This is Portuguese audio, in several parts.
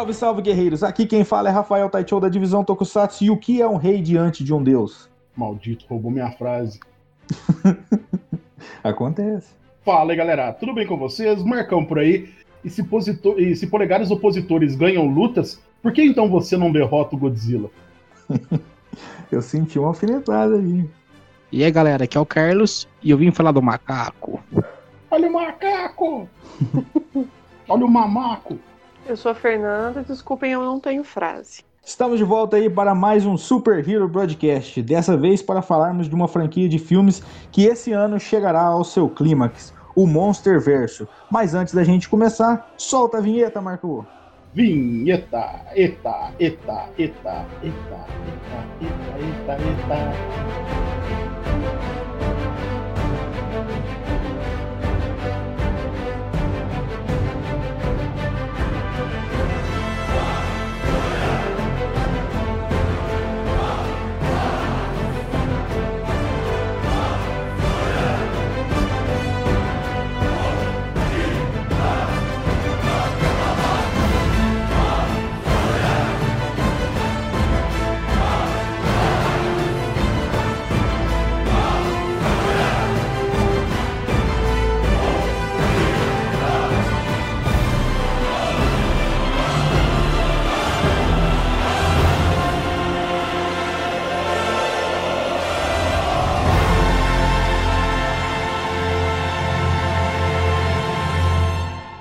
Salve, salve, guerreiros! Aqui quem fala é Rafael Taichou da divisão Tokusatsu. E o que é um rei diante de um deus? Maldito, roubou minha frase. Acontece. Fala aí, galera. Tudo bem com vocês? Marcão por aí. E se, positor... e se polegares opositores ganham lutas, por que então você não derrota o Godzilla? eu senti uma alfinetada aí. E aí, galera, aqui é o Carlos e eu vim falar do macaco. Olha o macaco! Olha o mamaco! Eu sou a Fernanda, desculpem, eu não tenho frase. Estamos de volta aí para mais um Super Hero Broadcast, dessa vez para falarmos de uma franquia de filmes que esse ano chegará ao seu clímax, o Monster Verso. Mas antes da gente começar, solta a vinheta, Marco. Vinheta, eta, eta, eta, eta, eta, eta, eta, eta.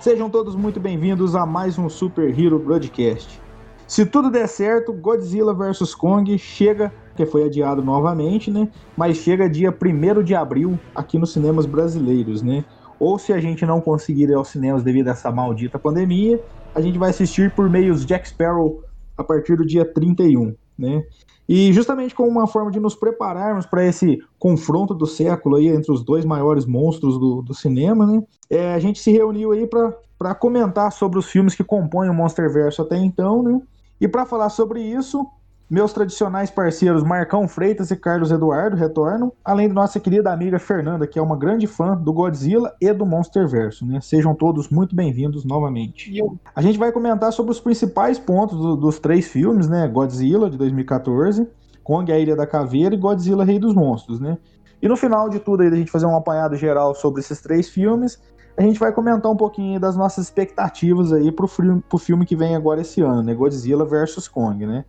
Sejam todos muito bem-vindos a mais um Super Hero Broadcast. Se tudo der certo, Godzilla vs Kong chega, que foi adiado novamente, né? Mas chega dia 1 de abril aqui nos cinemas brasileiros, né? Ou se a gente não conseguir ir aos cinemas devido a essa maldita pandemia, a gente vai assistir por meios Jack Sparrow a partir do dia 31, né? E justamente como uma forma de nos prepararmos para esse confronto do século aí entre os dois maiores monstros do, do cinema, né? É, a gente se reuniu aí para comentar sobre os filmes que compõem o Monsterverso até então, né? E para falar sobre isso, meus tradicionais parceiros Marcão Freitas e Carlos Eduardo retornam, além de nossa querida amiga Fernanda, que é uma grande fã do Godzilla e do Monsterverso. Né? Sejam todos muito bem-vindos novamente. A gente vai comentar sobre os principais pontos do, dos três filmes, né? Godzilla de 2014, Kong a Ilha da Caveira e Godzilla Rei dos Monstros, né? E no final de tudo aí, a gente fazer um apanhado geral sobre esses três filmes, a gente vai comentar um pouquinho das nossas expectativas aí pro pro filme que vem agora esse ano, né? Godzilla versus Kong, né?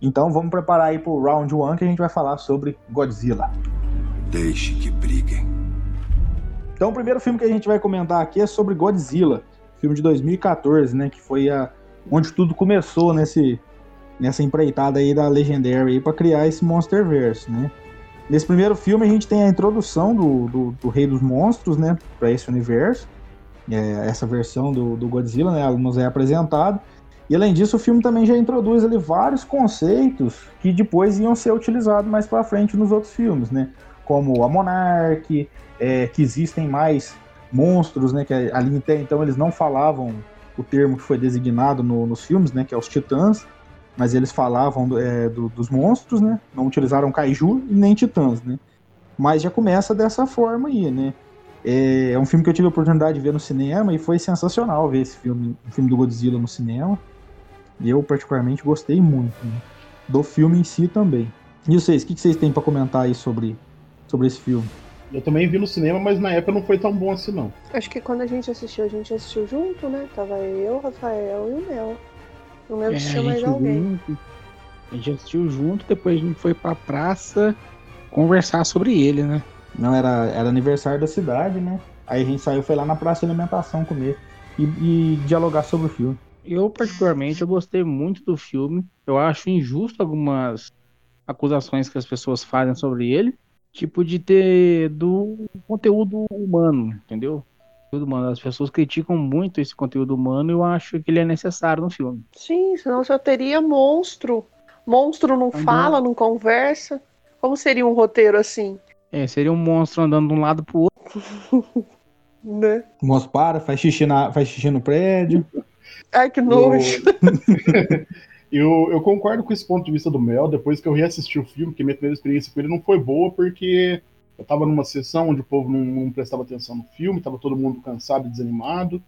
Então vamos preparar aí pro round 1 que a gente vai falar sobre Godzilla. Deixe que briguem. Então o primeiro filme que a gente vai comentar aqui é sobre Godzilla, filme de 2014, né, que foi a onde tudo começou nesse nessa empreitada aí da Legendary para criar esse Monsterverse, né? Nesse primeiro filme a gente tem a introdução do, do, do Rei dos Monstros, né, para esse universo. É, essa versão do, do Godzilla, né, nos é apresentado. E além disso, o filme também já introduz ali vários conceitos que depois iam ser utilizados mais para frente nos outros filmes, né? Como a Monarch, é, que existem mais monstros, né? Que ali até então eles não falavam o termo que foi designado no, nos filmes, né? Que é os titãs, mas eles falavam é, do, dos monstros, né? Não utilizaram kaiju e nem titãs, né? Mas já começa dessa forma aí, né? É, é um filme que eu tive a oportunidade de ver no cinema e foi sensacional ver esse filme, o filme do Godzilla no cinema. E eu, particularmente, gostei muito né? do filme em si também. E vocês, o que vocês têm para comentar aí sobre, sobre esse filme? Eu também vi no cinema, mas na época não foi tão bom assim, não. Acho que quando a gente assistiu, a gente assistiu junto, né? Tava eu, Rafael e o Mel. Não lembro é, se tinha mais alguém. Junto, a gente assistiu junto, depois a gente foi pra praça conversar sobre ele, né? Não, era, era aniversário da cidade, né? Aí a gente saiu, foi lá na praça de alimentação comer e, e dialogar sobre o filme. Eu, particularmente, eu gostei muito do filme. Eu acho injusto algumas acusações que as pessoas fazem sobre ele. Tipo, de ter do conteúdo humano, entendeu? Humano. As pessoas criticam muito esse conteúdo humano e eu acho que ele é necessário no filme. Sim, senão só teria monstro. Monstro não fala, não conversa. Como seria um roteiro assim? É, seria um monstro andando de um lado pro outro. né? O monstro para, faz xixi, na, faz xixi no prédio. Ai, que nojo. Eu, eu concordo com esse ponto de vista do Mel, depois que eu reassisti o filme, que minha primeira experiência com ele não foi boa, porque eu tava numa sessão onde o povo não, não prestava atenção no filme, tava todo mundo cansado e desanimado.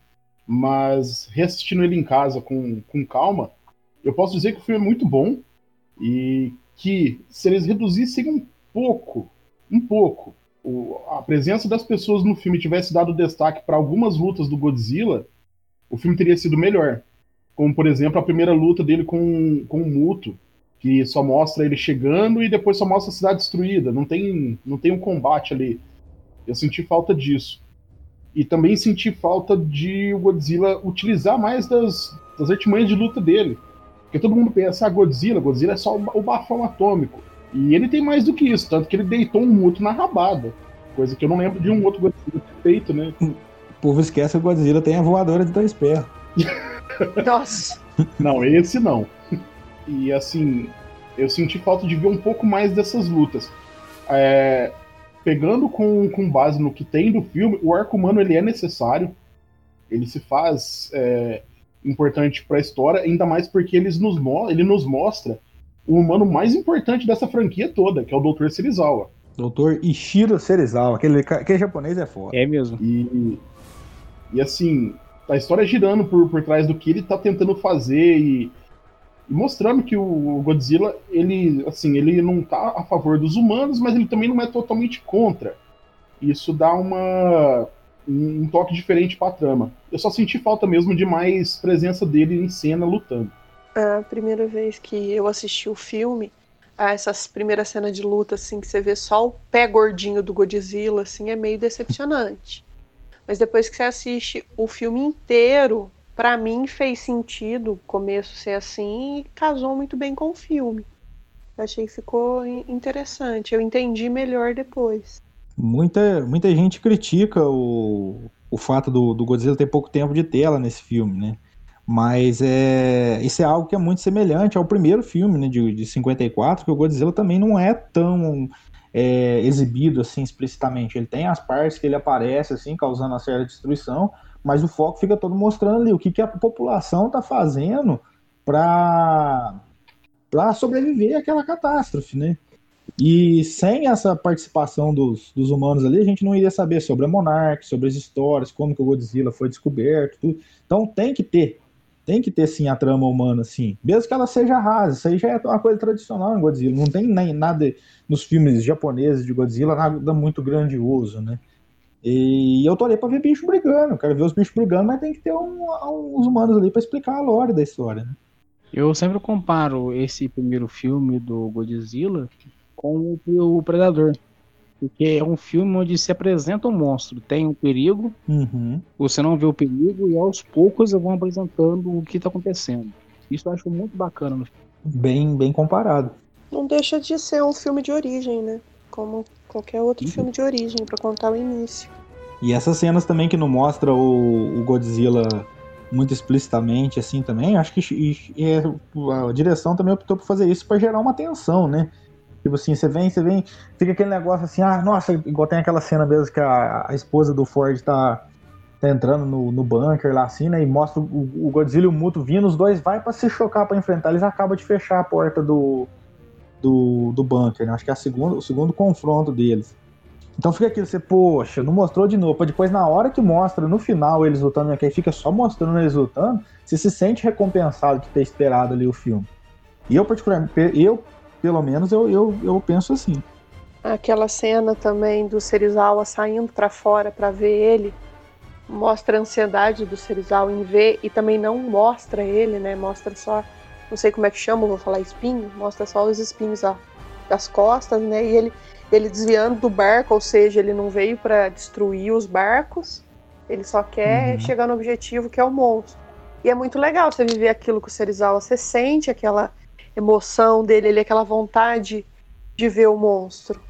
Mas reassistindo ele em casa com, com calma, eu posso dizer que o filme é muito bom e que se eles reduzissem um pouco, um pouco, o, a presença das pessoas no filme tivesse dado destaque para algumas lutas do Godzilla, o filme teria sido melhor. Como, por exemplo, a primeira luta dele com, com o Muto, que só mostra ele chegando e depois só mostra a cidade destruída. Não tem, não tem um combate ali. Eu senti falta disso. E também senti falta de o Godzilla utilizar mais das, das artimanhas de luta dele. Porque todo mundo pensa, ah, Godzilla, Godzilla é só o bafão atômico. E ele tem mais do que isso, tanto que ele deitou um muto na rabada. Coisa que eu não lembro de um outro Godzilla ter feito, né? O povo esquece que o Godzilla tem a voadora de dois pés. Nossa. Não, esse não. E assim, eu senti falta de ver um pouco mais dessas lutas. É, pegando com, com base no que tem do filme, o arco humano ele é necessário. Ele se faz é, importante para a história, ainda mais porque eles nos, ele nos mostra o humano mais importante dessa franquia toda, que é o Dr. Serizawa. Dr. Ishiro Serizawa, aquele, aquele japonês é foda. É mesmo. E, e assim, a história girando por, por trás do que ele tá tentando fazer e, e mostrando que o Godzilla, ele, assim, ele não tá a favor dos humanos, mas ele também não é totalmente contra. Isso dá uma um toque diferente pra trama. Eu só senti falta mesmo de mais presença dele em cena lutando. A primeira vez que eu assisti o filme, essas primeiras cenas de luta, assim, que você vê só o pé gordinho do Godzilla, assim, é meio decepcionante. Mas depois que você assiste o filme inteiro, para mim fez sentido o começo ser assim e casou muito bem com o filme. Eu achei que ficou interessante. Eu entendi melhor depois. Muita, muita gente critica o, o fato do, do Godzilla ter pouco tempo de tela nesse filme, né? Mas é, isso é algo que é muito semelhante ao primeiro filme, né, de, de 54, que o Godzilla também não é tão é, exibido assim explicitamente. Ele tem as partes que ele aparece assim, causando uma certa destruição, mas o foco fica todo mostrando ali o que, que a população está fazendo para para sobreviver àquela catástrofe, né? E sem essa participação dos, dos humanos ali, a gente não iria saber sobre a Monarch, sobre as histórias, como que o Godzilla foi descoberto, tudo. Então tem que ter, tem que ter sim a trama humana, sim. Mesmo que ela seja rasa, isso aí já é uma coisa tradicional em Godzilla. Não tem nem nada nos filmes japoneses de Godzilla, nada muito grandioso, né? E eu tô ali pra ver bicho brigando, quero ver os bichos brigando, mas tem que ter um, uns humanos ali para explicar a lore da história, né? Eu sempre comparo esse primeiro filme do Godzilla com o Predador. Porque é um filme onde se apresenta um monstro, tem um perigo, uhum. você não vê o perigo e aos poucos vão apresentando o que está acontecendo. Isso eu acho muito bacana no filme. Bem, bem comparado. Não deixa de ser um filme de origem, né? Como qualquer outro uhum. filme de origem, para contar o início. E essas cenas também que não mostra o, o Godzilla muito explicitamente, assim também, acho que e, e a direção também optou por fazer isso para gerar uma tensão, né? Tipo assim, você vem, você vem, fica aquele negócio assim, ah, nossa, igual tem aquela cena mesmo que a, a esposa do Ford tá, tá entrando no, no bunker lá assim, né? E mostra o, o Godzilla e o Muto vindo, os dois vai para se chocar para enfrentar, eles acabam de fechar a porta do, do, do bunker, né? Acho que é a segunda, o segundo confronto deles. Então fica aquilo, você, poxa, não mostrou de novo. Depois, na hora que mostra, no final, eles lutando, que aí fica só mostrando eles lutando, você se sente recompensado de ter esperado ali o filme. E eu, particularmente, eu pelo menos eu, eu, eu penso assim. Aquela cena também do Serizawa saindo para fora para ver ele mostra a ansiedade do Serizawa em ver e também não mostra ele, né? Mostra só, não sei como é que chama, vou falar espinho, mostra só os espinhos ó, das costas, né? E ele ele desviando do barco, ou seja, ele não veio para destruir os barcos, ele só quer uhum. chegar no objetivo que é o monstro. E é muito legal você viver aquilo com o Serizawa, você sente aquela emoção dele, ele, aquela vontade de ver o monstro.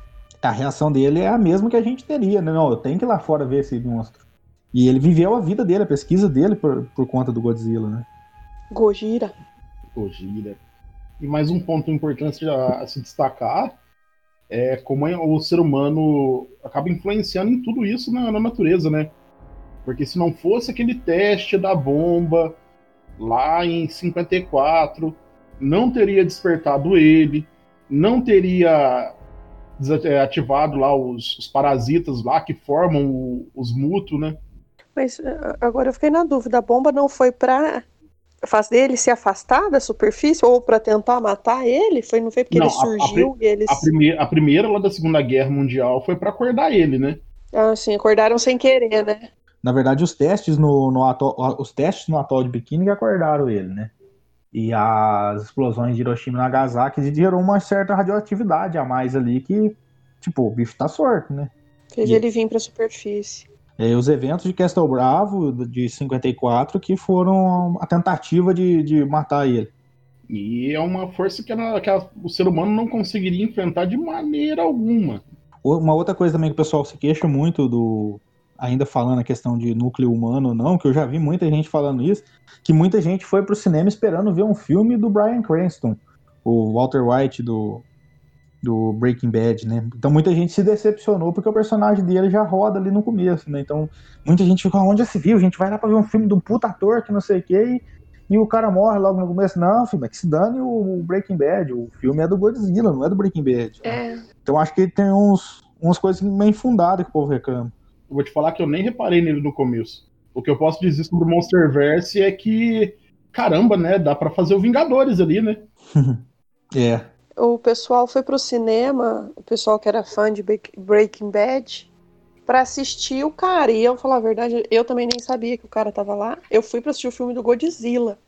A reação dele é a mesma que a gente teria, né? Não, eu tenho que ir lá fora ver esse monstro. E ele viveu a vida dele, a pesquisa dele por, por conta do Godzilla, né? Gojira. Gojira. E mais um ponto importante a se destacar é como o ser humano acaba influenciando em tudo isso na, na natureza, né? Porque se não fosse aquele teste da bomba lá em 54, não teria despertado ele, não teria ativado lá os, os parasitas lá que formam o, os mutos, né? Mas uh, agora eu fiquei na dúvida, a bomba não foi pra fazer ele se afastar da superfície ou pra tentar matar ele? Foi, não foi porque Não, ele a- a surgiu pri- e eles. A, primeira, a primeira lá da Segunda Guerra Mundial foi pra acordar ele, né? Ah, sim, acordaram sem querer, né? Na verdade, os testes no, no atol, os testes no atol de Bikini que acordaram ele, né? E as explosões de Hiroshima e Nagasaki gerou uma certa radioatividade a mais ali que, tipo, o bicho tá sorto, né? Fez E- ele vir pra superfície. E os eventos de Castle Bravo de 54 que foram a tentativa de, de matar ele. E é uma força que, a- que a- o ser humano não conseguiria enfrentar de maneira alguma. Uma outra coisa também que o pessoal se queixa muito do. Ainda falando a questão de núcleo humano ou não, que eu já vi muita gente falando isso, que muita gente foi pro cinema esperando ver um filme do Bryan Cranston, o Walter White do, do Breaking Bad, né? Então muita gente se decepcionou porque o personagem dele já roda ali no começo, né? Então muita gente ficou, onde já se viu? A gente vai lá pra ver um filme de um puta ator que não sei o quê e, e o cara morre logo no começo. Não, filho, é que se dane o, Breaking Bad, o filme é do Godzilla, não é do Breaking Bad. É. Então acho que tem uns, umas coisas meio infundadas que o povo reclama. Eu vou te falar que eu nem reparei nele no começo. O que eu posso dizer sobre o Monsterverse é que, caramba, né? Dá pra fazer o Vingadores ali, né? É. O pessoal foi pro cinema, o pessoal que era fã de Break- Breaking Bad, pra assistir o cara. E eu, falar a verdade, eu também nem sabia que o cara tava lá. Eu fui pra assistir o filme do Godzilla.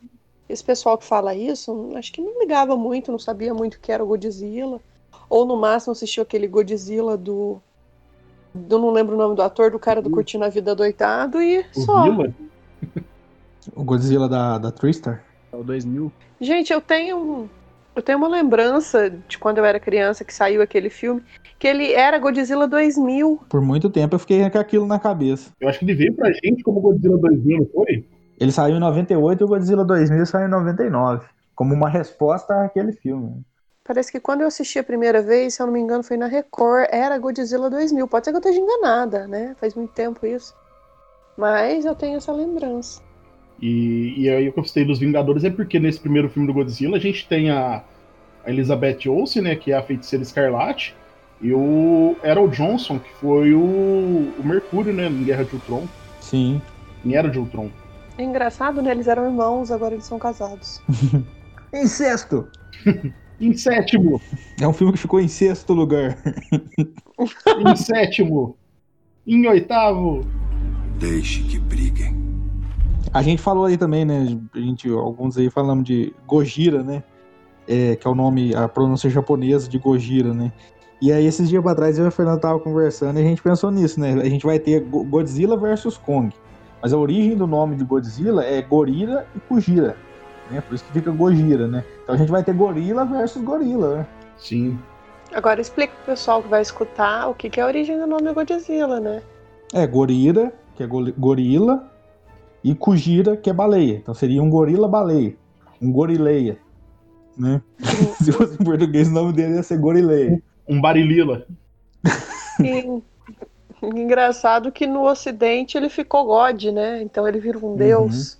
Esse pessoal que fala isso, acho que não ligava muito, não sabia muito o que era o Godzilla. Ou no máximo assistiu aquele Godzilla do. Eu não lembro o nome do ator, do cara do Curtindo a Vida Doitado e O só. O Godzilla da, da Tristar. É o 2000. Gente, eu tenho eu tenho uma lembrança de quando eu era criança que saiu aquele filme, que ele era Godzilla 2000. Por muito tempo eu fiquei com aquilo na cabeça. Eu acho que ele veio pra gente como Godzilla 2000, não foi? Ele saiu em 98 e o Godzilla 2000 saiu em 99. Como uma resposta àquele filme. Parece que quando eu assisti a primeira vez, se eu não me engano, foi na Record, era Godzilla 2000. Pode ser que eu esteja enganada, né? Faz muito tempo isso. Mas eu tenho essa lembrança. E, e aí o que eu gostei dos Vingadores é porque nesse primeiro filme do Godzilla a gente tem a, a Elizabeth Olsen, né, que é a feiticeira escarlate, e o Errol Johnson, que foi o, o Mercúrio, né, em Guerra de Ultron, Sim. em Era de Ultron. É engraçado, né? Eles eram irmãos, agora eles são casados. Incesto! Em sétimo, É um filme que ficou em sexto lugar. em sétimo, em oitavo, Deixe que briguem. A gente falou aí também, né? A gente, alguns aí falamos de Gojira, né? É, que é o nome, a pronúncia japonesa de Gojira, né? E aí, esses dias pra trás, eu e o Fernando tava conversando e a gente pensou nisso, né? A gente vai ter Go- Godzilla versus Kong. Mas a origem do nome de Godzilla é Gorila e Kujira. Né? Por isso que fica Gojira, né? Então a gente vai ter Gorila versus Gorila, né? sim. Agora explica pro pessoal que vai escutar o que, que é a origem do nome Godzilla, né? É Gorira, que é goli- gorila, e Kujira, que é baleia. Então seria um gorila-baleia. Um gorileia. Né? Se fosse em português, o nome dele ia ser gorileia. Um Barilila. E engraçado que no Ocidente ele ficou God, né? Então ele vira um deus.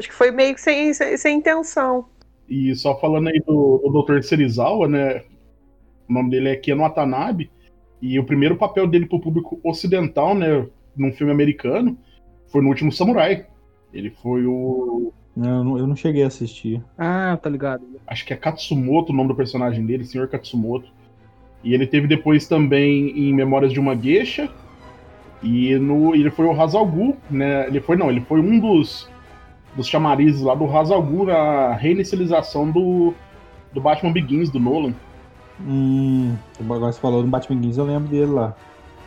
Acho que foi meio que sem, sem, sem intenção. E só falando aí do, do Dr. Serizawa, né? O nome dele é Ken Watanabe. E o primeiro papel dele pro público ocidental, né? Num filme americano, foi no último Samurai. Ele foi o. Não, eu não- eu não cheguei a assistir. Ah, tá ligado. Acho que é Katsumoto o nome do personagem dele, Sr. Katsumoto. E ele teve depois também em Memórias de uma Geisha. E no, ele foi o Hazalgu, né? Ele foi, não, ele foi um dos, dos chamarizes lá do Hazalgu na reinicialização do, do Batman Begins, do Nolan. Hum, agora você falou do Batman Begins, eu lembro dele lá.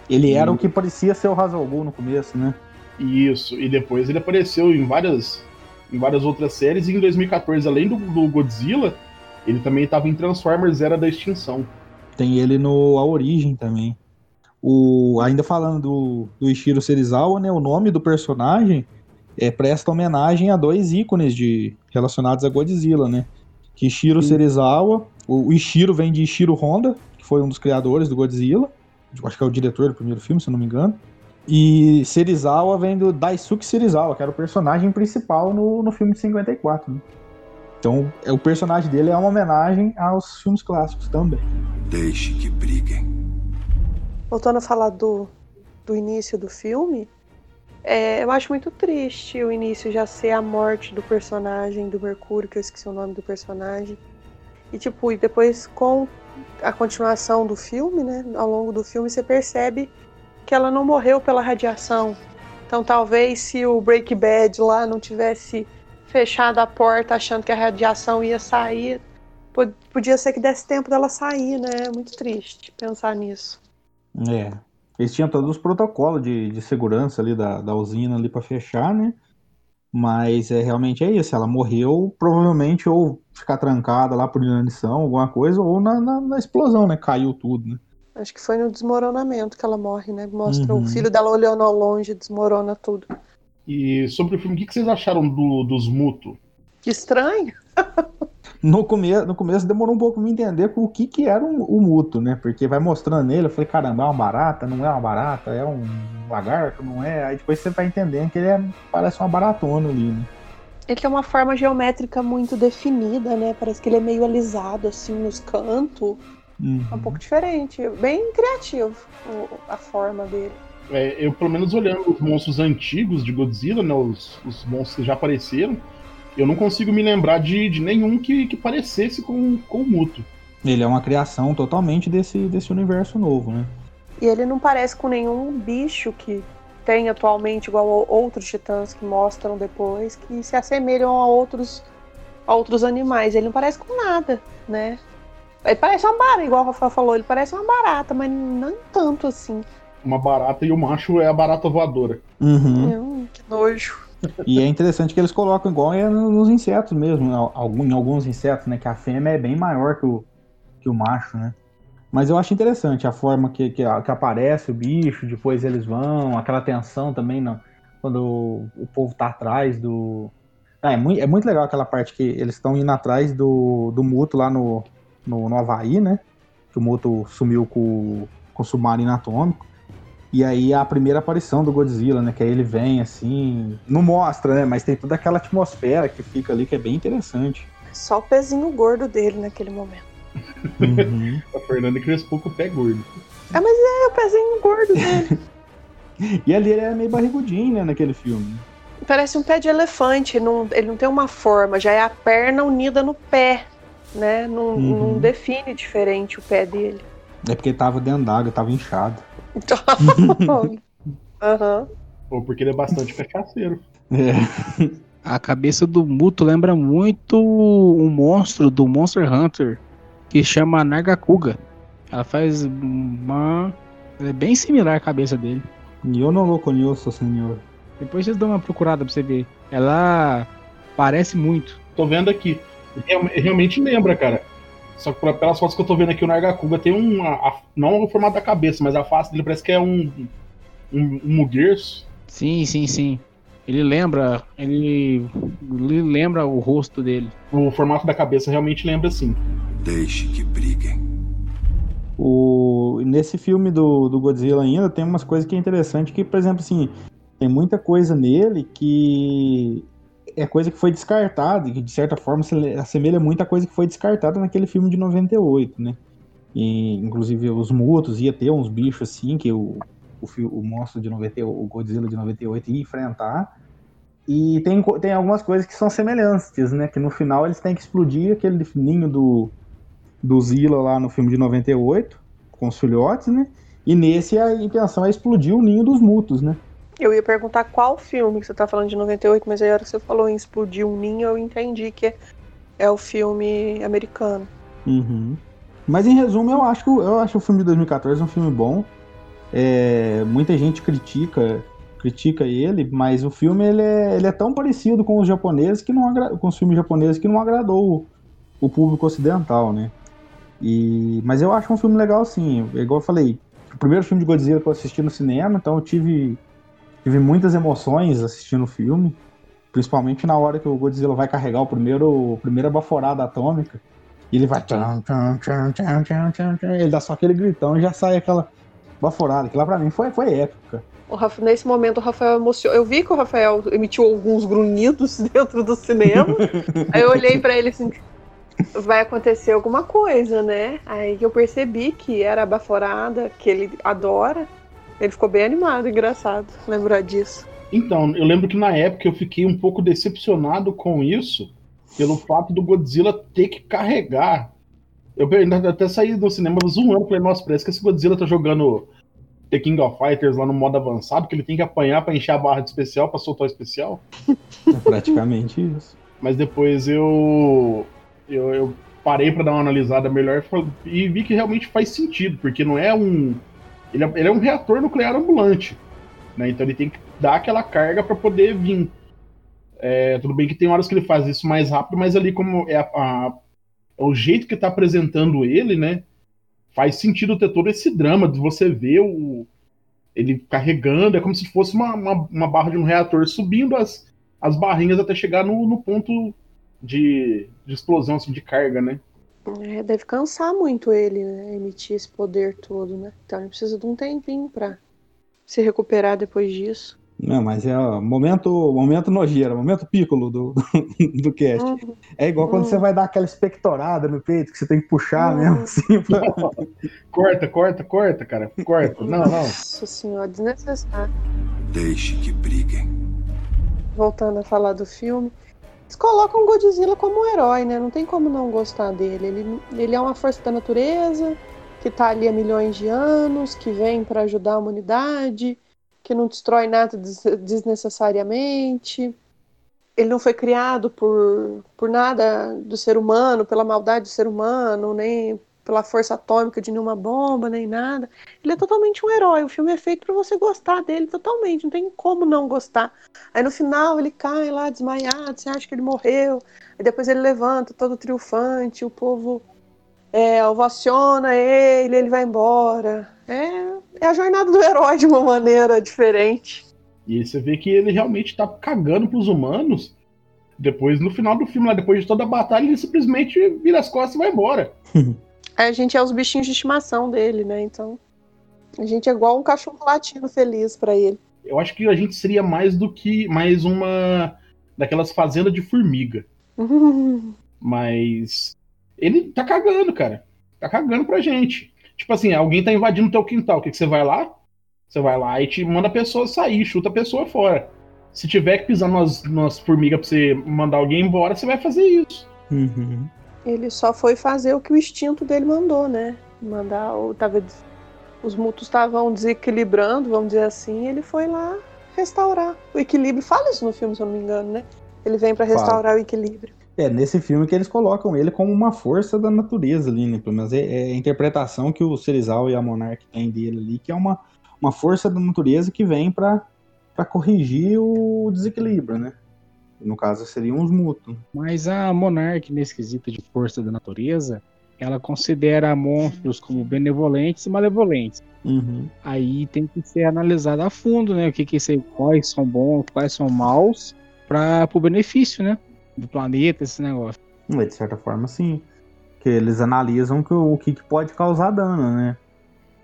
Ele era Hum. o que parecia ser o Hazal Ghul no começo, né? Isso, e depois ele apareceu em várias, em várias outras séries. E em 2014, além do, do Godzilla, ele também estava em Transformers Era da Extinção. Tem ele no A Origem também. O, ainda falando do, do Ishiro Serizawa, né? O nome do personagem é, presta homenagem a dois ícones de, relacionados a Godzilla, né? Que Ishiro Sim. Serizawa, o, o Ishiro vem de Ishiro Honda, que foi um dos criadores do Godzilla. Acho que é o diretor do primeiro filme, se eu não me engano. E Serizawa vem do Daisuke Serizawa, que era o personagem principal no, no filme de 54. Né? Então, é, o personagem dele é uma homenagem aos filmes clássicos também. Deixe que briguem. Voltando a falar do, do início do filme, É, eu acho muito triste o início já ser a morte do personagem do Mercúrio, que eu esqueci o nome do personagem. E tipo, e depois com a continuação do filme, né? Ao longo do filme você percebe que ela não morreu pela radiação. Então talvez se o Break Bad lá não tivesse fechado a porta achando que a radiação ia sair, podia ser que desse tempo dela sair, né? É muito triste pensar nisso. É. Eles tinham todos os protocolos de, de segurança ali da, da usina ali para fechar, né? Mas é realmente é isso. Ela morreu provavelmente ou ficar trancada lá por inanição, alguma coisa, ou na, na, na, explosão, né? Caiu tudo, né? Acho que foi no desmoronamento que ela morre, né? Mostra uhum. o filho dela olhando ao longe, desmorona tudo. E sobre o filme, o que vocês acharam do, dos Muto? Que estranho. no, come no começo demorou um pouco me entender o que que era o, o Muto, né? Porque vai mostrando nele, eu falei, caramba, é uma barata? Não é uma barata? É um lagarto? Não é? Aí depois você vai entendendo que ele é, parece uma baratona ali, né? Ele tem uma forma geométrica muito definida, né? Parece que ele é meio alisado, assim, nos cantos. Uhum. É um pouco diferente. Bem criativo a forma dele. É, eu, pelo menos olhando os monstros antigos de Godzilla, né? Os, os monstros que já apareceram, eu não consigo me lembrar de, de nenhum que, que parecesse com, com o Muto. Ele é uma criação totalmente desse, desse universo novo, né? E ele não parece com nenhum bicho que tem atualmente, igual a outros titãs que mostram depois, que se assemelham a outros, a outros animais. Ele não parece com nada, né? Ele parece uma barata, igual o Rafael falou, ele parece uma barata, mas não tanto assim. Uma barata e o macho é a barata voadora. Uhum. que nojo. E é interessante que eles colocam igual é nos insetos mesmo, em alguns insetos, né? Que a fêmea é bem maior que o, que o macho, né? Mas eu acho interessante a forma que, que, que aparece o bicho, depois eles vão, aquela tensão também, não, quando o, o povo tá atrás do. Ah, é, muito, é muito legal aquela parte que eles estão indo atrás do, do Muto lá no, no, no Havaí, né? Que o Muto sumiu com, com o submarino atômico. E aí a primeira aparição do Godzilla, né? Que aí ele vem assim. Não mostra, né? Mas tem toda aquela atmosfera que fica ali que é bem interessante. Só o pezinho gordo dele naquele momento. Uhum. a Fernanda cresceu com o pé gordo. Ah, mas é o pezinho gordo dele. e ali ele é meio barrigudinho, né, naquele filme. Parece um pé de elefante, não, ele não tem uma forma, já é a perna unida no pé, né? Não, uhum. não define diferente o pé dele. É porque tava dentro d'água, tava inchado. Aham. Ou porque ele é bastante cachaceiro. É. A cabeça do Muto lembra muito um monstro do Monster Hunter que chama Nagakuga. Ela faz uma. é bem similar à cabeça dele. Eu não lo conheço, senhor. Depois vocês dão uma procurada pra você ver. Ela parece muito. Tô vendo aqui. Realmente lembra, cara. Só que pelas fotos que eu tô vendo aqui, o Nargacuga tem um. A, não o formato da cabeça, mas a face dele parece que é um. Um, um muguerço. Sim, sim, sim. Ele lembra. Ele, ele lembra o rosto dele. O formato da cabeça realmente lembra sim. Deixe que briguem. O, nesse filme do, do Godzilla ainda tem umas coisas que é interessante, que, por exemplo, assim, tem muita coisa nele que é coisa que foi descartada, que de certa forma se assemelha muito a coisa que foi descartada naquele filme de 98, né? E, inclusive os mutos ia ter uns bichos assim que o, o, o monstro de 98, o Godzilla de 98 ia enfrentar. E tem, tem algumas coisas que são semelhantes, né? Que no final eles têm que explodir aquele ninho do, do Zilla lá no filme de 98, com os filhotes, né? E nesse a intenção é explodir o ninho dos mutos, né? Eu ia perguntar qual filme que você tá falando de 98, mas aí a hora que você falou em explodir um ninho, eu entendi que é o filme americano. Uhum. Mas em resumo, eu acho eu acho o filme de 2014 um filme bom. É, muita gente critica critica ele, mas o filme ele é, ele é tão parecido com os japoneses que não com os filmes japoneses que não agradou o, o público ocidental, né? E, mas eu acho um filme legal, sim. Igual eu falei, o primeiro filme de Godzilla que eu assisti no cinema, então eu tive, tive muitas emoções assistindo o filme. Principalmente na hora que o Godzilla vai carregar o primeiro, a primeira baforada atômica. E ele vai. Tchan, tchan, tchan, ele dá só aquele gritão e já sai aquela baforada. Que lá pra mim foi, foi épico. Rafa, nesse momento o Rafael emocionou. Eu vi que o Rafael emitiu alguns grunhidos dentro do cinema. aí eu olhei para ele assim, vai acontecer alguma coisa, né? Aí eu percebi que era a baforada, que ele adora. Ele ficou bem animado, engraçado lembrar disso. Então, eu lembro que na época eu fiquei um pouco decepcionado com isso, pelo fato do Godzilla ter que carregar. Eu até saí do cinema zoando, falei, nossa, parece que esse Godzilla tá jogando The King of Fighters lá no modo avançado, que ele tem que apanhar para encher a barra de especial, para soltar o especial. É praticamente isso. Mas depois eu, eu, eu parei para dar uma analisada melhor e vi que realmente faz sentido, porque não é um. Ele é, ele é um reator nuclear ambulante. Né? Então ele tem que dar aquela carga para poder vir. É, tudo bem que tem horas que ele faz isso mais rápido, mas ali como é a, a, o jeito que está apresentando ele, né? Faz sentido ter todo esse drama de você ver o, ele carregando, é como se fosse uma, uma, uma barra de um reator subindo as, as barrinhas até chegar no, no ponto de, de explosão, assim, de carga, né? É, deve cansar muito ele, né? Emitir esse poder todo, né? Então ele precisa de um tempinho pra se recuperar depois disso. Não, mas é o momento, momento nojeira, momento pícolo do, do, do cast. Uhum. É igual quando uhum. você vai dar aquela espectorada no peito, que você tem que puxar uhum. mesmo, assim. Pra... corta, corta, corta, cara. Corta. Não, não. Nossa senhora, desnecessário. Deixe que briguem. Voltando a falar do filme, eles colocam Godzilla como um herói, né? Não tem como não gostar dele. Ele, ele é uma força da natureza, que tá ali há milhões de anos, que vem para ajudar a humanidade que não destrói nada desnecessariamente. Ele não foi criado por, por nada do ser humano, pela maldade do ser humano, nem pela força atômica de nenhuma bomba, nem nada. Ele é totalmente um herói. O filme é feito para você gostar dele totalmente. Não tem como não gostar. Aí no final ele cai lá desmaiado, você acha que ele morreu. Aí depois ele levanta todo triunfante, o povo é, ovaciona ele, ele vai embora. É, é a jornada do herói de uma maneira diferente. E você vê que ele realmente tá cagando pros humanos. Depois, no final do filme, lá, depois de toda a batalha, ele simplesmente vira as costas e vai embora. a gente é os bichinhos de estimação dele, né? Então. A gente é igual um cachorro latino feliz para ele. Eu acho que a gente seria mais do que mais uma daquelas fazendas de formiga. Mas ele tá cagando, cara. Tá cagando pra gente. Tipo assim, alguém tá invadindo teu quintal. O que, que você vai lá? Você vai lá e te manda a pessoa sair, chuta a pessoa fora. Se tiver que pisar nas, nas formigas pra você mandar alguém embora, você vai fazer isso. Uhum. Ele só foi fazer o que o instinto dele mandou, né? Mandar. Ou, tava, os mutos estavam desequilibrando, vamos dizer assim, ele foi lá restaurar o equilíbrio. Fala isso no filme, se eu não me engano, né? Ele vem para restaurar Fala. o equilíbrio. É, nesse filme que eles colocam ele como uma força da natureza ali, né? Pelo menos é, é a interpretação que o Serizal e a Monarch têm dele ali, que é uma, uma força da natureza que vem para corrigir o desequilíbrio, né? No caso, seriam os mútuos. Mas a Monarch, nesse quesito de força da natureza, ela considera monstros como benevolentes e malevolentes. Uhum. Aí tem que ser analisado a fundo, né? O que que quais são bons, quais são maus, para o benefício, né? do planeta, esse negócio. De certa forma, sim. Que eles analisam que, o que, que pode causar dano, né?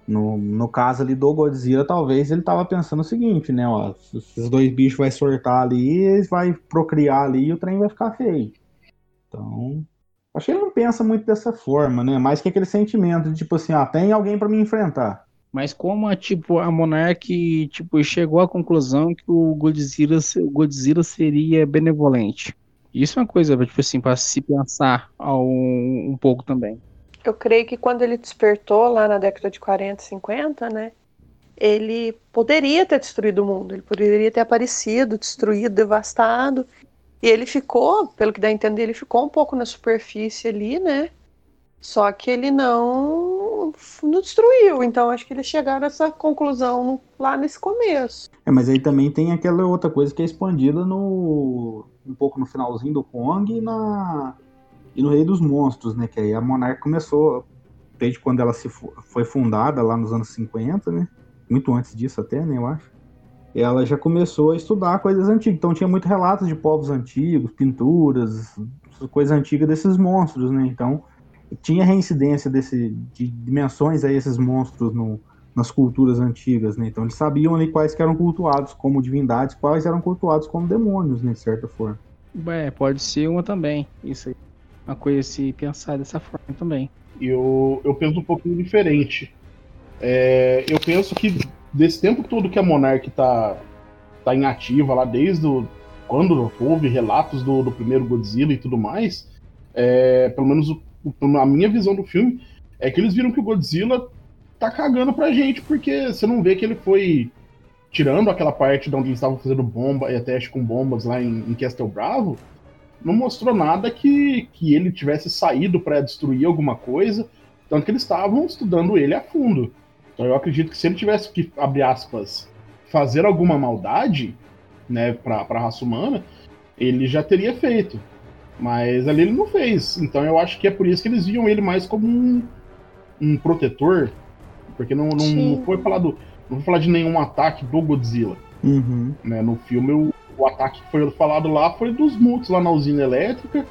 No, no caso ali do Godzilla, talvez ele tava pensando o seguinte, né? Ó, esses dois bichos vai sortar ali, eles vai procriar ali e o trem vai ficar feio. Então, acho que ele não pensa muito dessa forma, né? Mais que aquele sentimento de tipo assim, ah, tem alguém para me enfrentar. Mas como a, tipo, a Monarch tipo, chegou à conclusão que o Godzilla, o Godzilla seria benevolente? Isso é uma coisa, tipo assim, para se pensar um, um pouco também. Eu creio que quando ele despertou lá na década de 40, 50, né? Ele poderia ter destruído o mundo, ele poderia ter aparecido, destruído, devastado. E ele ficou, pelo que dá a entender, ele ficou um pouco na superfície ali, né? Só que ele não, não destruiu. Então acho que eles chegaram a essa conclusão lá nesse começo. É, mas aí também tem aquela outra coisa que é expandida no um pouco no finalzinho do Kong e na e no Rei dos Monstros, né? Que aí a Monarch começou desde quando ela se foi fundada lá nos anos 50, né? Muito antes disso até, né, eu acho. Ela já começou a estudar coisas antigas. Então tinha muito relatos de povos antigos, pinturas, coisas antigas desses monstros, né? Então tinha reincidência desse, de dimensões a esses monstros no, nas culturas antigas, né? Então eles sabiam ali quais eram cultuados como divindades, quais eram cultuados como demônios, né, de certa forma. É, pode ser uma também, isso aí. Uma coisa se pensar dessa forma também. Eu, eu penso um pouquinho diferente. É, eu penso que desse tempo todo que a Monarch tá, tá em ativa lá desde o, quando houve relatos do, do primeiro Godzilla e tudo mais. É, pelo menos o, a minha visão do filme é que eles viram que o Godzilla tá cagando pra gente, porque você não vê que ele foi tirando aquela parte de onde eles estavam fazendo bomba e teste com bombas lá em, em Castle Bravo, não mostrou nada que, que ele tivesse saído para destruir alguma coisa, tanto que eles estavam estudando ele a fundo. Então eu acredito que se ele tivesse que, abre aspas, fazer alguma maldade, né, pra, pra raça humana, ele já teria feito. Mas ali ele não fez. Então eu acho que é por isso que eles viam ele mais como um, um protetor. Porque não, não, não foi falado. Não foi falar de nenhum ataque do Godzilla. Uhum. Né? No filme, o, o, ataque que foi falado lá foi dos mutos lá na usina elétrica.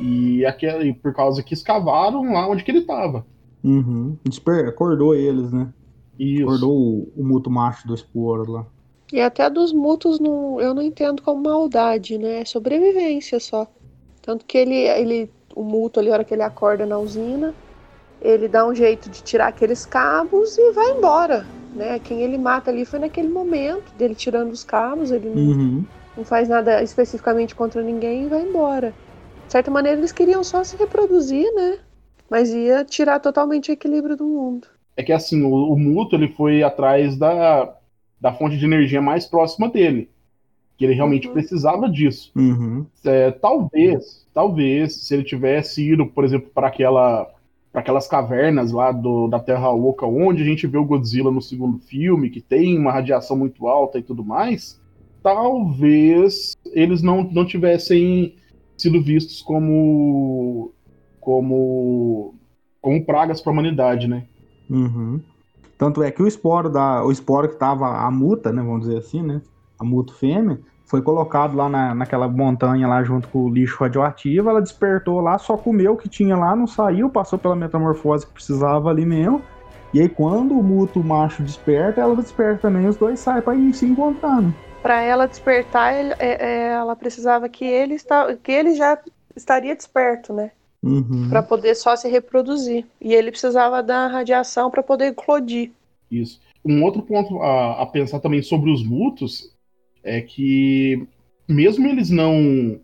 E, aquele, por causa que escavaram lá onde que ele tava. Uhum. Desper acordou eles, né? Isso. Acordou o, o muto macho do esporo lá. E até dos mutos não, eu não entendo como maldade, né? É sobrevivência só. Tanto que ele, ele o muto ali, a hora que ele acorda na usina, ele dá um jeito de tirar aqueles cabos e vai embora. Né? Quem ele mata ali foi naquele momento dele tirando os cabos, ele não, Uhum. Não faz nada especificamente contra ninguém e vai embora. De certa maneira, eles queriam só se reproduzir, né? Mas ia tirar totalmente o equilíbrio do mundo. É que assim, o, o Muto ele foi atrás da, da fonte de energia mais próxima dele. Que ele realmente Uhum. precisava disso. Uhum. É, talvez, talvez, se ele tivesse ido, por exemplo, para aquela para aquelas cavernas lá do, da Terra Oca, onde a gente vê o Godzilla no segundo filme, que tem uma radiação muito alta e tudo mais, talvez eles não, não tivessem sido vistos como como como pragas para a humanidade, né? Uhum. Tanto é que o esporo da, o esporo que tava a muta, né, vamos dizer assim, né, a muto fêmea, foi colocado lá na, naquela montanha lá junto com o lixo radioativo, ela despertou lá, só comeu o que tinha lá, não saiu, passou pela metamorfose que precisava ali mesmo. E aí quando o muto macho desperta, ela desperta também, os dois saem para ir se encontrando. Para ela despertar, ele- é- é, ela precisava que ele, está, que ele já estaria desperto, né? Uhum. Para poder só se reproduzir. E ele precisava da radiação para poder eclodir. Isso. Um outro ponto a, a pensar também sobre os mutos é que mesmo eles não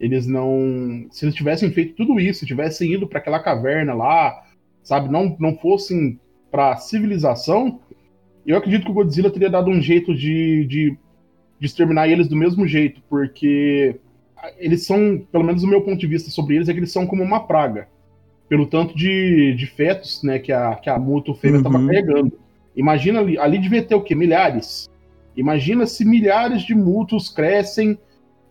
eles não se eles tivessem feito tudo isso, se tivessem ido para aquela caverna lá, sabe, não não fossem para civilização, eu acredito que o Godzilla teria dado um jeito de, de, de exterminar eles do mesmo jeito, porque eles são, pelo menos o meu ponto de vista sobre eles, é que eles são como uma praga. Pelo tanto de, de fetos né, que a, que a muto fêmea estava Uhum. carregando. Imagina ali, ali devia ter o quê? Milhares. Imagina se milhares de mutos crescem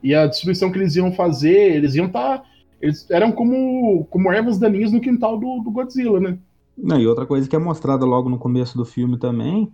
e a destruição que eles iam fazer, eles iam estar. eles eram como, como ervas daninhas no quintal do, do Godzilla, né? Não, e outra coisa que é mostrada logo no começo do filme também,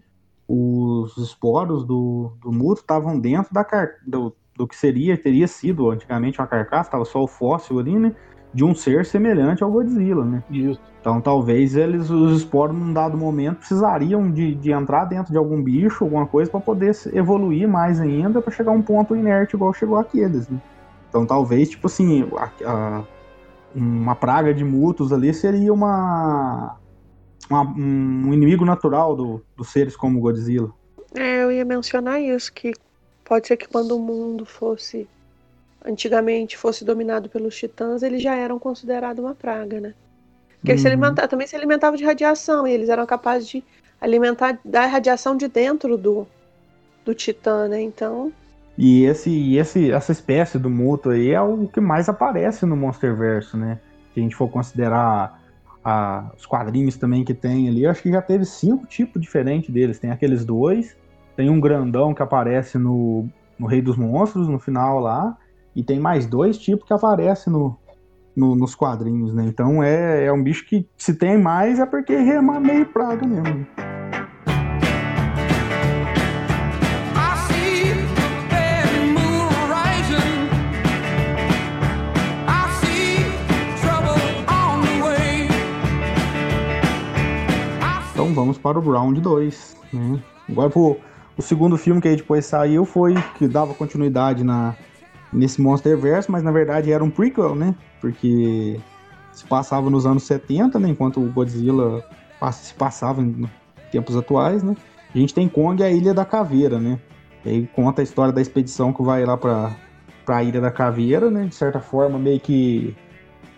os esporos do, do muto estavam dentro da car... do, do que seria, teria sido antigamente uma carcaça, estava só o fóssil ali, né? De um ser semelhante ao Godzilla, né? Isso. Então talvez eles, os esporos, num dado momento, precisariam de, de entrar dentro de algum bicho, alguma coisa, para poder evoluir mais ainda, para chegar a um ponto inerte igual chegou aqueles, né? Então talvez, tipo assim, a- a- uma praga de mutos ali seria uma, uma- um inimigo natural do, dos seres como Godzilla. É, eu ia mencionar isso, que pode ser que quando o mundo fosse antigamente fosse dominado pelos titãs, eles já eram considerados uma praga, né? Porque eles se Uhum. alimenta- também se alimentavam de radiação, e eles eram capazes de alimentar da radiação de dentro do, do titã, né? Então, E esse, esse, essa espécie do muto aí é o que mais aparece no Monsterverso, né? Se a gente for considerar a- os quadrinhos também que tem ali, eu acho que já teve cinco tipos diferentes deles. Tem aqueles dois, tem um grandão que aparece no, no Rei dos Monstros, no final lá, e tem mais dois tipos que aparecem no, no- nos quadrinhos, né? Então é, é um bicho que se tem mais é porque uma meio praga mesmo. Então vamos para o round 2. Né? Agora pro, o segundo filme que aí depois saiu foi que dava continuidade na, nesse Monsterverse, mas na verdade era um prequel, né? Porque se passava nos anos 70, né? Enquanto o Godzilla se passava em tempos atuais, né? A gente tem Kong e a Ilha da Caveira, né? E aí conta a história da expedição que vai lá pra, pra Ilha da Caveira, né? De certa forma, meio que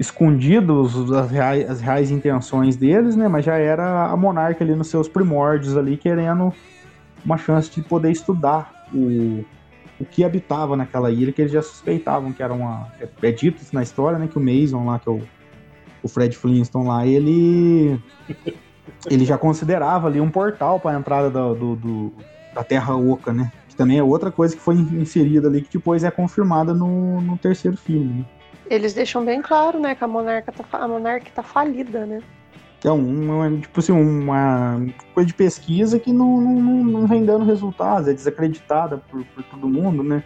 escondidos as reais, as reais intenções deles, né? Mas já era a monarca ali nos seus primórdios ali, querendo uma chance de poder estudar o, o que habitava naquela ilha, que eles já suspeitavam que era uma... É, é dito na história, né? Que o Mason lá, que é o, o Fred Flintstone lá, ele... ele já considerava ali um portal para a entrada do, do, do, da Terra Oca, né? Que também é outra coisa que foi inserida ali, que depois é confirmada no, no terceiro filme. Né? Eles deixam bem claro, né, que a monarca tá, a monarca tá falida, né? É um, uma, tipo assim, uma coisa de pesquisa que não, não- não vem dando resultados, é desacreditada por, por todo mundo, né?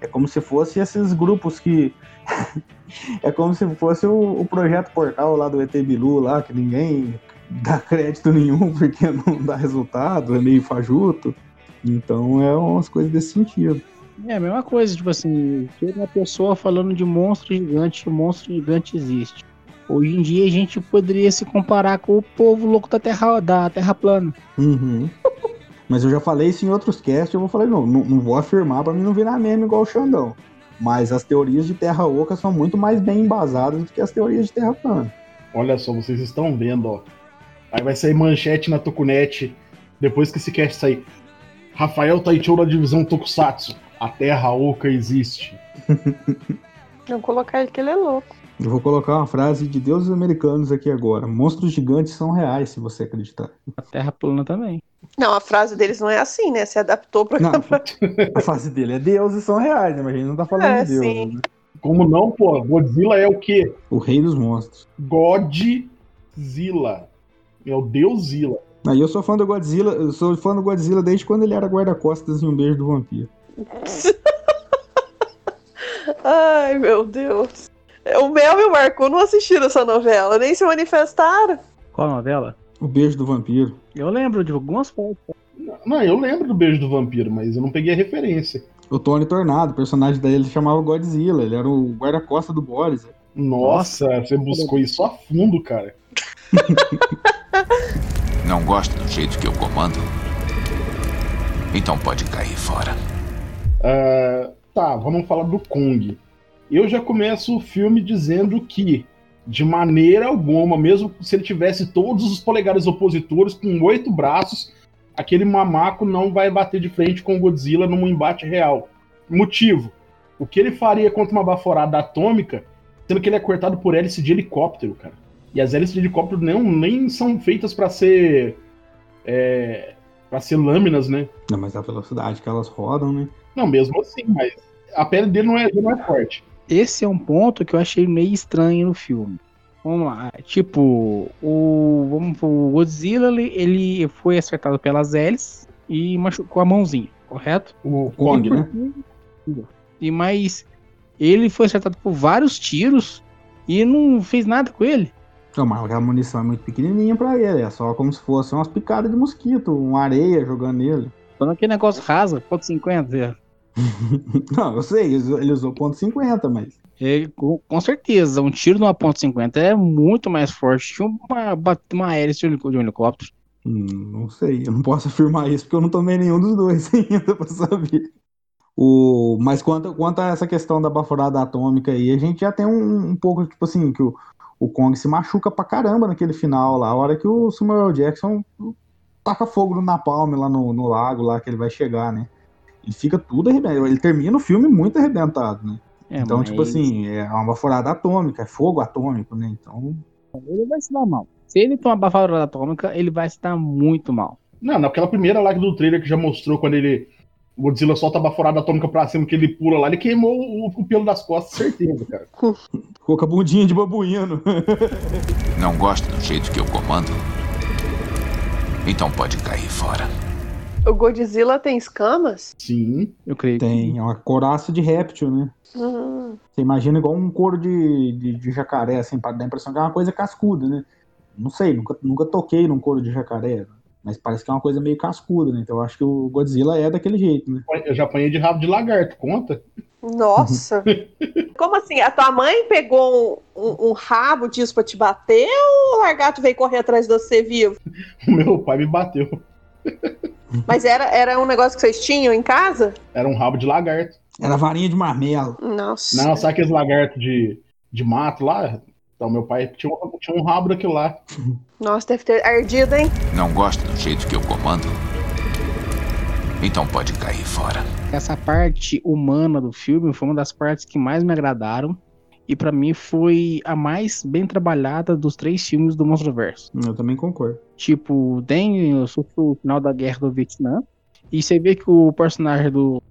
É como se fosse esses grupos que. é como se fosse o, o projeto portal lá do ET Bilu, lá, que ninguém dá crédito nenhum porque não dá resultado, é meio fajuto. Então é umas coisas desse sentido. É a mesma coisa, tipo assim, uma pessoa falando de monstro gigante, o monstro gigante existe. Hoje em dia a gente poderia se comparar com o povo louco da Terra, da terra plana. Uhum. Mas eu já falei isso em outros casts, eu vou falar de novo. Não, não vou afirmar pra mim não virar meme igual o Xandão. Mas as teorias de Terra Oca são muito mais bem embasadas do que as teorias de Terra plana. Olha só, vocês estão vendo, ó. Aí vai sair manchete na Tokunete depois que esse cast sair. Rafael Taichou da divisão Tokusatsu. A Terra Oca existe. Não colocar ele que ele é louco. Eu vou colocar uma frase de deuses americanos aqui agora. Monstros gigantes são reais, se você acreditar. A terra plana também. Não, a frase deles não é assim, né? Se adaptou pra. Não, a frase dele é deuses são reais, né? Mas a gente não tá falando É, de deuses. sim. né? Como não, pô? Godzilla é o quê? O rei dos monstros. Godzilla. É o Deusila. Aí eu sou fã do Godzilla, eu sou fã do Godzilla desde quando ele era guarda-costas em um beijo do vampiro. Ai, meu Deus. O Mel e o Marco não assistiram essa novela, nem se manifestaram. Qual novela? O beijo do vampiro. Eu lembro de algumas fotos. Não, eu lembro do beijo do vampiro, mas eu não peguei a referência. O Tony Tornado, o personagem dele chamava Godzilla, ele era o guarda-costas do Boris. Nossa, você buscou isso a fundo, cara. Não gosta do jeito que eu comando? Então pode cair fora. Ah, tá, vamos falar do Kong. Eu já começo o filme dizendo que, de maneira alguma, mesmo se ele tivesse todos os polegares opositores com oito braços, aquele mamaco não vai bater de frente com o Godzilla num embate real. Motivo: o que ele faria contra uma baforada atômica, sendo que ele é cortado por hélice de helicóptero, cara. E as hélices de helicóptero não, nem são feitas pra ser. É, para ser lâminas, né? Não, mas a velocidade que elas rodam, né? Não, mesmo assim, mas a pele dele não é, não é forte. Esse é um ponto que eu achei meio estranho no filme. Vamos lá, tipo, o, vamos, o Godzilla ele, foi acertado pelas hélices e machucou a mãozinha, correto? O Kong, né? E mas ele foi acertado por vários tiros e não fez nada com ele. Não, mas a munição é muito pequenininha pra ele, é só como se fosse umas picadas de mosquito, uma areia jogando nele. Quando aquele negócio rasa, ponto 50, é. Não, eu sei, ele usou- ponto .50, mas... É, com, com certeza, um tiro numa ponto 50 é muito mais forte que uma, uma hélice de um helicóptero. Hum, não sei, eu não posso afirmar isso porque eu não tomei nenhum dos dois ainda pra saber. O, mas quanto, quanto a essa questão da baforada atômica aí, a gente já tem um, um pouco, tipo assim, que o, o Kong se machuca pra caramba naquele final lá, a hora que o Samuel Jackson taca fogo no Napalm lá no, no lago, lá que ele vai chegar, né? Ele fica tudo arrebentado, ele termina o filme muito arrebentado, né? É, então, mas tipo assim, é uma baforada atômica, é fogo atômico, né? Então, Ele vai se dar mal. Se ele tomar baforada atômica, ele vai se dar muito mal. Não, naquela primeira lá do trailer que já mostrou quando ele. O Godzilla solta a baforada atômica pra cima, que ele pula lá, ele queimou o, o pelo das costas, certeza, cara. ficou com a bundinha de babuíno. Não gosta do jeito que eu comando? Então pode cair fora. O Godzilla tem escamas? Sim. Eu creio. que Tem, é uma coraça de réptil, né? Hum, Você imagina igual um couro de, de, de jacaré, assim, para dar a impressão que é uma coisa cascuda, né? Não sei, nunca, nunca toquei num couro de jacaré, mas parece que é uma coisa meio cascuda, né? Então eu acho que o Godzilla é daquele jeito, né? Eu já apanhei de rabo de lagarto, conta? Nossa. Como assim? A tua mãe pegou um, um- um rabo disso pra te bater ou o largato veio correr atrás de você vivo? O meu pai me bateu. Mas era, era um negócio que vocês tinham em casa? Era um rabo de lagarto. Era varinha de marmelo. Nossa. Não, sabe aqueles lagartos de, de mato lá? Então, meu pai tinha um, tinha um rabo daquilo lá. Nossa, deve ter ardido, hein? Não gosta do jeito que eu comando? Então pode cair fora. Essa parte humana do filme foi uma das partes que mais me agradaram. E pra mim foi a mais bem trabalhada dos três filmes do Monstro-Verso. Eu também concordo. Tipo, tem o final da guerra do Vietnã. E você vê que o personagem do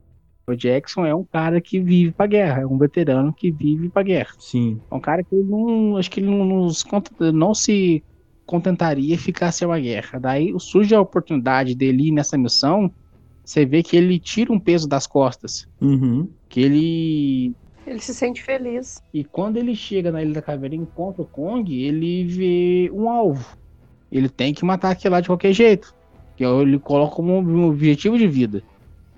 Jackson é um cara que vive pra guerra. É um veterano que vive pra guerra. Sim. É um cara que não. Acho que ele não, nos não se contentaria ficar sem uma guerra. Daí surge a oportunidade dele ir nessa missão. Você vê que ele tira um peso das costas. Uhum. Que ele. Ele se sente feliz. E quando ele chega na Ilha da Caveira e encontra o Kong, ele vê um alvo. Ele tem que matar aquele lá de qualquer jeito. Que ele coloca como um objetivo de vida.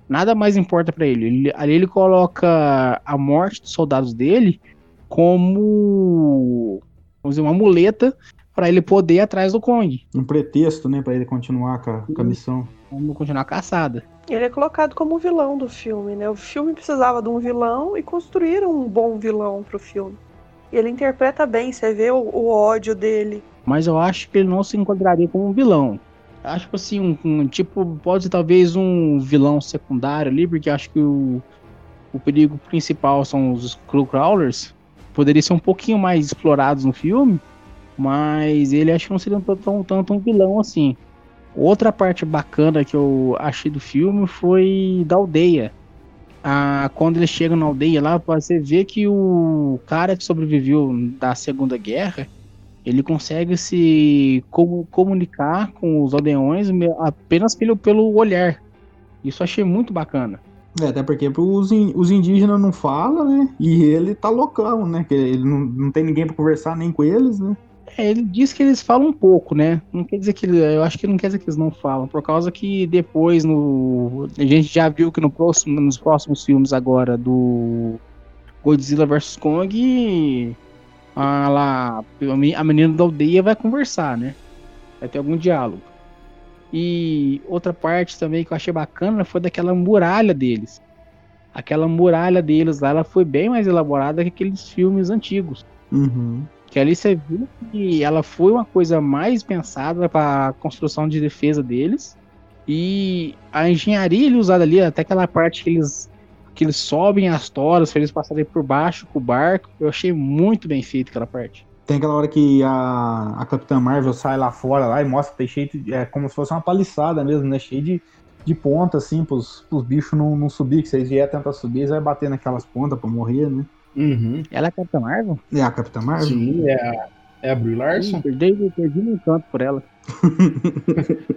Nada mais importa pra ele. ele. Ali ele coloca a morte dos soldados dele como vamos dizer, uma muleta pra ele poder ir atrás do Kong. Um pretexto, né, pra ele continuar com a, com a missão. Vamos continuar a caçada. Ele é colocado como vilão do filme, né? O filme precisava de um vilão e construíram um bom vilão pro filme. E ele interpreta bem, você vê o, o ódio dele. Mas eu acho que ele não se enquadraria como um vilão. Eu Acho que assim, um, um tipo, pode ser talvez um vilão secundário ali, porque acho que o, o perigo principal são os Skullcrawlers. Poderia ser um pouquinho mais explorados no filme, mas ele acho que não seria tão, tão, tanto um vilão assim. Outra parte bacana que eu achei do filme foi da aldeia. Ah, quando eles chegam na aldeia lá, você vê que o cara que sobreviveu da Segunda Guerra, ele consegue se comu- comunicar com os aldeões apenas pelo, pelo olhar. Isso achei muito bacana. É, até porque os, os indígenas não falam, né? E ele tá loucão, né? Que ele não, não tem ninguém pra conversar nem com eles, né? É, ele diz que eles falam um pouco, né? Não quer dizer que eu acho que não quer dizer que eles não falam, por causa que depois no a gente já viu que no próximo, nos próximos filmes agora do Godzilla vs Kong, a, lá, a menina da aldeia vai conversar, né? Vai ter algum diálogo. E outra parte também que eu achei bacana foi daquela muralha deles. Aquela muralha deles lá, ela foi bem mais elaborada que aqueles filmes antigos. Uhum. Que ali você viu que ela foi uma coisa mais pensada para a construção de defesa deles. E a engenharia ele usada ali, até aquela parte que eles, que eles sobem as toras eles passarem por baixo com o barco, eu achei muito bem feito aquela parte. Tem aquela hora que a, a Capitã Marvel sai lá fora lá e mostra que tem cheio de, é como se fosse uma paliçada mesmo, né? Cheio de, de ponta, assim, pros, pros bichos não, não subir, que se eles vier tentar subir, eles vai bater naquelas pontas pra morrer, né? Uhum. Ela é a Capitã Marvel? É a Capitã Marvel? Sim, é a, é a Brie Larson. Ih, Perdi, perdi meu encanto por ela.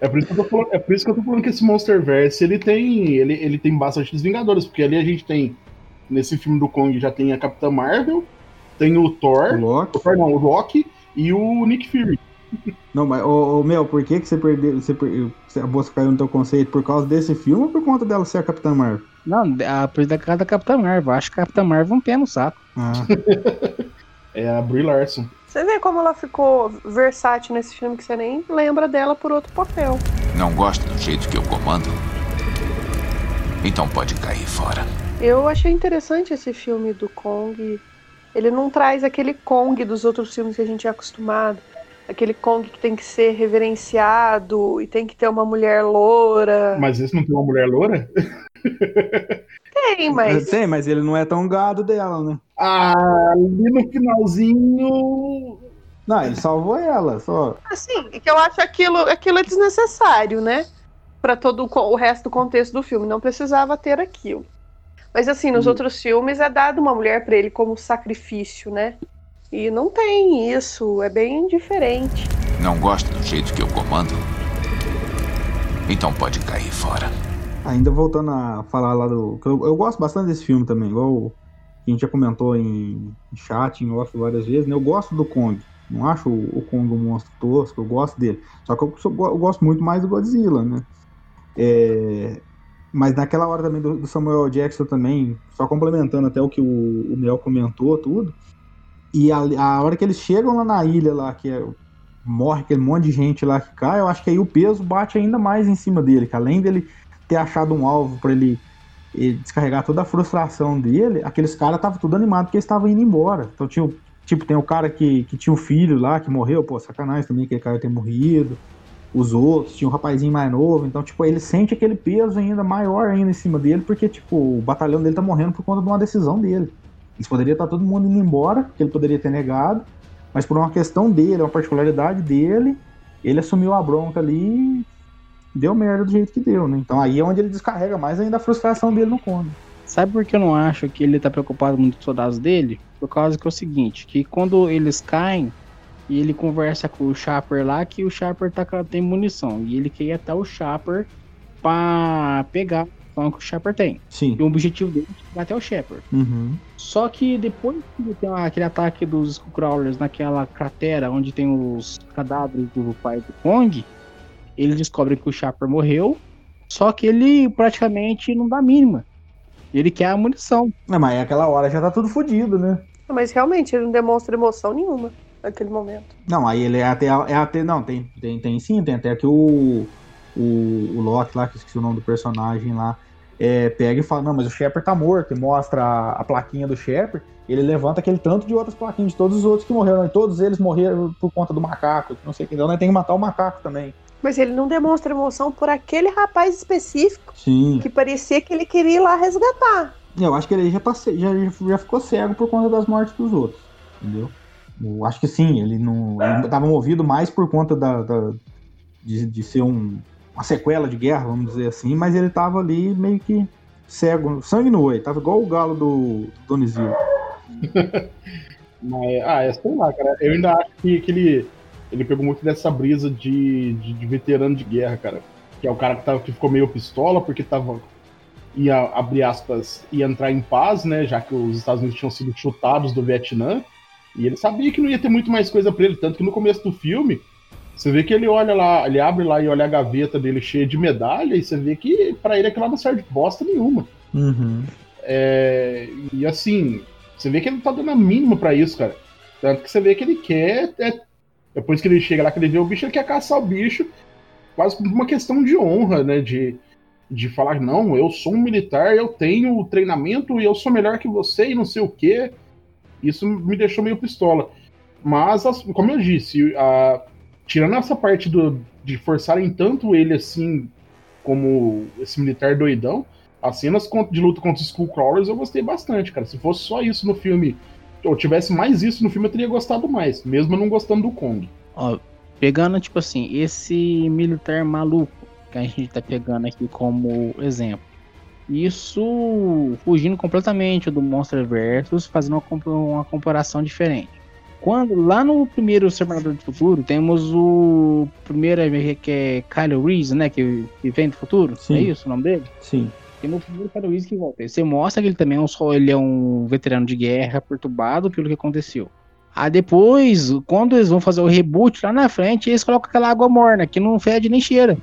É por, isso que eu tô falando, é por isso que eu tô falando que esse Monsterverse ele tem, ele, ele tem bastante dos Vingadores, porque ali a gente tem, nesse filme do Kong, já tem a Capitã Marvel, tem o Thor, Loki. o Thor não, o Rock e o Nick Fury. Não, mas, ô, ô, Mel, por que, que você perdeu. Você, per- você- a bolsa caiu no teu conceito? Por causa desse filme ou por conta dela ser a Capitã Marvel? Não, a da casa da Capitã Marvel. Acho que a Capitã Marvel é um pé no saco. Ah, É a Brie Larson. Você vê como ela ficou versátil nesse filme que você nem lembra dela por outro papel. Não gosta do jeito que eu comando? Então pode cair fora. Eu achei interessante esse filme do Kong. Ele não traz aquele Kong dos outros filmes que a gente é acostumado. Aquele Kong que tem que ser reverenciado e tem que ter uma mulher loura. Mas esse não tem uma mulher loura? Tem, mas. Tem, mas ele não é tão gado dela, né? Ah, ali no finalzinho. Não, ele salvou ela, só. Assim, é que eu acho aquilo, aquilo é desnecessário, né? Pra todo o resto do contexto do filme. Não precisava ter aquilo. Mas assim, nos outros filmes é dado uma mulher pra ele como sacrifício, né? E não tem isso, é bem diferente. Não gosta do jeito que eu comando? Então pode cair fora. Ainda voltando a falar lá do. Eu, eu gosto bastante desse filme também, igual a gente já comentou em, em chat, em off várias vezes, né? Eu gosto do Kong. Não acho o, o Kong um monstro tosco, eu gosto dele. Só que eu, eu gosto muito mais do Godzilla, né? É, mas naquela hora também do, do Samuel Jackson também, só complementando até o que o, o Mel comentou, tudo. E a, a hora que eles chegam lá na ilha lá, que é morre aquele monte de gente lá que cai, eu acho que aí o peso bate ainda mais em cima dele, que além dele ter achado um alvo pra ele, ele descarregar toda a frustração dele, aqueles caras estavam tudo animados porque eles estavam indo embora. Então tinha, tipo, tem o cara que, que tinha o filho lá, que morreu, pô, sacanagem também aquele cara ter morrido. Os outros, tinha um rapazinho mais novo, então, tipo, ele sente aquele peso ainda maior ainda em cima dele, porque, tipo, o batalhão dele tá morrendo por conta de uma decisão dele. Eles poderiam estar todo mundo indo embora, que ele poderia ter negado, mas por uma questão dele, uma particularidade dele, ele assumiu a bronca ali deu merda do jeito que deu, né? Então aí é onde ele descarrega mais ainda a frustração dele no Conde. Sabe por que eu não acho que ele tá preocupado muito com os soldados dele? Por causa que é o seguinte, que quando eles caem, e ele conversa com o Chopper lá, que o Chopper tá, tem munição. E ele quer ir até o Chopper pra pegar munição que o Chopper tem. Sim. E o objetivo dele é chegar até o Shepard. Uhum. Só que depois que tem aquele ataque dos Skullcrawlers naquela cratera onde tem os cadáveres do pai do Kong, eles descobrem que o Chopper morreu, só que ele praticamente não dá a mínima. Ele quer a munição. Não, mas aquela hora já tá tudo fodido, né? Mas realmente ele não demonstra emoção nenhuma naquele momento. Não, aí ele é até. É até não, tem, tem, tem sim, tem até que o. O, o Loki lá, que esqueci o nome do personagem lá, é, pega e fala: Não, mas o Shepard tá morto. E mostra a, a plaquinha do Shepard. Ele levanta aquele tanto de outras plaquinhas de todos os outros que morreram. E todos eles morreram por conta do macaco. que Não sei o que. Então, né, tem que matar o macaco também. Mas ele não demonstra emoção por aquele rapaz específico Sim. que parecia que ele queria ir lá resgatar. Eu acho que ele já, já, já ficou cego por conta das mortes dos outros. Entendeu? Eu acho que sim, ele não. Ele tava movido mais por conta da. da- de, de ser um, uma sequela de guerra, vamos dizer assim, mas ele tava ali meio que cego, sangue no olho, tava igual o galo do Donizil. Mas, ah, é, sei lá, cara. Eu ainda acho que, que ele, pegou muito dessa brisa de, de, de veterano de guerra, cara. Que é o cara que, tava, que ficou meio pistola porque tava. ia, abrir aspas, ia entrar em paz, né? Já que os Estados Unidos tinham sido chutados do Vietnã. E ele sabia que não ia ter muito mais coisa pra ele. Tanto que no começo do filme, você vê que ele olha lá, ele abre lá e olha a gaveta dele cheia de medalha, e você vê que pra ele aquilo lá não serve de bosta nenhuma. Uhum. É, e assim, você vê que ele não tá dando a mínima pra isso, cara. Tanto que você vê que ele quer. é, depois que ele chega lá, que ele vê o bicho, ele quer caçar o bicho, quase por uma questão de honra, né? De, de falar, não, eu sou um militar, eu tenho treinamento e eu sou melhor que você e não sei o quê. Isso me deixou meio pistola. Mas, as- como eu disse, a- tirando essa parte do, de forçarem tanto ele assim, como esse militar doidão, as cenas de luta contra os Skullcrawlers eu gostei bastante, cara. Se fosse só isso no filme, ou tivesse mais isso no filme, eu teria gostado mais, mesmo eu não gostando do Kong. Ó, pegando, tipo assim, esse militar maluco que a gente tá pegando aqui como exemplo. Isso fugindo completamente do Monster Versus, fazendo uma, uma comparação diferente. Quando lá no primeiro Exterminador do Futuro, temos o primeiro que é Kyle Reese, né? Que, que vem do futuro. Sim. É isso o nome dele? Sim. E no primeiro Reese que volta. Você mostra que ele também é um, só, ele é um veterano de guerra perturbado pelo que aconteceu. Aí depois, quando eles vão fazer o reboot lá na frente, eles colocam aquela água morna, que não fede nem cheira.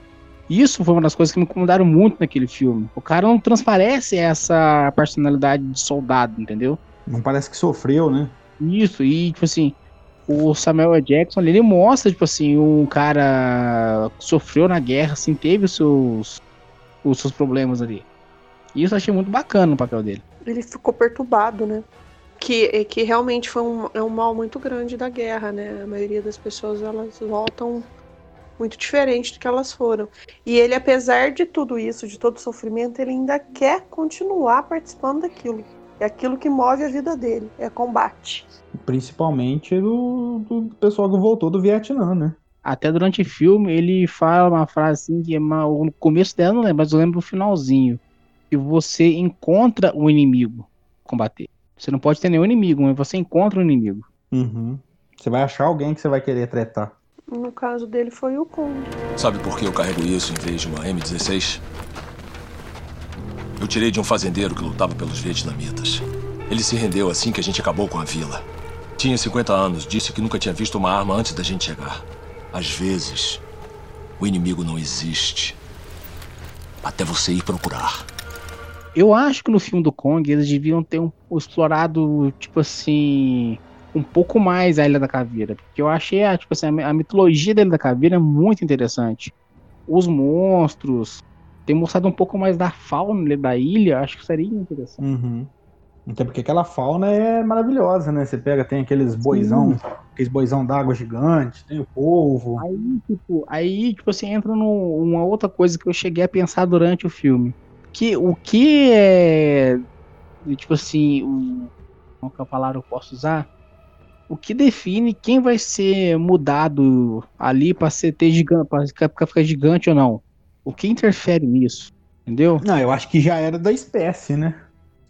Isso foi uma das coisas que me incomodaram muito naquele filme. O cara não transparece essa personalidade de soldado, entendeu? Não parece que sofreu, né? Isso, e tipo assim, o Samuel. Jackson ele mostra, tipo assim, um cara que sofreu na guerra, assim, teve os seus, os seus problemas ali. E isso eu achei muito bacana no papel dele. Ele ficou perturbado, né? Que, é que realmente foi um, é um mal muito grande da guerra, né? A maioria das pessoas elas voltam muito diferente do que elas foram. E ele, apesar de tudo isso, de todo o sofrimento, ele ainda quer continuar participando daquilo. É aquilo que move a vida dele, é combate. Principalmente do, do pessoal que voltou do Vietnã, né? Até durante o filme ele fala uma frase assim que é uma, no começo dela eu não lembro, mas eu lembro do finalzinho. Que você encontra o inimigo combater. Você não pode ter nenhum inimigo, mas você encontra o inimigo. Uhum. Você vai achar alguém que você vai querer tretar. No caso dele foi o Kong. Sabe por que eu carrego isso em vez de uma M16? Eu tirei de um fazendeiro que lutava pelos vietnamitas. Ele se rendeu assim que a gente acabou com a vila. Tinha 50 anos, disse que nunca tinha visto uma arma antes da gente chegar. Às vezes, o inimigo não existe. Até você ir procurar. Eu acho que no filme do Kong eles deviam ter um, explorado, tipo assim, um pouco mais a Ilha da Caveira. Porque eu achei a, tipo assim, a mi- a mitologia da Ilha da Caveira muito interessante. Os monstros, ter mostrado um pouco mais da fauna da ilha, acho que seria interessante. Uhum. Até porque aquela fauna é maravilhosa, né? Você pega, tem aqueles boizão, aqueles boizão d'água gigante, tem o polvo. Aí, tipo, aí, tipo assim, entra numa outra coisa que eu cheguei a pensar durante o filme. Que o que é. Tipo assim, o, qual que é a palavra que eu posso usar? O que define quem vai ser mudado ali pra ser ter gigante, pra ficar- gigante ou não? O que interfere nisso? Entendeu? Não, eu acho que já era da espécie, né?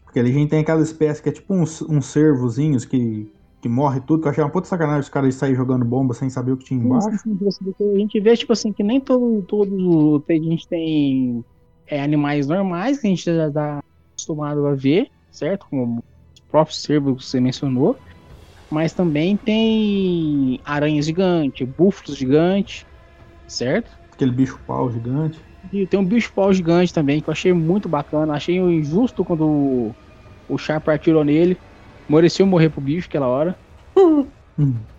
Porque ali a gente tem aquela espécie que é tipo uns, uns cervozinhos que, que morre tudo, que eu achei uma puta sacanagem os caras saírem jogando bomba sem saber o que tinha embaixo. A gente vê, tipo assim, que nem todo, todo a gente tem é, animais normais que a gente já tá acostumado a ver, certo? Como os próprios cervos que você mencionou. Mas também tem aranhas gigantes, búfalos gigantes, certo? Aquele bicho pau gigante. E tem um bicho pau gigante também, que eu achei muito bacana. Achei injusto quando o, o Sharp atirou nele. Mereceu morrer pro bicho aquela hora.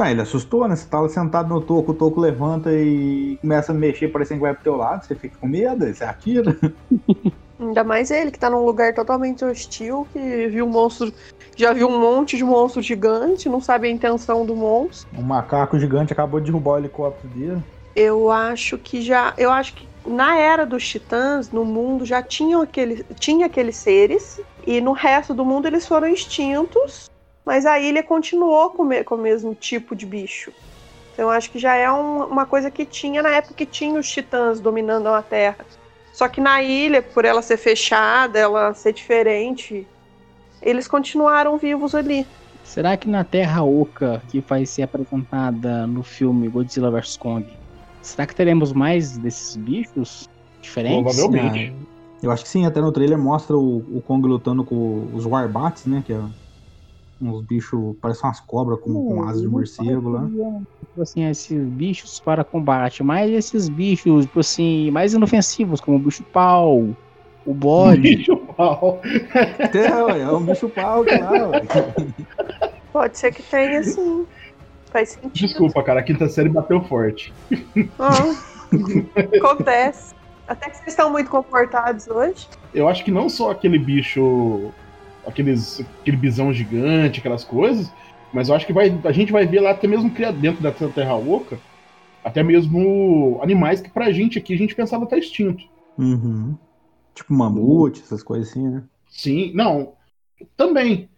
Ah, ele assustou, né? Você tava sentado no toco, o toco levanta e começa a mexer, parecendo que vai pro teu lado, você fica com medo, você atira. Ainda mais ele, que tá num lugar totalmente hostil, que viu um monstro. Já viu um monte de monstro gigante, não sabe a intenção do monstro. Um macaco gigante acabou de derrubar o helicóptero dele. Eu acho que já. Eu acho que na era dos titãs, no mundo, já tinham aquele, tinha aqueles seres. E no resto do mundo eles foram extintos. Mas a ilha continuou com, com o mesmo tipo de bicho. Então eu acho que já é um- uma coisa que tinha na época que tinha os titãs dominando a Terra. Só que na ilha, por ela ser fechada, ela ser diferente, eles continuaram vivos ali. Será que na Terra Oca, que vai ser apresentada no filme Godzilla vs Kong, será que teremos mais desses bichos diferentes? Provavelmente. Eu acho que sim, até no trailer mostra o, o Kong lutando com os Warbats, né? Que é uns bichos, parecem umas cobras com, com asas de morcego lá. Tipo assim, esses bichos para combate, mas esses bichos, tipo assim, mais inofensivos, como o bicho pau, o bode. Bicho pau. É, ué, é um bicho pau, claro. Pode ser que tenha sim. Faz sentido. Desculpa, cara, a quinta série bateu forte. Ah, acontece. Até que vocês estão muito comportados hoje. Eu acho que não só aquele bicho. Aqueles, aquele bisão gigante, aquelas coisas. Mas eu acho que vai, a gente vai ver lá até mesmo criado dentro da Terra Oca. Até mesmo animais que pra gente aqui a gente pensava estar extinto. Uhum. Tipo mamute, essas coisas assim, né? Sim, não. Também.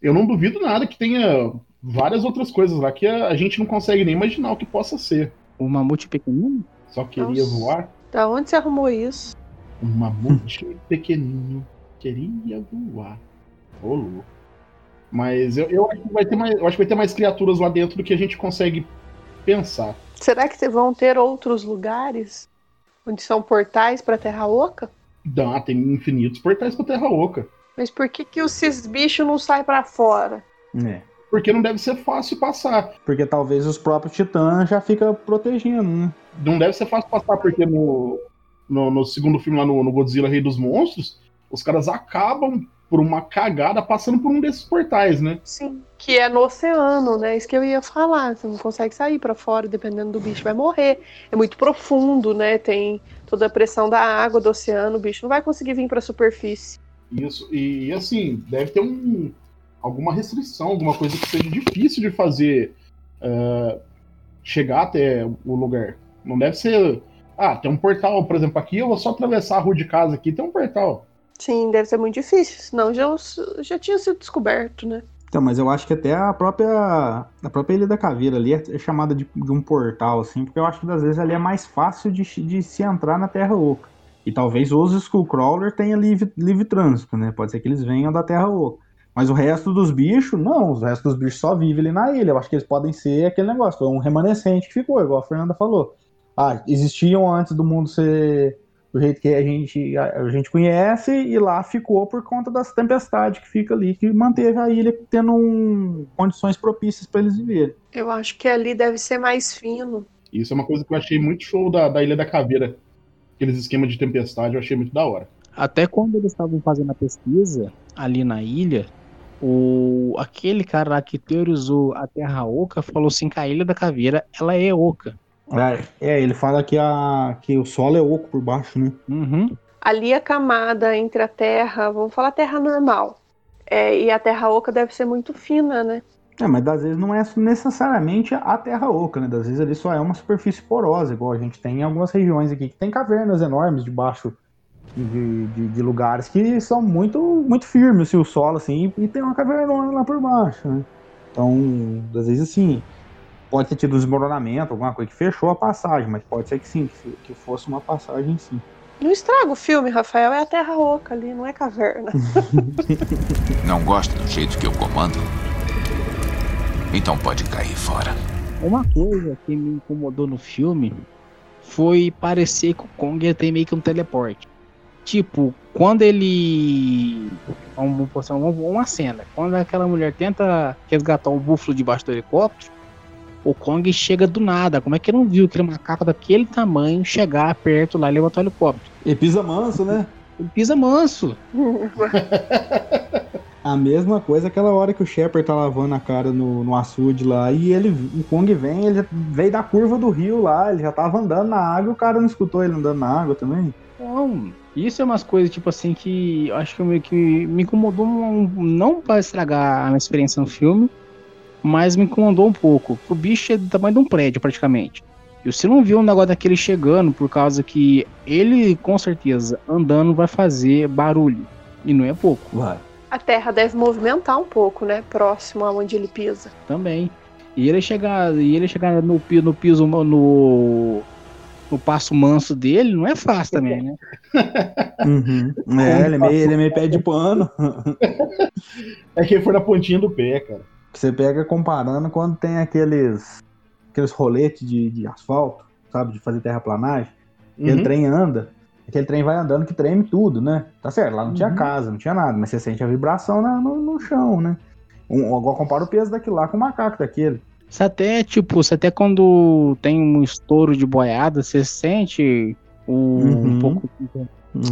Eu não duvido nada que tenha várias outras coisas lá que a, a gente não consegue nem imaginar o que possa ser. O mamute pequenino? Só queria Nossa. voar. Da onde você arrumou isso? Um mamute pequenininho queria voar. Ô, louco. Mas eu, eu acho que vai ter mais, eu acho que vai ter mais criaturas lá dentro do que a gente consegue pensar. Será que vão ter outros lugares onde são portais para Terra Oca? Dá, tem infinitos portais pra Terra Oca. Mas por que, que esses bichos não saem para fora? É. Porque não deve ser fácil passar. Porque talvez os próprios titãs já ficam protegendo, né? Não deve ser fácil passar, porque no, no, no segundo filme lá no, no Godzilla Rei dos Monstros, os caras acabam por uma cagada passando por um desses portais, né? Sim. Que é no oceano, né? Isso que eu ia falar. Você não consegue sair para fora, dependendo do bicho, vai morrer. É muito profundo, né? Tem toda a pressão da água do oceano, o bicho não vai conseguir vir para a superfície. Isso, e assim, deve ter um, alguma restrição, alguma coisa que seja difícil de fazer eh, chegar até o lugar. Não deve ser. Ah, tem um portal, por exemplo, aqui eu vou só atravessar a rua de casa aqui, tem um portal. Sim, deve ser muito difícil, senão já, já tinha sido descoberto, né? Então, mas eu acho que até a própria a própria Ilha da Caveira ali é é chamada de, de um portal, assim, porque eu acho que às vezes ali é mais fácil de, de se entrar na Terra Oca. E talvez os Skullcrawler tenham livre, livre trânsito, né? Pode ser que eles venham da Terra Oca. Mas o resto dos bichos, não, os restos dos bichos só vivem ali na ilha. Eu acho que eles podem ser aquele negócio, um remanescente que ficou, igual a Fernanda falou. Ah, existiam antes do mundo ser do jeito que a gente, a, a gente conhece, e lá ficou por conta das tempestades que fica ali, que manteve a ilha tendo um- condições propícias para eles viverem. Eu acho que ali deve ser mais fino. Isso é uma coisa que eu achei muito show da, da Ilha da Caveira. Aqueles esquemas de tempestade, eu achei muito da hora. Até quando eles estavam fazendo a pesquisa ali na ilha, O, aquele cara lá que teorizou a Terra Oca falou assim que a Ilha da Caveira ela é oca. É, é, ele fala que, a, que o solo é oco por baixo, né? Uhum. Ali a camada entre a terra, vamos falar terra normal, é, e a terra oca deve ser muito fina, né? É, mas às vezes não é necessariamente a terra oca, né? Às vezes ali só é uma superfície porosa, igual a gente tem em algumas regiões aqui que tem cavernas enormes debaixo de, de, de lugares que são muito, muito firmes, assim, o solo, assim, e tem uma caverna lá por baixo, né? Então, às vezes, assim, pode ter tido desmoronamento, alguma coisa que fechou a passagem, mas pode ser que sim, que, fosse uma passagem sim. Não estraga o filme, Rafael, é a terra oca ali, não é caverna. Não gosta do jeito que eu comando? Então pode cair fora. Uma coisa que me incomodou no filme foi parecer que o Kong ia ter meio que um teleporte. Tipo, quando ele. Vamos postar uma cena. Quando aquela mulher tenta resgatar o búfalo debaixo do helicóptero, o Kong chega do nada. Como é que ele não viu aquele macaco daquele tamanho chegar perto lá e levantar o helicóptero? E pisa manso, né? Ele pisa manso. A mesma coisa aquela hora que o Shepard tá lavando a cara no, no açude lá e ele, o Kong vem, ele veio da curva do rio lá, ele já tava andando na água e o cara não escutou ele andando na água também. Não, isso é umas coisas, tipo assim, que eu acho que, meio que me incomodou, não, não pra estragar a minha experiência no filme, mas me incomodou um pouco. O bicho é do tamanho de um prédio, praticamente. E você não viu um negócio daquele chegando, por causa que ele, com certeza, andando vai fazer barulho. E não é pouco. Vai. A terra deve movimentar um pouco, né? Próximo aonde ele pisa. Também. E ele chegar, e ele chegar no, no piso, no, no passo manso dele, não é fácil também, né? Uhum. É, ele é, meio, ele é meio pé de pano. É que ele foi na pontinha do pé, cara. Que você pega comparando quando tem aqueles aqueles roletes de, de asfalto, sabe, de fazer terraplanagem, aquele Uhum. trem anda, aquele trem vai andando que treme tudo, né? Tá certo, lá não tinha Uhum. casa, não tinha nada, mas você sente a vibração na- no, no chão, né? Um, agora compara o peso daquilo lá com o macaco daquele. Você até, tipo, você até quando tem um estouro de boiada, você sente o, Uhum. um pouco.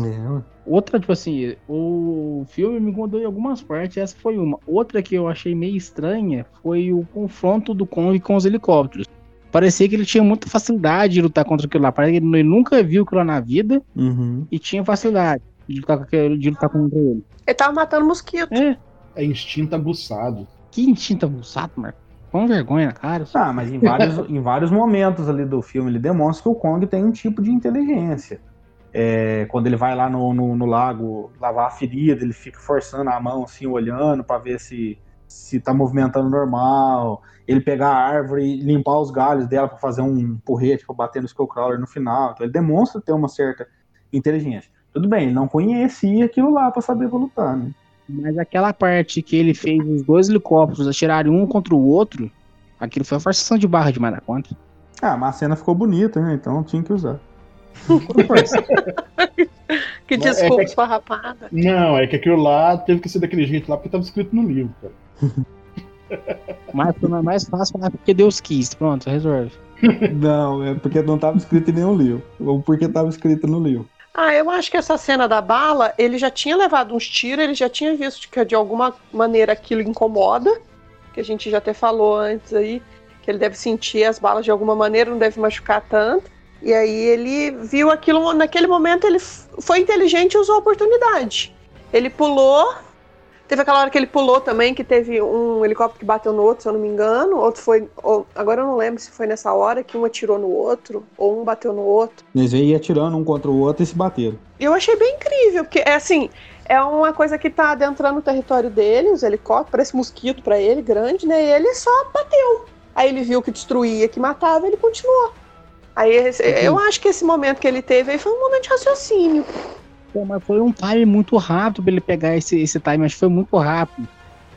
É. Outra, tipo assim, o filme me incomodou em algumas partes, essa foi uma. Outra que eu achei meio estranha foi o confronto do Kong com os helicópteros. Parecia que ele tinha muita facilidade de lutar contra aquilo lá. Parece que ele nunca viu aquilo lá na vida Uhum. e tinha facilidade de lutar, com aquele- de lutar contra ele. Ele tava matando mosquito. É, É instinto aguçado. que instinto abuçado, Marco. Com vergonha na cara. Ah, mas em vários, em vários momentos ali do filme ele demonstra que o Kong tem um tipo de inteligência. É, quando ele vai lá no, no, no lago lavar a ferida, ele fica forçando a mão assim, olhando pra ver se, se tá movimentando normal. Ele pegar a árvore e limpar os galhos dela pra fazer um porrete pra bater no Skullcrawler no final. Então ele demonstra ter uma certa inteligência. Tudo bem, ele não conhecia aquilo lá pra saber pra lutar, né? Mas aquela parte que ele fez os dois helicópteros atirarem um contra o outro, aquilo foi uma forçação de barra demais da conta. Ah, mas a cena ficou bonita, né? Então tinha que usar. Força. Que Mas é desculpa que- esfarrapada. Não, é que aquilo lá teve que ser daquele jeito lá porque tava escrito no livro, cara. Mas foi mais fácil falar porque Deus quis. Pronto, resolve. Não, é porque não estava escrito em nenhum livro. Ou porque estava escrito no livro. Ah, eu acho que essa cena da bala, ele já tinha levado uns tiros, ele já tinha visto que de alguma maneira aquilo incomoda, que a gente já até falou antes aí, que ele deve sentir as balas de alguma maneira, não deve machucar tanto. E aí ele viu aquilo, naquele momento ele foi inteligente e usou a oportunidade. Ele pulou, teve aquela hora que ele pulou também, que teve um helicóptero que bateu no outro, se eu não me engano, outro foi, ou- agora eu não lembro se foi nessa hora que um atirou no outro, ou um bateu no outro. Eles iam atirando um contra o outro e se bateram. Eu achei bem incrível, porque é assim, é uma coisa que tá adentrando o território dele, os helicópteros, parece mosquito pra ele, grande, né? E ele só bateu. Aí ele viu que destruía, que matava, ele continuou. Aí esse- eu acho que esse momento que ele teve aí foi um momento de raciocínio. Pô, mas foi um time muito rápido pra ele pegar esse, esse time. Acho que foi muito rápido.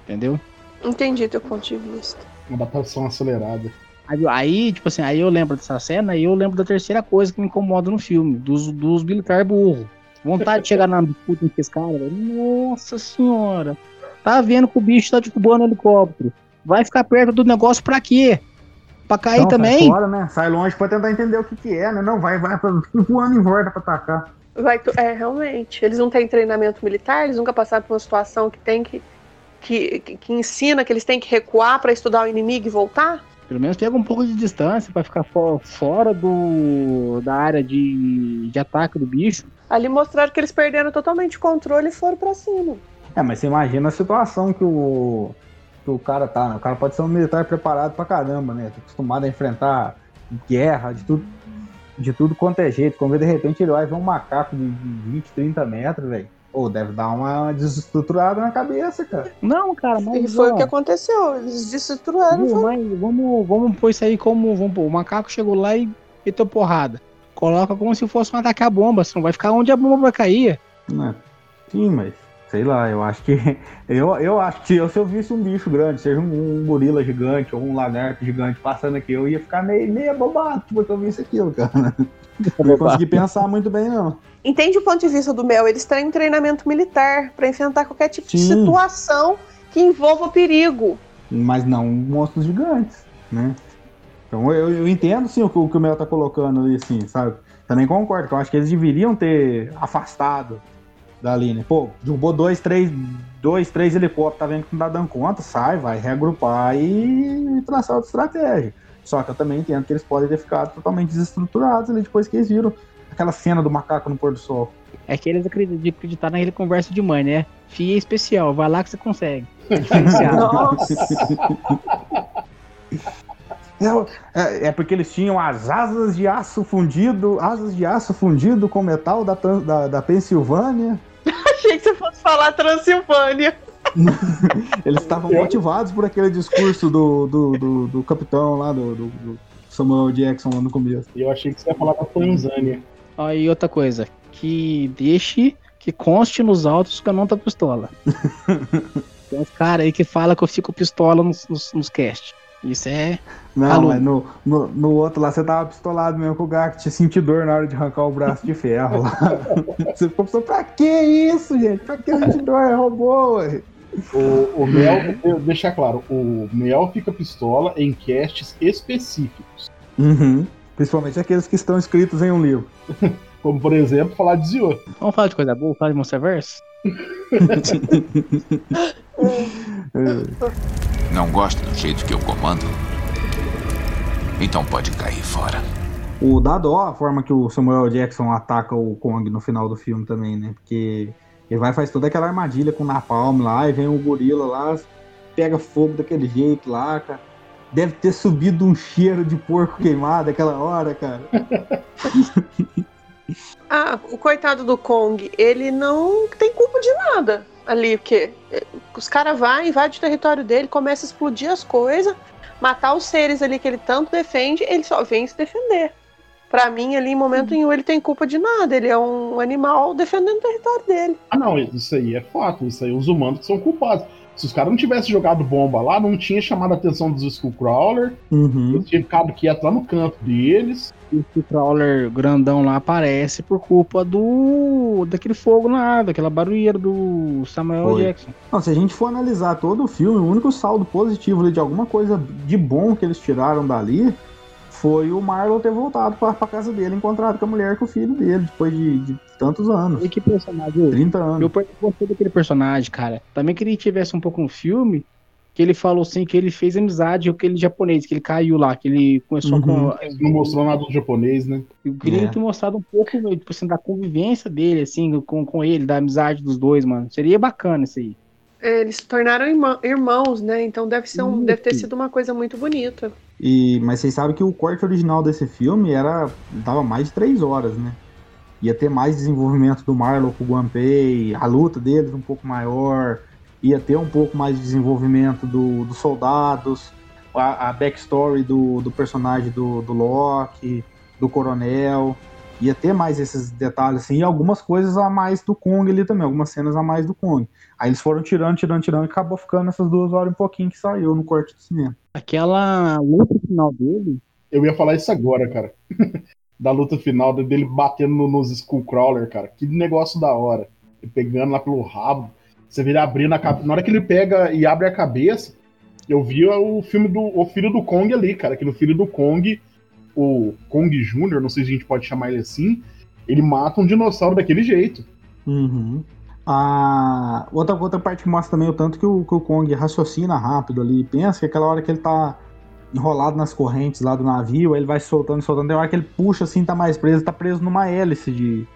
Entendeu? Entendi teu ponto de vista. Uma adaptação acelerada. Aí, aí, tipo assim, aí eu lembro dessa cena e eu lembro da terceira coisa que me incomoda no filme, dos, dos militares burros. Vontade de chegar na disputa com esse cara, velho. Nossa senhora. Tá vendo que o bicho tá derrubando o helicóptero. Vai ficar perto do negócio pra quê? Pra cair Então, Sai também? fora, né? Sai longe pra tentar entender o que que é, né? Não, vai, vai, pra- voando em volta pra atacar. Vai tu- é, realmente. Eles não têm treinamento militar, eles nunca passaram por uma situação que tem que que, que, que ensina que eles têm que recuar para estudar o inimigo e voltar? Pelo menos pega um pouco de distância pra ficar fo- fora do da área de, de ataque do bicho. Ali mostraram que eles perderam totalmente o controle e foram pra cima. É, mas você imagina a situação que o, que o cara tá, né? O cara pode ser um militar preparado pra caramba, né? Tá acostumado a enfrentar guerra, de tudo, de tudo quanto é jeito. Quando de repente ele vai ver um macaco de de 20, 30 metros, velho. Pô, deve dar uma desestruturada na cabeça, cara. Não, cara, E mas. foi ó, o que aconteceu. Eles desestruturaram. foi- mas vamos, vamos pôr isso aí como. Vamos pôr, o macaco chegou lá e meteu porrada. Coloca como se fosse um ataque à bomba, senão vai ficar onde a bomba vai cair. Né? Sim, mas sei lá, eu acho que. Eu, eu acho que se eu, se eu visse um bicho grande, seja um, um gorila gigante ou um lagarto gigante passando aqui, eu ia ficar meio, meio bobado porque eu visse aquilo, cara. Não ia conseguir pensar muito bem, não. Entende o ponto de vista do Mel? Eles têm treinamento militar pra enfrentar qualquer tipo de Sim. situação que envolva perigo. mas não monstros gigantes, né? Então eu, eu entendo sim o que, o que o Mel tá colocando ali, assim, sabe? Também concordo, que eu acho que eles deveriam ter afastado dali, né? Pô, derrubou dois, três, dois, três helicópteros, tá vendo que não tá dando conta, sai, vai reagrupar e traçar outra estratégia. Só que eu também entendo que eles podem ter ficado totalmente desestruturados ali depois que eles viram aquela cena do macaco no pôr do sol. É que eles acreditam de acreditar naquele conversa de mãe, né? Fia especial, vai lá que você consegue. É, é- é porque eles tinham as asas de aço fundido, asas de aço fundido com metal da, da, da Pensilvânia. Achei que você fosse falar Transilvânia. Eles estavam motivados por aquele discurso do, do, do, do capitão lá, do, do- do Samuel Jackson lá no começo. E eu achei que você ia falar da Tanzânia. E outra coisa, que deixe que conste nos autos que eu não tô pistola. Tem uns caras aí que falam que eu fico pistola nos, nos, nos cast. Isso é. Não, Alô. mas no, no, no outro lá você tava pistolado mesmo com o Gak, tinha sentido dor na hora de arrancar o braço de ferro lá. Você ficou pensando, pra que isso, gente? Pra que sentir dor? É robô, ué. O, o Mel, deixar claro, o Mel fica pistola em casts específicos. Uhum. Principalmente aqueles que estão escritos em um livro. Como, por exemplo, falar de Zio. Vamos falar de coisa boa? Falar de Monsterverse? Não gosta do jeito que eu comando? Então pode cair fora. O dá dó a forma que o Samuel Jackson ataca o Kong no final do filme também, né? Porque ele vai e faz toda aquela armadilha com o Napalm lá, e vem o gorila lá, pega fogo daquele jeito lá, cara. Deve ter subido um cheiro de porco queimado aquela hora, cara. Ah, o coitado do Kong, ele não tem culpa de nada ali, porque os caras vão, invadem o território dele, começa a explodir as coisas, matar os seres ali que ele tanto defende, ele só vem se defender. Pra mim, ali, em momento nenhum, ele tem culpa de nada. Ele é um animal defendendo o território dele. Ah, não, isso aí é fato. Isso aí, os humanos que são culpados. Se os caras não tivessem jogado bomba lá, não tinha chamado a atenção dos Skullcrawler, Uhum. eles tinham ficado quieto lá no canto deles. E o Crawler grandão lá aparece por culpa do. daquele fogo lá, daquela barulheira do Samuel Foi. Jackson. Não, se a gente for analisar todo o filme, o único saldo positivo ali de alguma coisa de bom que eles tiraram dali foi o Marlon ter voltado pra, pra casa dele, encontrado com a mulher e com o filho dele, depois de, de tantos anos. E que personagem? 30 anos. Eu gostei daquele personagem, cara. Também queria que tivesse um pouco um filme que ele falou assim que ele fez amizade com aquele japonês, que ele caiu lá, que ele começou Uhum. com. Não mostrou nada do japonês, né? Eu queria É. ter mostrado um pouco, tipo assim, da convivência dele, assim, com, com ele, da amizade dos dois, mano. Seria bacana isso aí. Eles se tornaram irmã- irmãos, né? Então deve, ser um, deve ter sido uma coisa muito bonita. E, mas vocês sabem que o corte original desse filme era dava mais de três horas, né? Ia ter mais desenvolvimento do Marlon com o Guanpei, a luta deles um pouco maior, ia ter um pouco mais de desenvolvimento do- dos soldados, a, a backstory do, do personagem do, do Loki, do Coronel, ia ter mais esses detalhes assim, e algumas coisas a mais do Kong ali também, algumas cenas a mais do Kong. Aí eles foram tirando, tirando, tirando, e acabou ficando essas duas horas e um pouquinho que saiu no corte do cinema. Aquela luta final dele, Eu ia falar isso agora, cara. da luta final dele batendo no- nos Skullcrawler, cara. Que negócio da hora. Ele pegando lá pelo rabo. Você vê ele abrindo a cabeça. Na hora que ele pega e abre a cabeça, eu vi o filme do o filho do Kong ali, cara. Que no filho do Kong, o Kong Jr., não sei se a gente pode chamar ele assim, ele mata um dinossauro daquele jeito. Uhum. A outra, outra parte que mostra também o tanto que o, que o Kong raciocina rápido ali, pensa que aquela hora que ele tá enrolado nas correntes lá do navio, aí ele vai soltando, soltando, tem hora que ele puxa assim, tá mais preso, tá preso numa hélice de,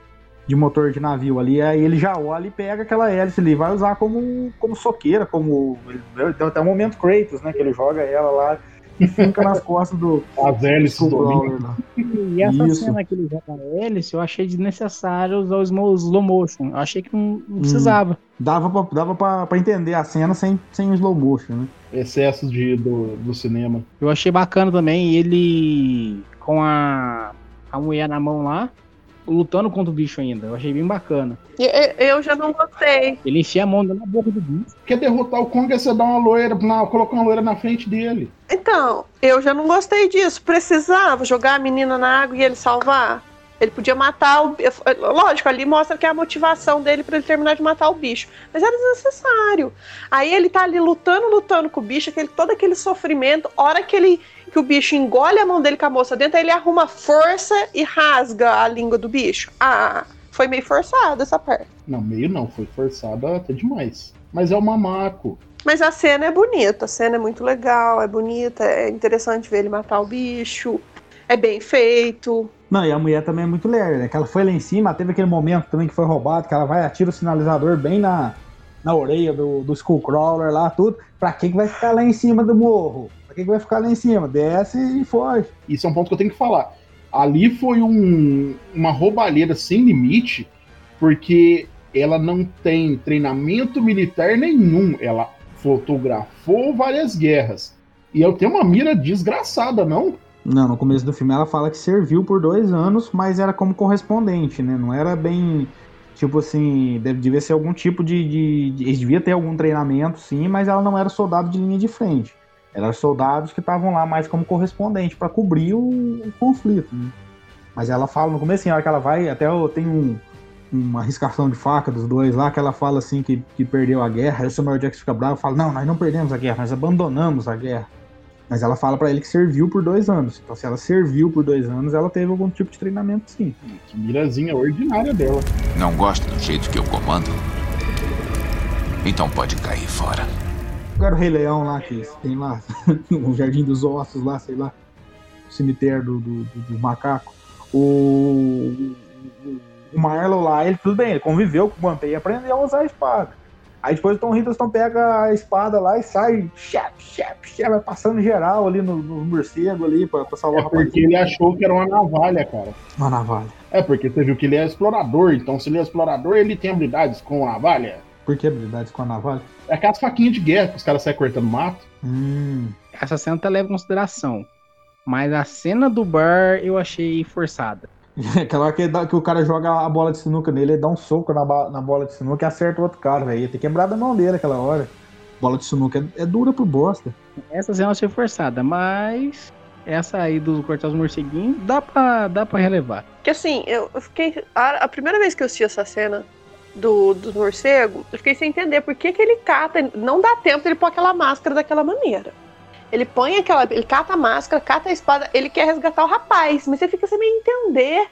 de motor de navio ali, aí ele já olha e pega aquela hélice ali, vai usar como, como soqueira, como. Tem até um momento Kratos, né? Que ele joga ela lá fica nas costas do. As hélices do. Crawler lá. E essa Isso. cena que ele joga a hélice, eu achei desnecessário usar o slow, slow motion. Eu achei que não, não precisava. Dava, pra, dava pra, pra entender a cena sem, sem slow motion, né? Excessos de, do, do cinema. Eu achei bacana também ele com a, a mulher na mão lá, lutando contra o bicho ainda. Eu achei bem bacana. Eu já não gostei. Ele enfia a mão na boca do bicho. Quer derrotar o Kong é você dar uma loira, na, colocar uma loira na frente dele. Então, eu já não gostei disso. Precisava jogar a menina na água e ele salvar. Ele podia matar o. Lógico, ali mostra que é a motivação dele pra ele terminar de matar o bicho. Mas era desnecessário. Aí ele tá ali lutando, lutando com o bicho, aquele, todo aquele sofrimento. Hora que ele. Que o bicho engole a mão dele com a moça dentro, aí ele arruma força e rasga a língua do bicho. Ah, foi meio forçado essa parte. Não, meio não, foi forçada até demais. Mas é o mamaco. Mas a cena é bonita, a cena é muito legal, é bonita, é interessante ver ele matar o bicho, é bem feito. Não, e a mulher também é muito lerda, né? Que ela foi lá em cima, teve aquele momento também que foi roubado, que ela vai atira o sinalizador bem na, na orelha do, do Skullcrawler lá, tudo. Pra que que vai ficar lá em cima do morro? Pra que que vai ficar lá em cima? Desce e foge. Isso é um ponto que eu tenho que falar. Ali foi um, uma roubalheira sem limite, porque ela não tem treinamento militar nenhum. Ela fotografou várias guerras. E eu tenho uma mira desgraçada, não? Não, no começo do filme ela fala que serviu por dois anos, mas era como correspondente, né? Não era bem. Tipo assim, deve, devia ser algum tipo de, de, de- Eles devia ter algum treinamento, sim, mas ela não era soldado de linha de frente. Eram soldados que estavam lá mais como correspondente para cobrir o, o conflito, né? Mas ela fala no começo, assim, hora que ela vai, até tenho um, uma riscação de faca dos dois lá, que ela fala assim que, que perdeu a guerra. Aí o Samuel Jackson fica bravo e fala: Não, nós não perdemos a guerra, nós abandonamos a guerra. Mas ela fala pra ele que serviu por dois anos. Então, se ela serviu por dois anos, ela teve algum tipo de treinamento, sim. Que mirazinha ordinária dela. Não gosta do jeito que eu comando? Então pode cair fora. Agora o Rei Leão lá, que tem lá, o Jardim dos Ossos lá, sei lá, o cemitério do, do, do- do macaco. O, o- Marlon lá, ele tudo bem, ele conviveu com o Piece e aprendeu a usar a espada. Aí depois o Tom Hiddleston pega a espada lá e sai, chap, chap, chap, vai passando geral ali no, no morcego ali pra, pra salvar É o porque ele achou que era uma navalha, cara. Uma navalha. É porque você viu que ele é explorador, então se ele é explorador, ele tem habilidades com navalha. Por que habilidades com a navalha? É aquelas faquinhas de guerra que os caras saem cortando mato. Hum, Essa cena até leva em consideração. Mas a cena do bar eu achei forçada. Aquela hora que, dá- que o cara joga a bola de sinuca nele, ele dá um soco na, na bola de sinuca e acerta o outro cara, velho. Ia ter quebrado a mão dele aquela hora. Bola de sinuca é, é dura pro bosta. Essa cena eu achei forçada, mas essa aí do cortar os morceguinhos dá pra, dá pra relevar. Que assim, eu fiquei. A, a primeira vez que eu assisti essa cena do, do morcego, eu fiquei sem entender por que, que ele cata. Não dá tempo ele pôr aquela máscara daquela maneira. Ele põe aquela. Ele cata a máscara, cata a espada, ele quer resgatar o rapaz, mas você fica sem meio entender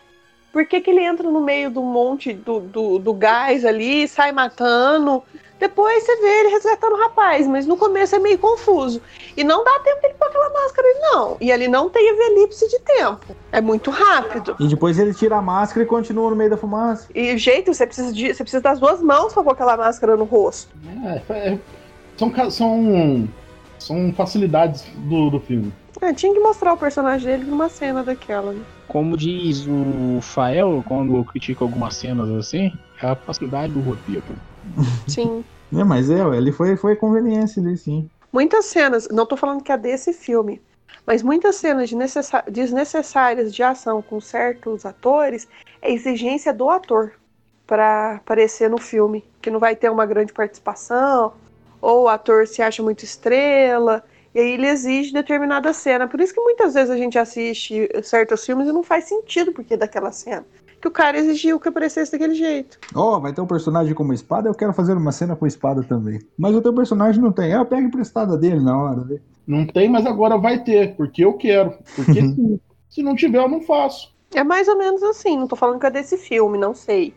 por que, que ele entra no meio do monte do, do, do gás ali, sai matando. Depois você vê ele resgatando o rapaz, mas no começo é meio confuso. E não dá tempo dele pôr aquela máscara ali, não. E ele não tem elipse de tempo. É muito rápido. E depois ele tira a máscara e continua no meio da fumaça. E o jeito, você precisa, de, você precisa das duas mãos pra pôr aquela máscara no rosto. É, é- são, são, são facilidades do, do filme. É, tinha que mostrar o personagem dele numa cena daquela. Né? Como diz o Fael, quando critica algumas cenas assim, é a facilidade do roteiro. Sim. É, mas é, ele foi, foi conveniência ali, sim. Muitas cenas, não tô falando que é desse filme, mas muitas cenas desnecessárias de ação com certos atores é exigência do ator pra aparecer no filme, que não vai ter uma grande participação, ou o ator se acha muito estrela, e aí ele exige determinada cena. Por isso que muitas vezes a gente assiste certos filmes e não faz sentido porque daquela cena. Que o cara exigiu que aparecesse daquele jeito. Ó, vai ter um personagem com uma espada, eu quero fazer uma cena com espada também. Mas o teu personagem não tem. É, eu pego emprestada dele na hora, né? Não tem, mas agora vai ter, porque eu quero. Porque se, se não tiver, eu não faço. É mais ou menos assim, não tô falando que é desse filme, não sei.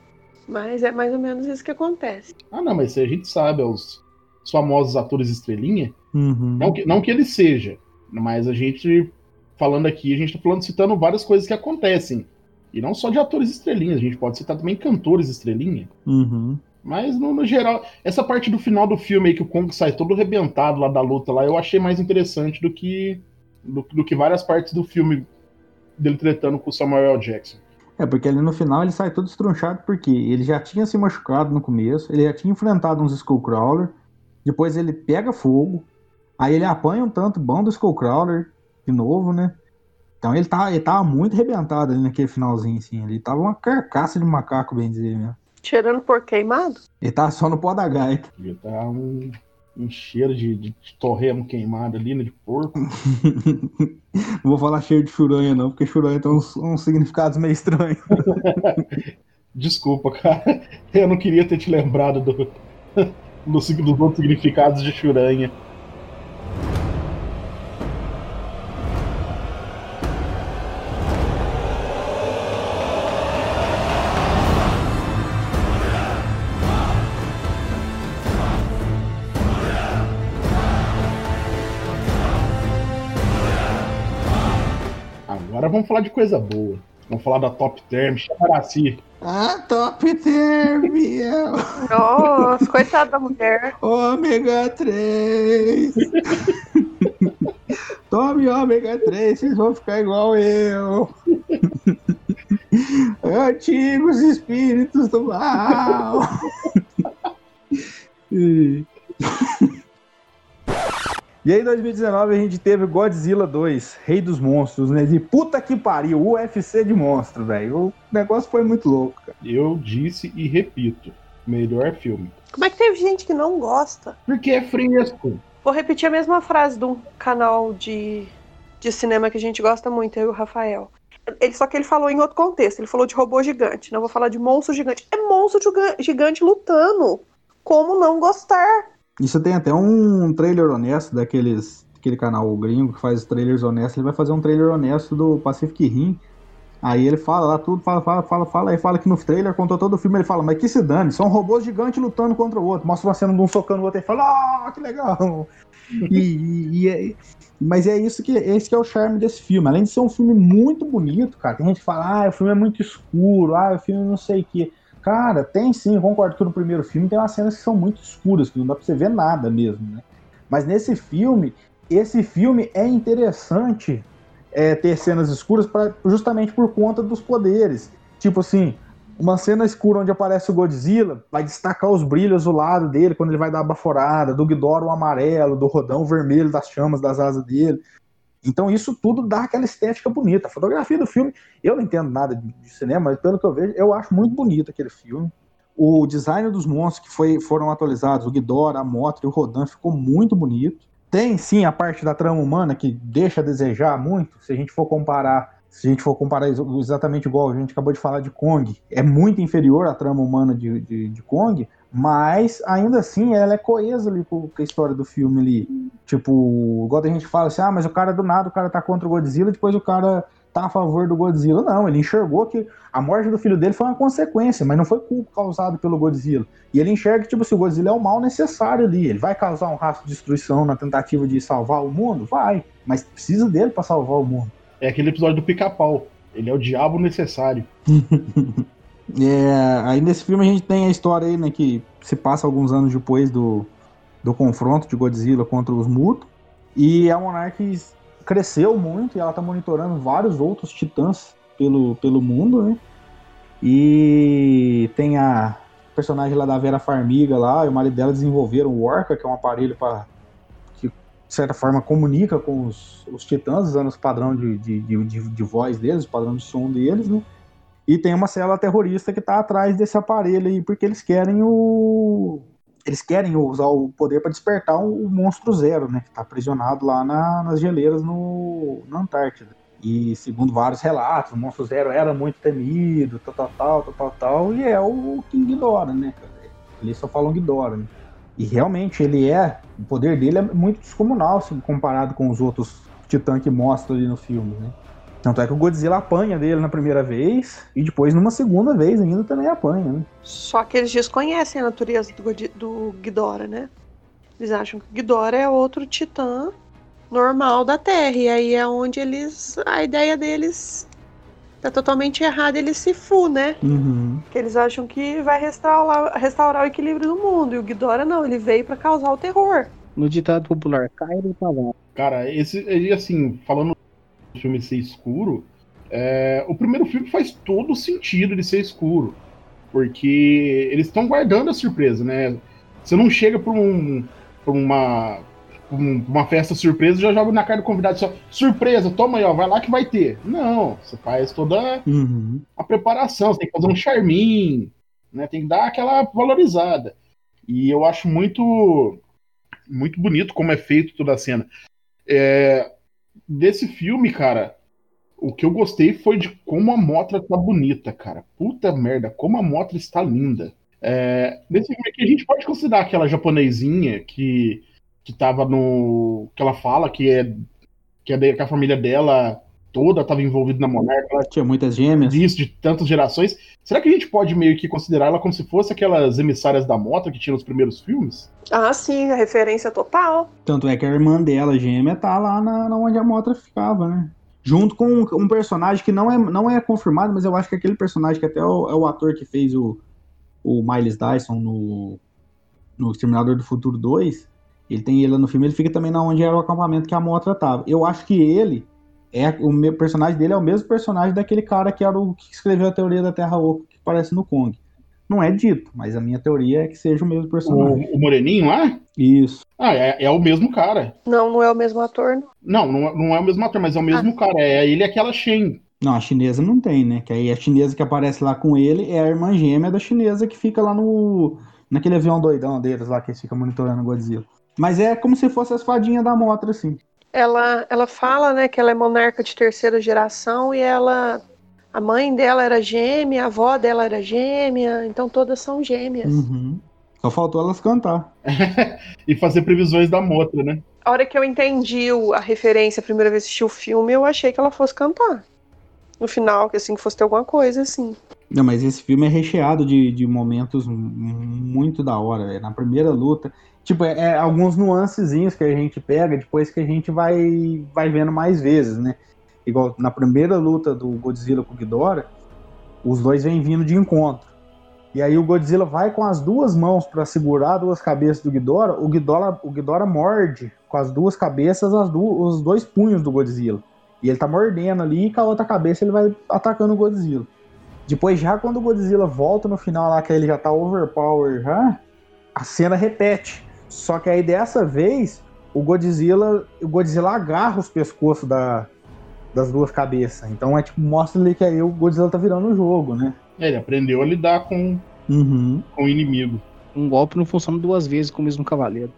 Mas é mais ou menos isso que acontece. Ah, não, mas a gente sabe, é os famosos atores estrelinha. Uhum. Não que, não que ele seja, mas a gente, falando aqui, a gente tá falando, citando várias coisas que acontecem. E não só de atores estrelinhas, a gente pode citar também cantores estrelinha. Uhum. Mas no, no geral, essa parte do final do filme aí que o Kong sai todo arrebentado lá da luta lá, eu achei mais interessante do que do, do que várias partes do filme dele tretando com o Samuel L. Jackson. É, porque ali no final ele sai todo estrunchado porque ele já tinha se machucado no começo, ele já tinha enfrentado uns Skullcrawler, depois ele pega fogo, aí ele apanha um tanto bom do Skullcrawler de novo, né? Então ele, tá, ele tava muito arrebentado ali naquele finalzinho, assim. Ele tava uma carcaça de macaco, bem dizer mesmo. Cheirando por queimado? Ele tava só no pó da gaita. Devia estar um, um cheiro de, de torremo queimado ali, né, de porco. Não vou falar cheiro de churanha, não, porque churanha tem uns, uns significados meio estranhos. Desculpa, cara. Eu não queria ter te lembrado do, do, sig- dos outros significados de churanha. Agora vamos falar de coisa boa. Vamos falar da Top Term, Chamaraci. Ah, top term. Nossa, coitada da mulher. ômega 3. Tome ômega 3, vocês vão ficar igual eu. Antigos espíritos do mal. e... Aí, em 2019, a gente teve Godzilla 2, Rei dos Monstros, né? De puta que pariu, UFC de monstro, velho. O negócio foi muito louco, cara. Eu disse e repito: melhor filme. Como é que teve gente que não gosta? Porque é fresco. Vou repetir a mesma frase de um canal de, de cinema que a gente gosta muito, eu e o Rafael. Ele, só que ele falou em outro contexto. Ele falou de robô gigante. Não vou falar de monstro gigante. É monstro giga- gigante lutando. Como não gostar? Isso tem até um trailer honesto daqueles aquele canal gringo que faz trailers honestos. Ele vai fazer um trailer honesto do Pacific Rim. Aí ele fala lá tudo, fala, fala, fala, fala, aí fala que no trailer contou todo o filme, ele fala, mas que se dane, são robôs gigantes lutando contra o outro. Mostra uma cena de um socando o outro e fala, ah, que legal. E, e- e é- mas é isso que esse que é o charme desse filme. Além de ser um filme muito bonito, cara, tem gente que fala, ah, o filme é muito escuro, ah, o filme não sei o que. Cara, tem sim, concordo que no primeiro filme tem umas cenas que são muito escuras, que não dá pra você ver nada mesmo, né? Mas nesse filme, esse filme é interessante é, ter cenas escuras pra, justamente por conta dos poderes. Tipo assim, uma cena escura onde aparece o Godzilla vai destacar os brilhos do lado dele quando ele vai dar a baforada, do Ghidorah o amarelo, do Rodão o vermelho das chamas das asas dele. Então isso tudo dá aquela estética bonita. A fotografia do filme, eu não entendo nada de cinema, mas pelo que eu vejo, eu acho muito bonito aquele filme. O design dos monstros que foi, foram atualizados, o Ghidorah, a Mothra e o Rodan ficou muito bonito. Tem sim a parte da trama humana que deixa a desejar muito. Se a gente for comparar, se a gente for comparar ex- exatamente igual a gente acabou de falar de Kong, é muito inferior à trama humana de, de, de Kong, mas ainda assim ela é coesa ali com a história do filme ali. Tipo, igual a gente fala assim, ah, mas o cara do nada, o cara tá contra o Godzilla, depois o cara tá a favor do Godzilla. Não, ele enxergou que a morte do filho dele foi uma consequência, mas não foi culpa causada pelo Godzilla. E ele enxerga que, tipo, se o Godzilla é o mal necessário ali, ele vai causar um rastro de destruição na tentativa de salvar o mundo? Vai, mas precisa dele pra salvar o mundo. É aquele episódio do pica-pau. Ele é o diabo necessário. É, aí nesse filme a gente tem a história aí, né, que se passa alguns anos depois do, do confronto de Godzilla contra os Muto. E a Monarch cresceu muito e ela tá monitorando vários outros titãs pelo, pelo mundo, né? E tem a personagem lá da Vera Farmiga lá, e o marido dela desenvolveram o Orca, que é um aparelho para que, de certa forma, comunica com os, os titãs, usando os padrão de, de, de, de, voz deles, o padrão de som deles, né? E tem uma célula terrorista que tá atrás desse aparelho aí, porque eles querem o. Eles querem usar o poder para despertar o monstro zero, né? Que tá aprisionado lá na- nas geleiras no, na Antártida. E segundo vários relatos, o monstro zero era muito temido, tal, tal, tal, tal, tal, tal, e é o King Ghidorah, né? Eles só falam Ghidorah, né? E realmente ele é. O poder dele é muito descomunal se comparado com os outros titãs que mostram ali no filme, né? Tanto é que o Godzilla apanha dele na primeira vez e depois numa segunda vez ainda também apanha, né? Só que eles desconhecem a natureza do, Godi- do Ghidorah, né? Eles acham que o Ghidorah é outro titã normal da Terra. E aí é onde eles. A ideia deles tá totalmente errada, eles se fu, né? Uhum. Que eles acham que vai restaurar, restaurar o equilíbrio do mundo. E o Ghidorah não, ele veio pra causar o terror. No ditado popular, cai do cavalo. Cara, esse, e assim, falando do filme ser escuro, é, o primeiro filme faz todo sentido de ser escuro. Porque eles estão guardando a surpresa, né? Você não chega pra, um, pra uma, pra um- uma festa surpresa e já joga na cara do convidado só, surpresa, toma aí, ó, vai lá que vai ter. Não, você faz toda Uhum. a preparação, você tem que fazer um charminho, né? Tem que dar aquela valorizada. E eu acho muito muito bonito como é feito toda a cena. É, desse filme, cara, o que eu gostei foi de como a Motra tá bonita, cara. Puta merda, como a Motra está linda. É, desse filme aqui a gente pode considerar aquela japonesinha que que tava no que ela fala que é que, é que a família dela toda estava envolvida na monarca, ela Tinha muitas gêmeas. disso, de tantas gerações. Será que a gente pode meio que considerar ela como se fosse aquelas emissárias da moto que tinha nos primeiros filmes? Ah, sim, a referência total. Tanto é que a irmã dela, gêmea, tá lá na, na onde a Motra ficava, né? Junto com um, um personagem que não é, não é confirmado, mas eu acho que aquele personagem que até é o, é o ator que fez o, o Miles Dyson no, no Exterminador do Futuro 2, ele tem ele lá no filme, ele fica também na onde era o acampamento que a Motra tava. Eu acho que ele é o me- personagem dele é o mesmo personagem daquele cara que era o que escreveu a teoria da Terra Oca que aparece no Kong. Não é dito, mas a minha teoria é que seja o mesmo personagem. O, o Moreninho lá? Isso. Ah, é, é o mesmo cara. Não, não é o mesmo ator. não. Não, não, é- não é o mesmo ator, mas é o mesmo cara. É ele e aquela Shen. Não, a chinesa não tem, né? Que aí a chinesa que aparece lá com ele é a irmã gêmea da chinesa que fica lá no. naquele avião doidão deles lá que eles ficam monitorando o Godzilla. Mas é como se fosse as fadinhas da Motra, assim. Ela, ela fala, né, que ela é monarca de terceira geração e ela. A mãe dela era gêmea, a avó dela era gêmea, então todas são gêmeas. Uhum. Só faltou elas cantar. E fazer previsões da motra, né? A hora que eu entendi o- a referência, a primeira vez que assisti o filme, eu achei que ela fosse cantar. No final, que assim, que fosse ter alguma coisa, assim. Não, mas esse filme é recheado de, de momentos muito da hora, velho. Na primeira luta. Tipo, é, é alguns nuancezinhos que a gente pega depois que a gente vai, vai vendo mais vezes, né? Igual na primeira luta do Godzilla com o Ghidorah, os dois vêm vindo de encontro. E aí o Godzilla vai com as duas mãos pra segurar duas cabeças do Ghidorah, o Ghidorah, o Ghidorah morde com as duas cabeças as du- os dois punhos do Godzilla. E ele tá mordendo ali e com a outra cabeça ele vai atacando o Godzilla. Depois, já quando o Godzilla volta no final lá, que ele já tá overpower já, a cena repete. Só que aí dessa vez, o Godzilla, o Godzilla agarra os pescoços da, das duas cabeças. Então é tipo, mostra ali que aí o Godzilla tá virando o jogo, né? É, ele aprendeu a lidar com, Uhum. com o inimigo. Um golpe não funciona duas vezes com o mesmo cavaleiro.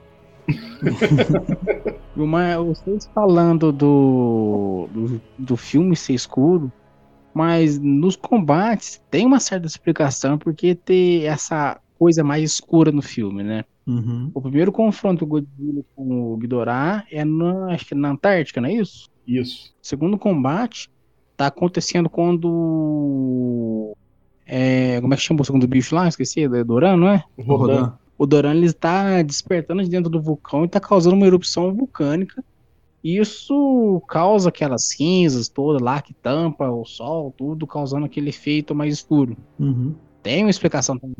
Uma, vocês falando do, do, do filme ser escuro, mas nos combates tem uma certa explicação porque ter essa coisa mais escura no filme, né? Uhum. O primeiro confronto do Godzilla com o Ghidorah é na, acho que é na Antártica, não é isso? Isso. O segundo combate tá acontecendo quando. É, como é que chama o segundo bicho lá? Esqueci, é Doran, não é? Rodan. O Doran ele está despertando de dentro do vulcão e está causando uma erupção vulcânica. E Isso causa aquelas cinzas todas lá que tampa o sol, tudo causando aquele efeito mais escuro. Uhum. Tem uma explicação também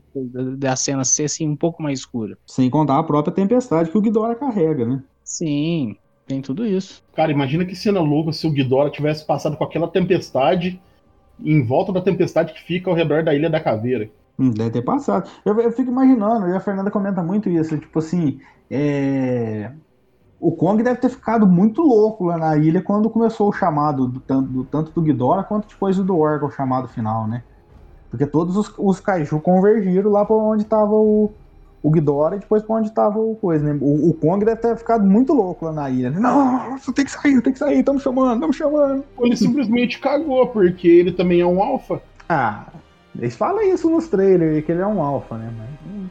da- cena ser assim um pouco mais escura. Sem contar a própria tempestade que o Ghidorah carrega, né? Sim, tem tudo isso. Cara, imagina que cena louca se o Ghidorah tivesse passado com aquela tempestade em volta da tempestade que fica ao redor da Ilha da Caveira. Hum, Deve ter passado. Eu, eu fico imaginando, e a Fernanda comenta muito isso, tipo assim, é, o Kong deve ter ficado muito louco lá na ilha quando começou o chamado, do, tanto, do, tanto do Ghidorah quanto depois do Orca, o chamado final, né? Porque todos os, os Kaiju convergiram lá pra onde tava o, o Ghidorah e depois pra onde tava o coisa, né? O, o Kong deve ter ficado muito louco lá na ilha. Não, você tem que sair, tem que sair, estamos chamando, estamos chamando. Ele simplesmente cagou, porque ele também é um alfa. Ah, eles falam isso nos trailers, que ele é um alfa, né?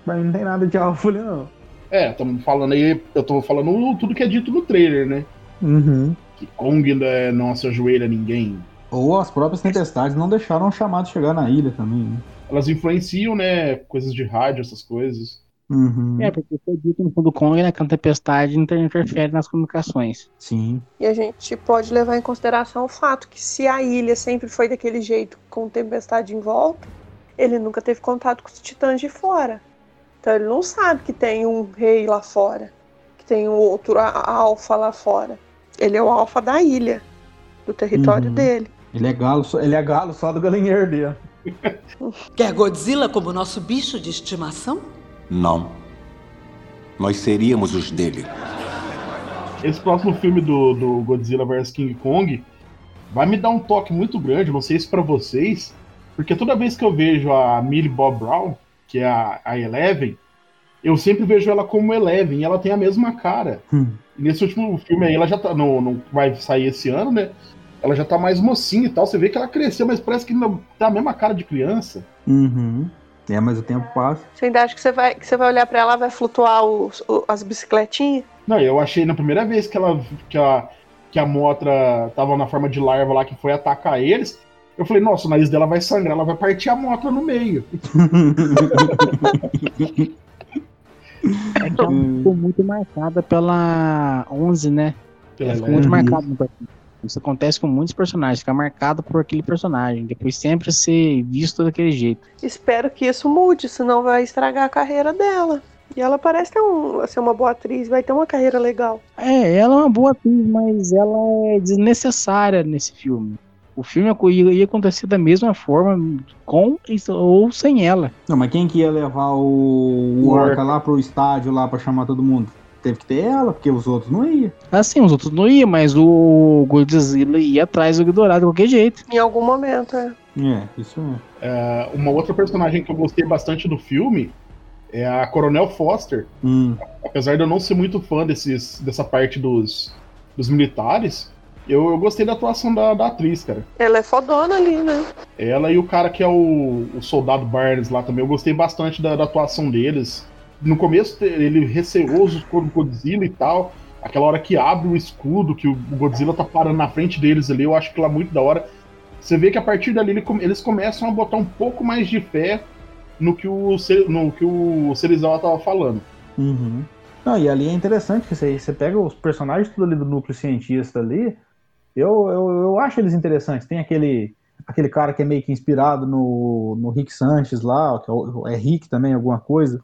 Mas, não tem nada de alfa ali, não. É, estamos falando aí, eu tô falando tudo que é dito no trailer, né? Uhum. Que Kong né, não se ajoelha a ninguém. Ou as próprias tempestades não deixaram o chamado chegar na ilha também, né? Elas influenciam, né? Coisas de rádio, essas coisas. Uhum. É, porque foi dito no fundo do Kong, né, que a tempestade inter- interfere nas comunicações. Sim. E a gente pode levar em consideração o fato que se a ilha sempre foi daquele jeito, com tempestade em volta, ele nunca teve contato com os titãs de fora. Então ele não sabe que tem um rei lá fora, que tem um outro alfa lá fora. Ele é o alfa da ilha, do território Uhum. dele. Ele é galo, só- ele é galo só do galinheiro dele. Quer Godzilla como nosso bicho de estimação? Não. Nós seríamos os dele. Esse próximo filme do, do Godzilla vs King Kong vai me dar um toque muito grande, não sei se pra vocês, porque toda vez que eu vejo a Millie Bob Brown, que é a, a Eleven, eu sempre vejo ela como Eleven, e ela tem a mesma cara. Hum. Nesse último filme aí, ela já tá. No, no- vai sair esse ano, né? Ela já tá mais mocinha e tal. Você vê que ela cresceu, mas parece que ainda tá a mesma cara de criança. Uhum. É, mas o tempo passa. Você ainda acha que você vai, que você vai olhar pra ela, vai flutuar os- o- as bicicletinhas? Não, eu achei na primeira vez que ela que a, que a Motra tava na forma de larva lá que foi atacar eles, eu falei, nossa, o nariz dela vai sangrar, ela vai partir a Motra no meio. É que ela ficou muito marcada pela 11, né? Pela Ela ficou muito marcada no personagem. Isso acontece com muitos personagens, fica marcado por aquele personagem, depois sempre ser visto daquele jeito. Espero que isso mude, senão vai estragar a carreira dela. E ela parece ter um, ser uma boa atriz, vai ter uma carreira legal. É, ela é uma boa atriz, mas ela é desnecessária nesse filme. O filme ia acontecer da mesma forma, com isso- ou sem ela. Não, mas quem que ia levar o, o Orca. lá pro estádio lá pra chamar todo mundo? Teve que ter ela, porque os outros não iam. Assim, os outros não iam, mas o Godzilla ia atrás do Ghidorah de qualquer jeito. Em algum momento, é. É, isso é. É, uma outra personagem que eu gostei bastante do filme é a Coronel Foster. Hum. Apesar de eu não ser muito fã desses, dessa parte dos, dos militares, eu, eu gostei da atuação da, da atriz, cara. Ela é fodona ali, né? Ela e o cara que é o, o soldado Barnes lá também, eu gostei bastante da, da atuação deles. No começo ele receoso com o Godzilla e tal. Aquela hora que abre o escudo, que o Godzilla tá parando na frente deles ali, eu acho que lá muito da hora. Você vê que a partir dali ele eles começam a botar um pouco mais de fé no que o, no que o Serizawa tava falando. Uhum. Não, e ali é interessante que você, pega os personagens tudo ali do núcleo cientista ali, eu, eu, eu acho eles interessantes. Tem aquele, aquele cara que é meio que inspirado no, no Rick Sanchez lá, que é, é Rick também, alguma coisa.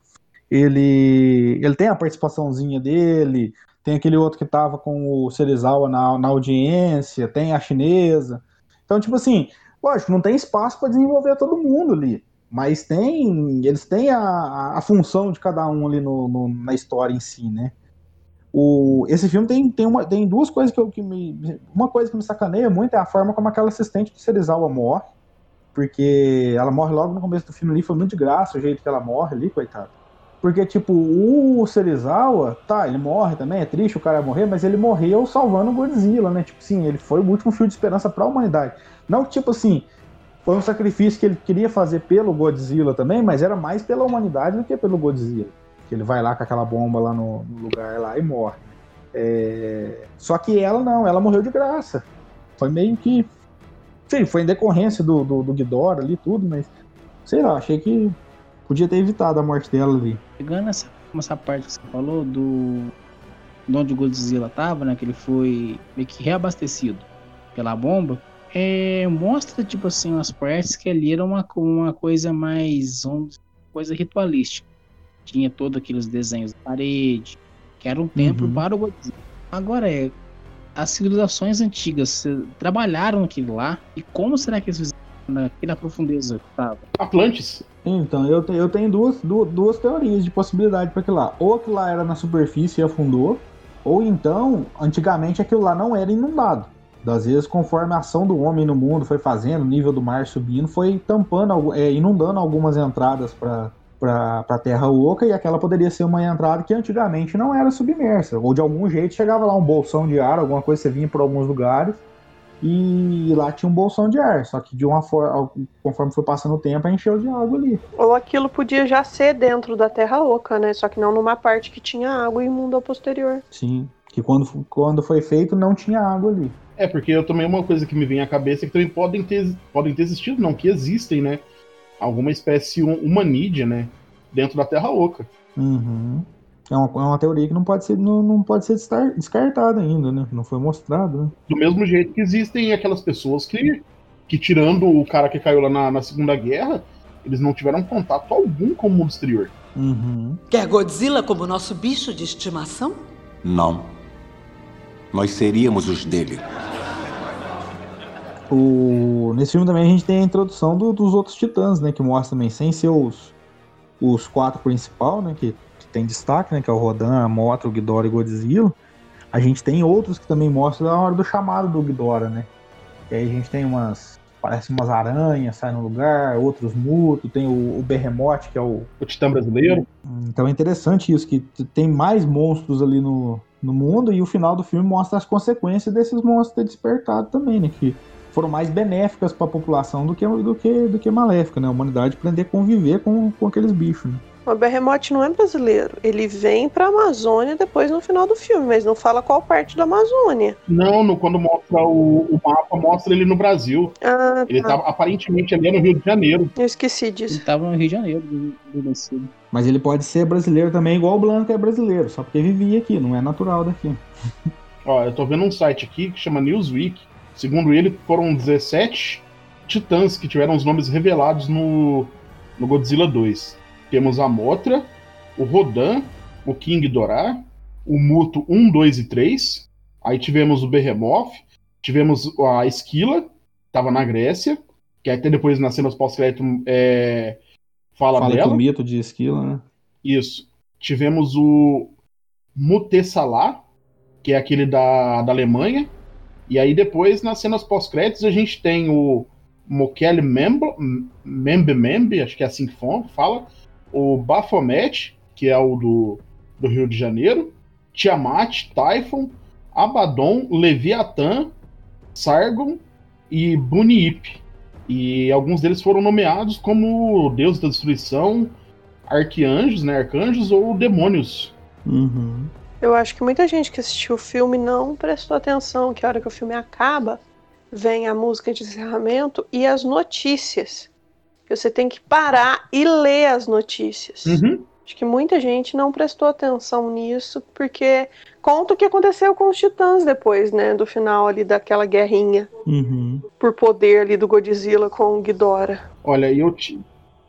Ele, ele tem a participaçãozinha dele, tem aquele outro que tava com o Serizawa na, na audiência, tem a chinesa. Então, tipo assim, lógico, não tem espaço para desenvolver todo mundo ali. Mas tem. Eles têm a, a, a função de cada um ali no, no- na história em si, né? O, esse filme tem, tem, uma, tem duas coisas que, eu, que me. Uma coisa que me sacaneia muito é a forma como aquela assistente do Serizawa morre. Porque ela morre logo no começo do filme ali, foi muito de graça o jeito que ela morre ali, coitado. Porque, tipo, o Serizawa, tá, ele morre também, é triste o cara morrer, mas ele morreu salvando o Godzilla, né? Tipo assim, ele foi o último fio de esperança pra humanidade. Não, tipo assim, foi um sacrifício que ele queria fazer pelo Godzilla também, mas era mais pela humanidade do que pelo Godzilla. Que ele vai lá com aquela bomba lá no, no lugar lá e morre. É, Só que ela não, ela morreu de graça. Foi meio que. Sim, foi em decorrência do, do, do Ghidorah ali tudo, mas. Sei lá, achei que podia ter evitado a morte dela ali. Pegando essa, essa parte que você falou do de onde o Godzilla tava, né? Que ele foi meio que reabastecido pela bomba. É, mostra, tipo assim, umas partes que ali era uma, uma coisa mais. Uma coisa ritualística. Tinha todos aqueles desenhos da parede, que era um templo Uhum. para o Godzilla. Agora é. As civilizações antigas trabalharam aquilo lá. E como será que eles fizeram naquela profundeza que tava? Atlantis. Então, eu, te- eu tenho duas, du- duas teorias de possibilidade para aquilo lá. Ou aquilo lá era na superfície e afundou, ou então, antigamente aquilo lá não era inundado. Às vezes, conforme a ação do homem no mundo foi fazendo, o nível do mar subindo, foi tampando, é, inundando algumas entradas para para Terra Oca e aquela poderia ser uma entrada que antigamente não era submersa. Ou de algum jeito chegava lá um bolsão de ar, alguma coisa, você vinha por alguns lugares e lá tinha um bolsão de ar. Só que de uma forma, conforme foi passando o tempo, encheu de água ali. Ou aquilo podia já ser dentro da Terra Oca, né? Só que não numa parte que tinha água e mundo ao posterior. Sim, que quando, quando foi feito não tinha água ali. É, porque eu também uma coisa que me vem à cabeça é que também podem ter, podem ter existido, não, que existem, né? Alguma espécie hum- humanídea, né? Dentro da Terra Oca. Uhum. É uma, é uma teoria que não pode ser, não, não pode ser descartada ainda, né? Não foi mostrado, né? Do mesmo jeito que existem aquelas pessoas que, que tirando o cara que caiu lá na, na Segunda Guerra, eles não tiveram contato algum com o mundo exterior. Uhum. Quer Godzilla como nosso bicho de estimação? Não. Nós seríamos os dele. O... Nesse filme também a gente tem a introdução do- dos outros titãs, né? Que mostra também, sem ser os, os quatro principal, né? Que tem destaque, né? Que é o Rodan, a Mothra, o Ghidorah e o Godzilla. A gente tem outros que também mostram a hora do chamado do Ghidorah, né? E aí a gente tem umas... Parece umas aranhas, sai no lugar, outros mutos, tem o, o Behemoth, que é o, O Titã brasileiro. então é interessante isso, que tem mais monstros ali no, no mundo e o final do filme mostra as consequências desses monstros ter despertado também, né? Que foram mais benéficas para a população do que, do que, do que maléficas, né? A humanidade aprender a conviver com, com aqueles bichos, né? O Behemoth não é brasileiro. Ele vem pra Amazônia depois no final do filme, mas não fala qual parte da Amazônia. Não, no, quando mostra o, o mapa, mostra ele no Brasil. Ah, Ele tá. tava aparentemente ali no Rio de Janeiro. Eu esqueci Ele disso. tava no Rio de Janeiro, do, do. Mas ele pode ser brasileiro também, igual o Blanco é brasileiro, só porque vivia aqui, não é natural daqui. Ó, eu tô vendo um site aqui que chama Newsweek. Segundo ele, foram 17 titãs que tiveram os nomes revelados no, no Godzilla 2. Temos a Mothra, o Rodan, o King Dorá, o Muto 1, 2 e 3. Aí tivemos o Behemoth, tivemos a Esquila, tava na Grécia, que até depois nas cenas pós-crédito é, fala, Fala dela. o mito de esquila, né? Isso. Tivemos o Mutessalá, que é aquele da, da Alemanha. E aí depois, nas cenas pós-créditos, a gente tem o Mokele Membe, Membe Membe, acho que é assim que fa- fala. O Baphomet, que é o do, do Rio de Janeiro. Tiamat, Typhon, Abaddon, Leviatã, Sargon e Buniip. E alguns deles foram nomeados como deuses da destruição, arqueanjos, né, arcanjos ou demônios. Uhum. Eu acho que muita gente que assistiu o filme não prestou atenção que a hora que o filme acaba, vem a música de encerramento e as notícias. Você tem que parar e ler as notícias. Uhum. Acho que muita gente não prestou atenção nisso, porque conta o que aconteceu com os titãs depois, né? Do final ali daquela guerrinha Uhum. por poder ali do Godzilla com o Ghidorah. Olha, eu, te-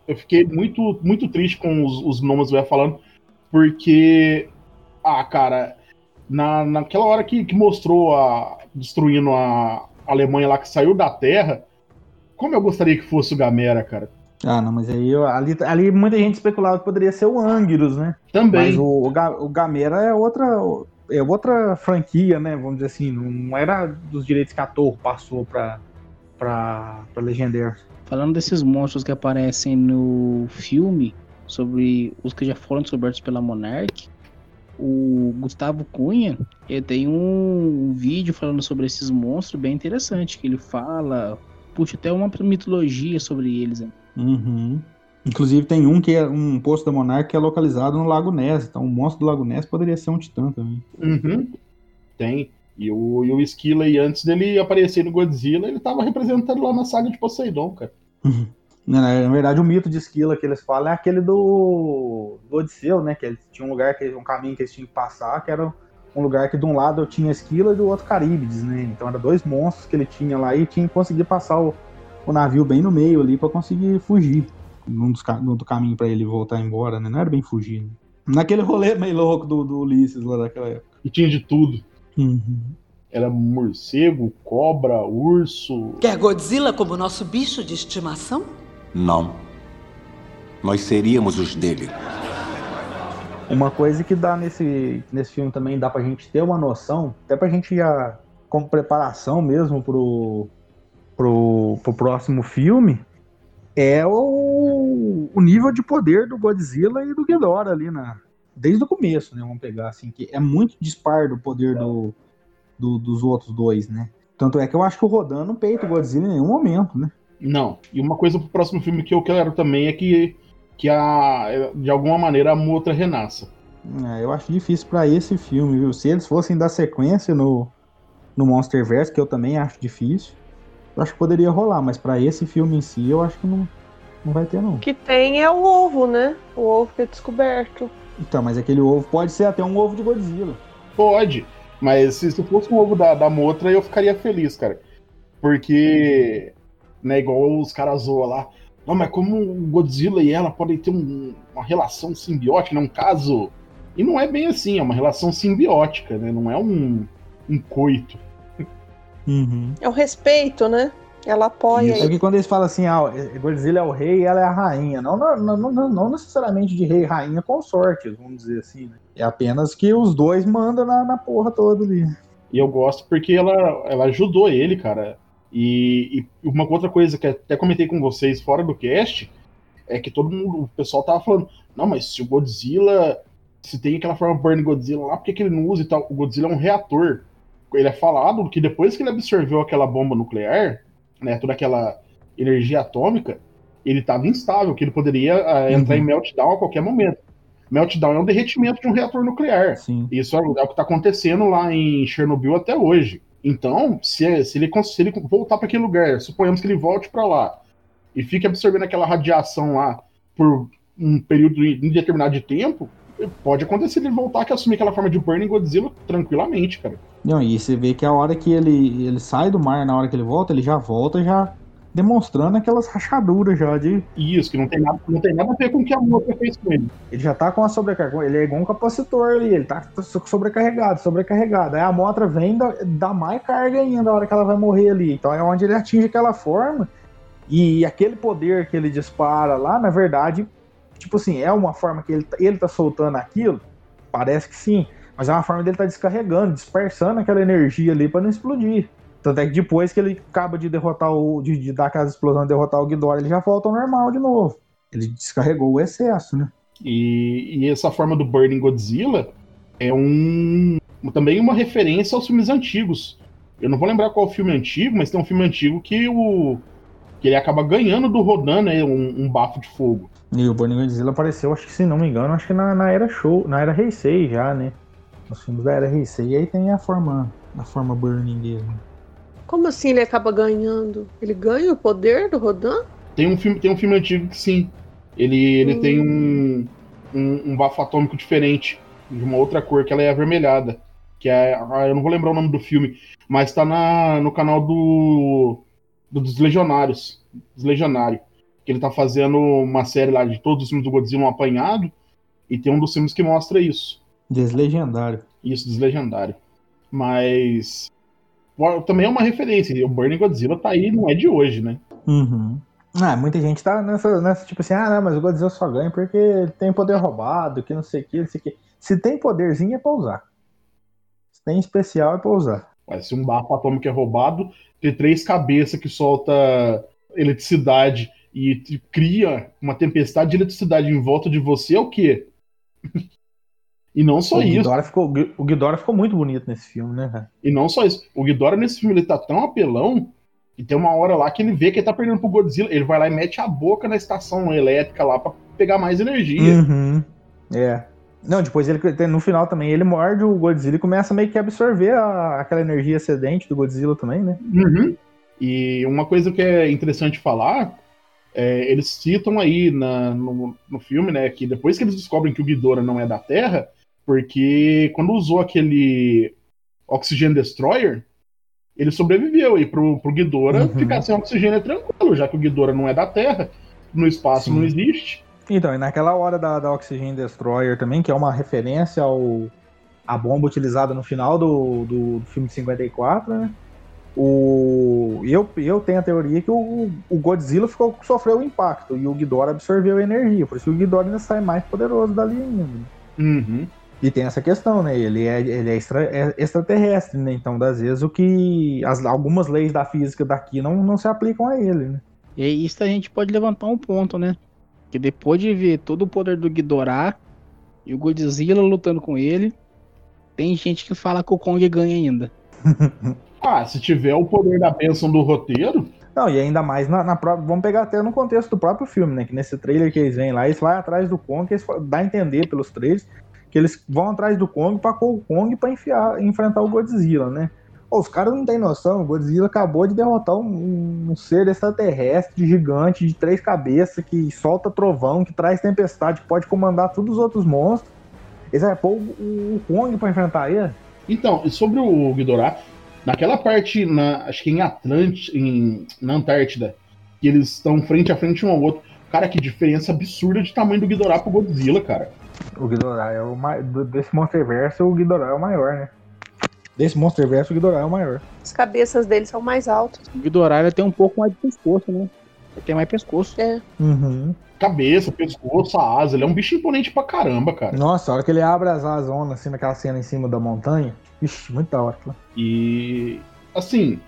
eu fiquei muito, muito triste com os, os nomes que eu ia falando, porque, ah, cara, na, naquela hora que, que mostrou a destruindo a Alemanha lá que saiu da Terra, como eu gostaria que fosse o Gamera, cara. Ah, não, mas aí ali, ali muita gente especulava que poderia ser o Anguirus, né? Também. Mas o, o, Ga- o Gamera é outra, é outra franquia, né? Vamos dizer assim, não era dos direitos que a Torre passou pra, pra, pra Legendary. Falando desses monstros que aparecem no filme, sobre os que já foram descobertos pela Monarch, o Gustavo Cunha, ele tem um vídeo falando sobre esses monstros bem interessante, que ele fala, puxa, até uma mitologia sobre eles. né? Uhum. Inclusive tem um que é um posto da Monarca que é localizado no Lago Ness. Então o monstro do Lago Ness poderia ser um titã também. Uhum. Tem. E o, e o Esquila, aí, antes dele aparecer no Godzilla, ele tava representando lá na saga de Poseidon, cara. Na na verdade, o mito de Esquila que eles falam é aquele do, do Odisseu, né? Que eles tinha um lugar, que, um caminho que eles tinham que passar, que era um lugar que de um lado eu tinha Esquila e do outro Caríbides, né? Então eram dois monstros que ele tinha lá e tinha que conseguir passar o, o navio bem no meio ali pra conseguir fugir. Num dos, no do caminho pra ele voltar embora, né? Não era bem fugir. Né? Naquele rolê meio louco do, do Ulisses lá daquela época. E tinha de tudo. Uhum. Era morcego, cobra, urso. Quer Godzilla como nosso bicho de estimação? Não. Nós seríamos os dele. Uma coisa que dá nesse, nesse filme também dá pra gente ter uma noção, até pra gente já, como preparação mesmo pro, pro, pro próximo filme, é o, o nível de poder do Godzilla e do Ghidorah ali na, desde o começo, né? Vamos pegar assim, que é muito dispar do poder do, do- dos outros dois, né? Tanto é que eu acho que o Rodan não peita o Godzilla em nenhum momento, né? Não. E uma coisa pro próximo filme que eu quero também é que, que a, de alguma maneira a Motra renasça. É, eu acho difícil pra esse filme, viu? Se eles fossem dar sequência no, no Monsterverse, que eu também acho difícil. Eu acho que poderia rolar, mas pra esse filme em si, eu acho que não, não vai ter, não. O que tem é o ovo, né? O ovo que é descoberto. Então, mas aquele ovo pode ser até um ovo de Godzilla. Pode, mas se, se fosse um ovo da, da Motra, eu ficaria feliz, cara. Porque, né, igual os caras zoam lá. Não, mas como o Godzilla e ela podem ter um- uma relação simbiótica, né, um caso. E não é bem assim, é uma relação simbiótica, né? Não é um, um coito. Uhum. É o respeito, né? Ela apoia É ele. que quando eles falam assim, ah, Godzilla é o rei e ela é a rainha. Não, não, não, não, não necessariamente de rei e rainha consortes, vamos dizer assim. Né? É apenas que os dois mandam na, na porra toda ali. E eu gosto porque ela, ela ajudou ele, cara. E, e uma outra coisa que até comentei com vocês fora do cast é que todo mundo, o pessoal tava falando, não, mas se o Godzilla, se tem aquela forma Burn Godzilla lá, por que, que ele não usa e tal? O Godzilla é um reator. Ele é falado que depois que ele absorveu aquela bomba nuclear, né, toda aquela energia atômica, ele estava instável, que ele poderia ah, entrar Uhum. em meltdown a qualquer momento. Meltdown é um derretimento de um reator nuclear. Sim. Isso é o que está acontecendo lá em Chernobyl até hoje. Então, se, se ele, se ele voltar para aquele lugar, suponhamos que ele volte para lá e fique absorvendo aquela radiação lá por um período indeterminado de tempo, pode acontecer ele voltar que assumir aquela forma de Burning Godzilla tranquilamente, cara. Não, e você vê que a hora que ele, ele sai do mar, na hora que ele volta, ele já volta já demonstrando aquelas rachaduras já de. Isso, que não tem nada, não tem nada a ver com o que a moça fez com ele. Ele já tá com a sobrecarga. Ele é igual um capacitor ali, ele tá sobrecarregado, sobrecarregado. Aí a motra vem e dá, dá mais carga ainda na hora que ela vai morrer ali. Então é onde ele atinge aquela forma. E aquele poder que ele dispara lá, na verdade, tipo assim, é uma forma que ele, tá- ele tá soltando aquilo? Parece que sim. Mas é uma forma dele tá descarregando, dispersando aquela energia ali pra não explodir. Tanto é que depois que ele acaba de derrotar o. de, de dar aquela explosão e derrotar o Ghidorah, ele já volta ao normal de novo. Ele descarregou o excesso, né? E, e essa forma do Burning Godzilla é um também uma referência aos filmes antigos. Eu não vou lembrar qual filme antigo, mas tem um filme antigo que o que ele acaba ganhando do Rodan, né, um, um bafo de fogo. E o Burning Godzilla apareceu, acho que se não me engano, acho que na, na era show, na era Heisei já, né? Nos filmes da era Heisei, aí tem a forma, a forma Burning dele. Como assim ele acaba ganhando? Ele ganha o poder do Rodan? Tem um filme, tem um filme antigo que sim, ele, ele Hum. tem um, um, um bafo atômico diferente, de uma outra cor, que ela é avermelhada. Que é. ah, eu não vou lembrar o nome do filme, mas tá na, no canal do, do dos Legionários. Dos Legionário. Que ele tá fazendo uma série lá de todos os filmes do Godzilla um apanhado. E tem um dos filmes que mostra isso. Deslegendário. Isso, deslegendário. Mas. Também é uma referência. O Burning Godzilla tá aí, não é de hoje, né? Uhum. Ah, muita gente tá nessa, nessa tipo assim, ah, não, mas o Godzilla só ganha porque tem poder roubado, que não sei o que, não sei o que. Se tem poderzinho é pra usar. Se tem especial é pra usar. Mas se um bafo atômico é roubado, ter três cabeças que solta eletricidade e cria uma tempestade de eletricidade em volta de você é o quê? E não só o, isso. Ghidorah ficou, o Ghidorah ficou muito bonito nesse filme, né, cara? E não só isso. O Ghidorah nesse filme ele tá tão apelão que tem uma hora lá que ele vê que ele tá perdendo pro Godzilla. Ele vai lá e mete a boca na estação elétrica lá pra pegar mais energia. Uhum. É. Não, depois ele no final também ele morde o Godzilla e começa meio que a absorver a- aquela energia excedente do Godzilla também, né? Uhum. E uma coisa que é interessante falar, é, eles citam aí na- no, no filme, né, que depois que eles descobrem que o Ghidorah não é da Terra, porque quando usou aquele Oxygen Destroyer, ele sobreviveu e pro, pro Ghidorah Uhum. ficar sem oxigênio é tranquilo, já que o Ghidorah não é da Terra, no espaço Sim. não existe. Então, e naquela hora da, da Oxygen Destroyer também, que é uma referência ao a bomba utilizada no final do, do, do filme de 54, né? O, eu, eu tenho a teoria que o, o Godzilla ficou, sofreu o impacto e o Ghidorah absorveu a energia, por isso que o Ghidorah ainda sai mais poderoso dali ainda. Uhum. E tem essa questão, né? Ele é, ele é, extra, é extraterrestre, né? Então, às vezes, o que. As, algumas leis da física daqui não, não se aplicam a ele, né? E isso a gente pode levantar um ponto, né? Que depois de ver todo o poder do Ghidorah e o Godzilla lutando com ele, tem gente que fala que o Kong ganha ainda. Ah, se tiver o poder da bênção do roteiro, Não, e ainda mais na, na própria. Vamos pegar até no contexto do próprio filme, né? Que nesse trailer que eles vêm lá, eles vão atrás do Kong, que eles dá a entender pelos trailers que eles vão atrás do Kong com o Kong enfiar, enfrentar o Godzilla, né? Os caras não têm noção. O Godzilla acabou de derrotar um, um ser extraterrestre gigante de três cabeças que solta trovão, que traz tempestade, que pode comandar todos os outros monstros. Eles vai pôr o, o Kong pra enfrentar ele? Então, sobre o Ghidorah, naquela parte, na, acho que em Atlântida, em, na Antártida, que eles estão frente a frente um ao outro. Cara, que diferença absurda de tamanho do Ghidorah pro Godzilla, cara. O Ghidorah é o mais. Desse Monsterverse, o Ghidorah é o maior, né? Desse Monsterverse, o Ghidorah é o maior. As cabeças deles são mais altas. O Ghidorah ele tem um pouco mais de pescoço, né? Ele tem mais pescoço. É. Uhum. Cabeça, pescoço, asa, ele é um bicho imponente pra caramba, cara. Nossa, a hora que ele abre as azonas, assim, naquela cena em cima da montanha. Ixi, muito da hora. E, assim,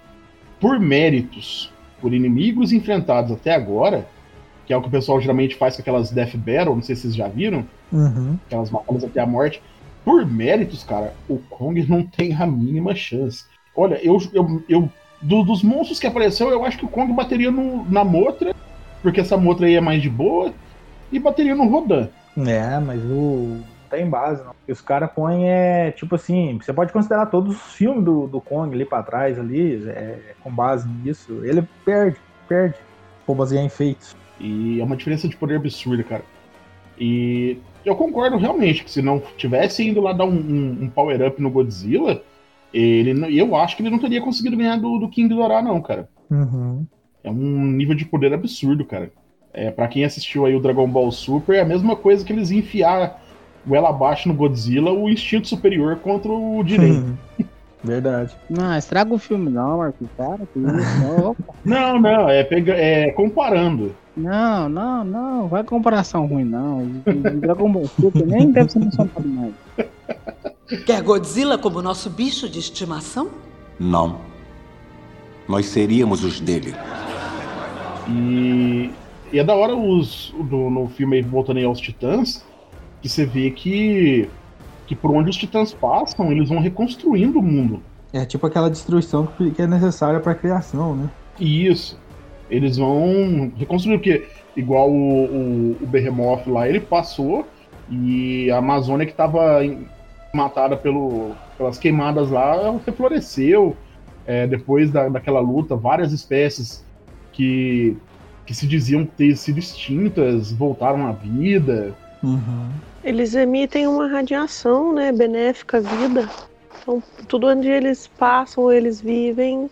por méritos, por inimigos enfrentados até agora, que é o que o pessoal geralmente faz com aquelas Death Battle, não sei se vocês já viram, Uhum. aquelas batalhas até a morte. Por méritos, cara, o Kong não tem a mínima chance. Olha, eu, eu, eu do- dos monstros que apareceu, eu acho que o Kong bateria no- na Motra, porque essa Motra aí é mais de boa, e bateria no Rodan. É, mas o. Tem base, não. Os caras põem, é, tipo assim, você pode considerar todos os filmes do, do Kong ali pra trás, ali, é, com base nisso. Ele perde, perde. Por basear em feitos. E é uma diferença de poder absurda, cara. E eu concordo realmente que se não tivesse indo lá dar um, um- um power-up no Godzilla, ele, não- eu acho que ele não teria conseguido ganhar do, do King Ghidorah, não, cara. Uhum. É um nível de poder absurdo, cara. É, para quem assistiu aí o Dragon Ball Super, é a mesma coisa que eles enfiar goela abaixo no Godzilla, o instinto superior contra o direito. Verdade. Não, estraga o filme não, Marcos. Para com isso. Não, não, não, é, pega, é comparando. Não, não, não. Vai comparação ruim, não. O Dragon Ball Super nem deve ser mencionado mais. Quer Godzilla como nosso bicho de estimação? Não. Nós seríamos os dele. E, e é da hora os, do, no filme aí, voltando aí aos Titãs, que você vê que, que por onde os Titãs passam, eles vão reconstruindo o mundo. É tipo aquela destruição que é necessária pra criação, né? E isso. Eles vão reconstruir, porque igual o, o, o Behemoth lá, ele passou e a Amazônia que estava matada pelo, pelas queimadas lá refloresceu. É, depois da, daquela luta, várias espécies que, que se diziam ter sido extintas voltaram à vida. Uhum. Eles emitem uma radiação, né, benéfica à vida. Então, tudo onde eles passam, eles vivem,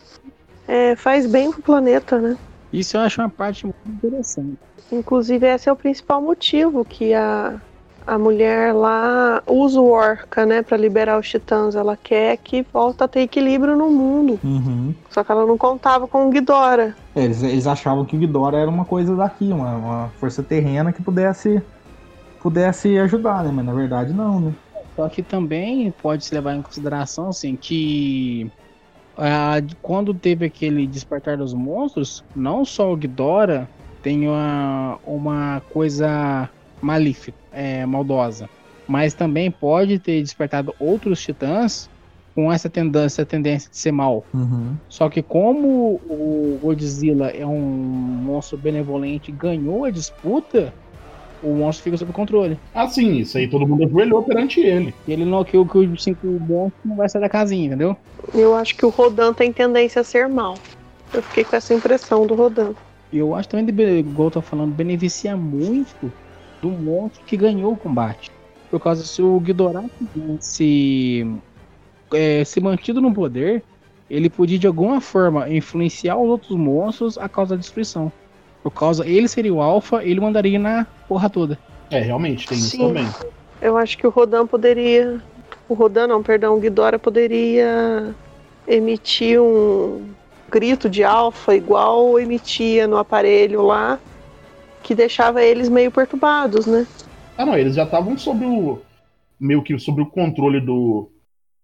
é, faz bem pro planeta, né? Isso eu acho uma parte muito interessante. Inclusive, esse é o principal motivo que a, a mulher lá usa o Orca, né, para liberar os titãs. Ela quer que volta a ter equilíbrio no mundo. Uhum. Só que ela não contava com o Ghidorah. É, eles, eles achavam que o Ghidorah era uma coisa daqui, uma, uma força terrena que pudesse, pudesse ajudar, né? Mas na verdade não, né? Só que também pode se levar em consideração assim que ah, de- quando teve aquele despertar dos monstros, não só o Ghidorah tem uma, uma coisa malífica, é, maldosa, mas também pode ter despertado outros titãs com essa tendência, tendência de ser mal. Uhum. Só que como o Godzilla é um monstro benevolente ganhou a disputa, o monstro fica sob controle. Assim, isso aí todo mundo ajoelhou perante ele. E ele noqueou que os cinco monstros não vai sair da casinha, entendeu? Eu acho que o Rodan tem tendência a ser mal. Eu fiquei com essa impressão do Rodan. E eu acho também, de- igual eu tô falando, beneficia muito do monstro que ganhou o combate. Por causa se o Ghidorah tivesse é, se mantido no poder, ele podia de alguma forma influenciar os outros monstros a causa da destruição. Por causa, ele seria o alfa, ele mandaria na porra toda. É, realmente, tem isso Sim. também. Eu acho que o Rodan poderia. O Rodan não, perdão, o Ghidorah poderia emitir um grito de alfa igual emitia no aparelho lá, que deixava eles meio perturbados, né? Ah, não, eles já estavam sob o. meio que sobre o controle do.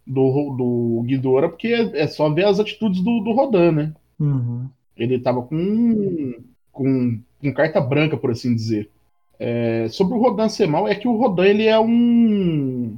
do, do Ghidorah, porque é, é só ver as atitudes do, do Rodan, né? Uhum. Ele tava com, com, com carta branca, por assim dizer. É, sobre o Rodan ser mal, é que o Rodan ele é um.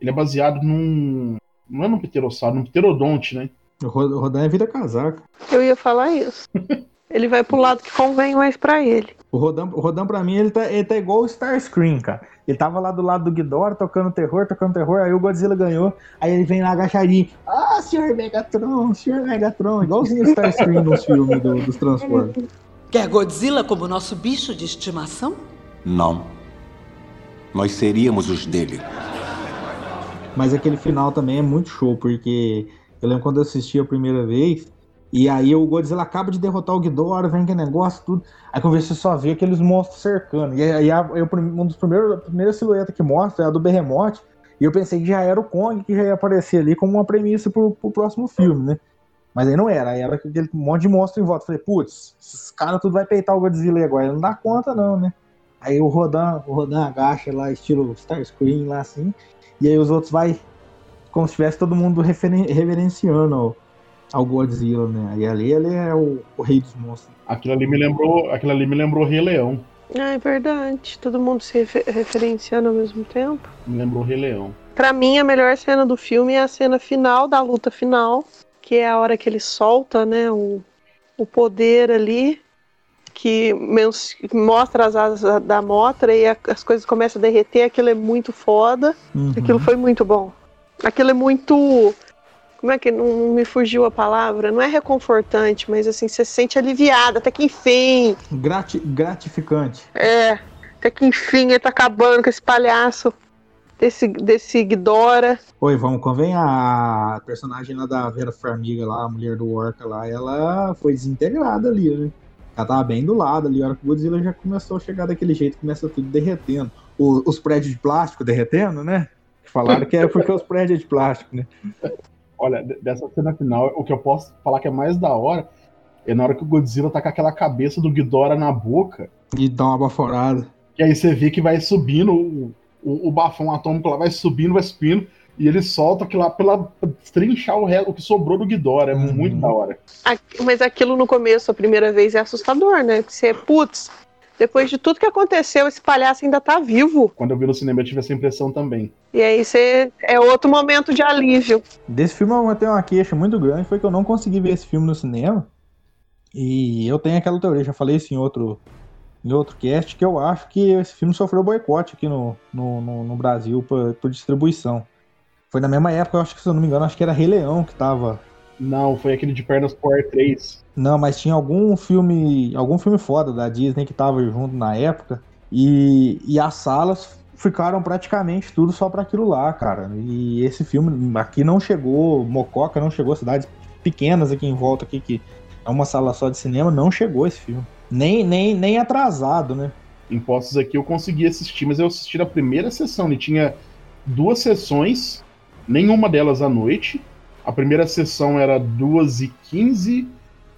Ele é baseado num. Não é num pterossauro, num pterodonte, né? O Ro- o Rodan é vida casaca. Eu ia falar isso. Ele vai pro lado que convém mais pra ele. O Rodan, o Rodan pra mim, ele tá, ele tá igual o Starscream, cara. Ele tava lá do lado do Ghidorah, tocando terror, tocando terror, aí o Godzilla ganhou, aí ele vem lá agachadinho. Ah, senhor Megatron, senhor Megatron. Igualzinho o Starscream nos filmes do- dos Transformers. Quer Godzilla como nosso bicho de estimação? Não. Nós seríamos os dele. Mas aquele final também é muito show, porque eu lembro quando eu assisti a primeira vez, e aí o Godzilla acaba de derrotar o Ghidorah, vem aquele negócio, tudo. Aí quando você só vê aqueles monstros cercando. E aí a- eu, um dos primeiros, a primeira silhueta que mostra é a do Behemoth, e eu pensei que já era o Kong que já ia aparecer ali como uma premissa pro, pro próximo filme, né? Mas aí não era, aí era aquele monte de monstro em volta. Falei, putz, esses caras tudo vai peitar o Godzilla aí agora, ele não dá conta não, né? Aí o Rodan, o Rodan agacha lá, estilo Starscream lá assim, e aí os outros vai como se tivesse todo mundo reverenciando ao, ao Godzilla, né? E ali ele é o, o rei dos monstros. Aquilo ali me lembrou, aquilo ali me lembrou Rei Leão. Ah, é verdade. Todo mundo se refer- referenciando ao mesmo tempo. Me lembrou Rei Leão. Pra mim, a melhor cena do filme é a cena final, da luta final, que é a hora que ele solta, né, o, o poder ali, que mostra as asas da Motra e a- as coisas começam a derreter. Aquilo é muito foda. Uhum. Aquilo foi muito bom. Aquilo é muito. Como é que não me fugiu a palavra? Não é reconfortante, mas assim, você se sente aliviada, até que enfim. Grati- gratificante. É, até que enfim ele tá acabando com esse palhaço desse, desse Ghidorah. Oi, vamos convenhar, a personagem lá da Vera Farmiga lá, a mulher do Orca lá, ela foi desintegrada ali, né? Ela tava bem do lado ali, a hora que o Godzilla já começou a chegar daquele jeito, começa tudo derretendo. O- os prédios de plástico derretendo, né? Falaram que é porque os prédios de plástico, né? Olha, de- dessa cena final, o que eu posso falar que é mais da hora é na hora que o Godzilla tá com aquela cabeça do Ghidorah na boca, E dá uma baforada. que aí você vê que vai subindo o, o, bafão atômico lá, vai subindo, vai subindo, e ele solta aquilo lá pela, pra destrinchar o, resto, o que sobrou do Ghidorah. É Uhum. muito da hora. Mas aquilo no começo, a primeira vez, é assustador, né? Porque você, putz, depois de tudo que aconteceu, esse palhaço ainda tá vivo. Quando eu vi no cinema, eu tive essa impressão também. E aí você. É outro momento de alívio. Desse filme eu tenho uma queixa muito grande, foi que eu não consegui ver esse filme no cinema. E eu tenho aquela teoria, já falei isso em outro, em outro cast, que eu acho que esse filme sofreu boicote aqui no, no, no, no Brasil por, por distribuição. Foi na mesma época, eu acho que, se eu não me engano, acho que era Rei Leão que tava. Não, foi aquele de Pernas Power 3. Não, mas tinha algum filme, algum filme foda da Disney que tava junto na época. E, e as salas ficaram praticamente tudo só pra aquilo lá, cara. E esse filme aqui não chegou, Mococa não chegou, cidades pequenas aqui em volta aqui que é uma sala só de cinema, não chegou esse filme. Nem, nem, nem atrasado, né? Em Postos aqui eu consegui assistir, mas eu assisti a primeira sessão. E tinha duas sessões, nenhuma delas à noite. A primeira sessão era 2h15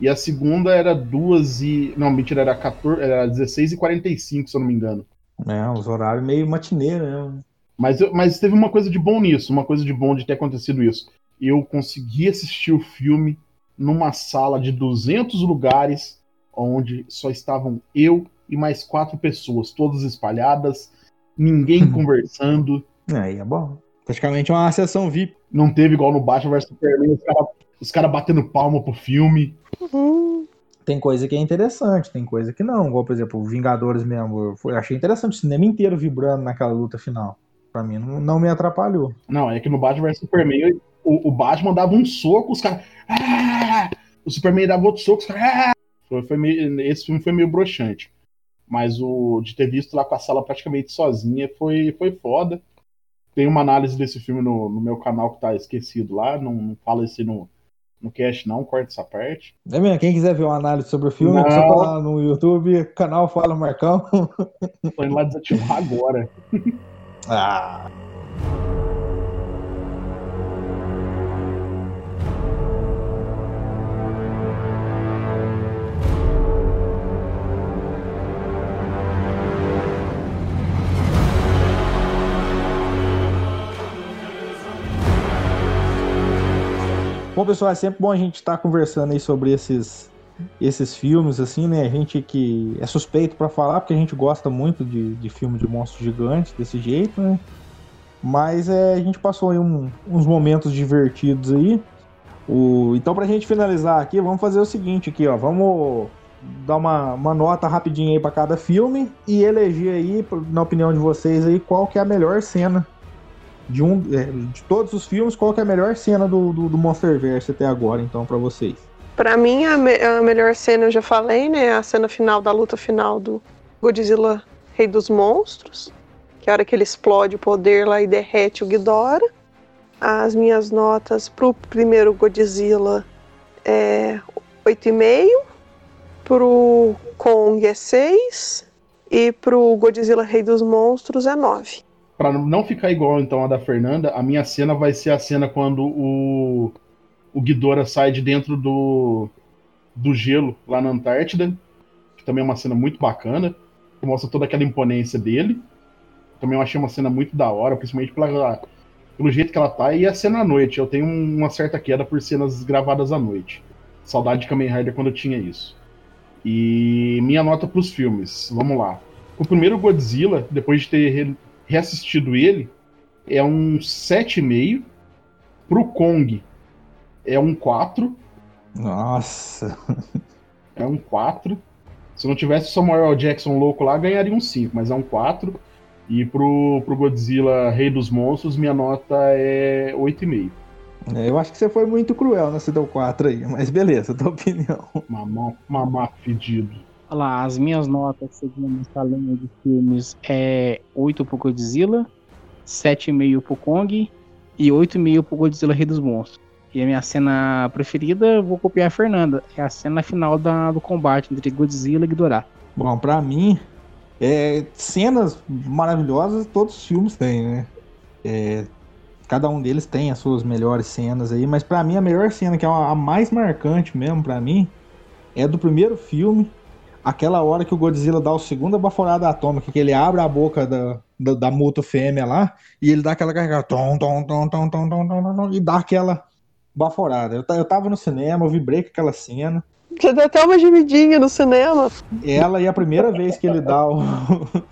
e a segunda era 2 e Não, mentira, era, 14, era 16 e 45 se eu não me engano. É, os horários meio matinê, né? Mas, eu- mas teve uma coisa de bom nisso, uma coisa de bom de ter acontecido isso. Eu consegui assistir o filme numa sala de 200 lugares, onde só estavam eu e mais quatro pessoas, todas espalhadas, ninguém conversando. Aí é bom. Praticamente uma sessão VIP. Não teve igual no Batman vs Superman, os caras cara batendo palma pro filme. Hum, Tem coisa que é interessante, tem coisa que não. Igual, por exemplo, o Vingadores mesmo. Eu achei interessante o cinema inteiro vibrando naquela luta final. Pra mim, não, não me atrapalhou. Não, é que no Batman vs Superman, o, o Batman dava um soco, os caras. "Ah!" O Superman dava outro soco, os caras. "Ah!" Foi, foi meio- esse filme foi meio broxante. Mas o de ter visto lá com a sala praticamente sozinha foi, foi foda. Tem uma análise desse filme no, no meu canal que tá esquecido lá. Não, não fala isso no, no cast, não, corta essa parte. É mesmo, quem quiser ver uma análise sobre o filme, é Não. só falar no YouTube, canal Fala Marcão. Tô indo lá desativar agora. ah. Bom, pessoal, é sempre bom a gente estar conversando aí sobre esses, esses filmes, assim, né? A gente que é suspeito pra falar, porque a gente gosta muito de, de filme de monstros gigantes desse jeito, né? Mas é, a gente passou aí um- uns momentos divertidos aí. O, então, pra gente finalizar aqui, vamos fazer o seguinte aqui, ó. Vamos dar uma, uma nota rapidinha aí pra cada filme e eleger aí, na opinião de vocês aí, qual que é a melhor cena de um é, de todos os filmes, qual é a melhor cena do, do, do Monsterverse até agora, então, pra vocês. Pra mim, a, me- a melhor cena eu já falei, né? A cena final da luta final do Godzilla Rei dos Monstros. Que é a hora que ele explode o poder lá e derrete o Ghidorah. As minhas notas pro primeiro Godzilla é 8,5. Pro Kong é 6. E pro Godzilla Rei dos Monstros é 9. Pra não ficar igual então a da Fernanda, a minha cena vai ser a cena quando o, o Ghidorah sai de dentro do, do gelo lá na Antártida, que também é uma cena muito bacana, que mostra toda aquela imponência dele. Também eu achei uma cena muito da hora, principalmente pela, pelo jeito que ela tá, e a cena à noite. Eu tenho uma certa queda por cenas gravadas à noite. Saudade de Kamen Rider quando eu tinha isso. E minha nota pros filmes, vamos lá. O primeiro Godzilla, depois de ter reassistido ele, é um 7,5. Pro Kong, é um 4. Nossa. É um 4. Se não tivesse o Samuel. Jackson louco lá, ganharia um 5, mas é um 4. E pro, pro Godzilla Rei dos Monstros, minha nota é 8,5. É, eu acho que você foi muito cruel nesse deu 4 aí, mas beleza, tua opinião. Mamão, mamá fedido. Lá, as minhas notas segundo essa linha de filmes é 8 pro Godzilla, 7,5 pro Kong e 8,5 pro Godzilla Rei dos Monstros. E a minha cena preferida, vou copiar a Fernanda, é a cena final da, do combate entre Godzilla e Ghidorah. Bom, pra mim, é, cenas maravilhosas todos os filmes têm, né? É, cada um deles tem as suas melhores cenas aí, mas pra mim a melhor cena, que é a mais marcante mesmo pra mim, é do primeiro filme, aquela hora que o Godzilla dá o segundo baforada atômica, que ele abre a boca da, da, da moto fêmea lá, e ele dá aquela carregada, tom, tom, tom, tom, tom, tom, tom, tom, tom, e dá aquela baforada. Eu, eu tava no cinema, eu vibrei com aquela cena, Você deu até uma gemidinha no cinema. ela e a primeira vez que ele dá o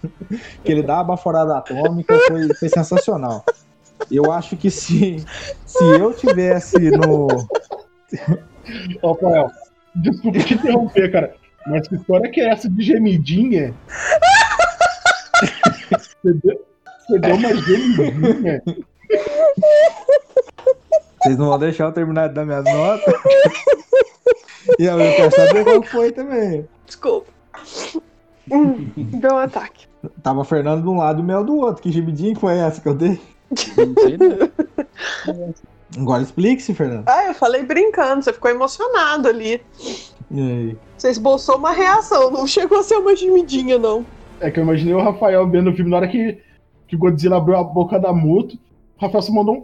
que ele dá a baforada atômica foi, foi sensacional. Eu acho que se, se eu tivesse no. Ó, Rafael, desculpa te interromper, cara. Mas que história que é essa de gemidinha? Você deu, você deu uma gemidinha? Vocês não vão deixar eu terminar de dar minhas notas. E eu quero saber qual foi também. Desculpa. Hum, deu um ataque. Tava Fernando de um lado e o Mel do outro. Que gemidinha que foi essa que eu dei? Não. Agora explique-se, Fernando. Ah, eu falei brincando, você ficou emocionado ali. E aí? Você esboçou uma reação, não chegou a ser uma gemidinha, não. É que eu imaginei o Rafael vendo o filme na hora que, que o Godzilla abriu a boca da moto. O Rafael só mandou um.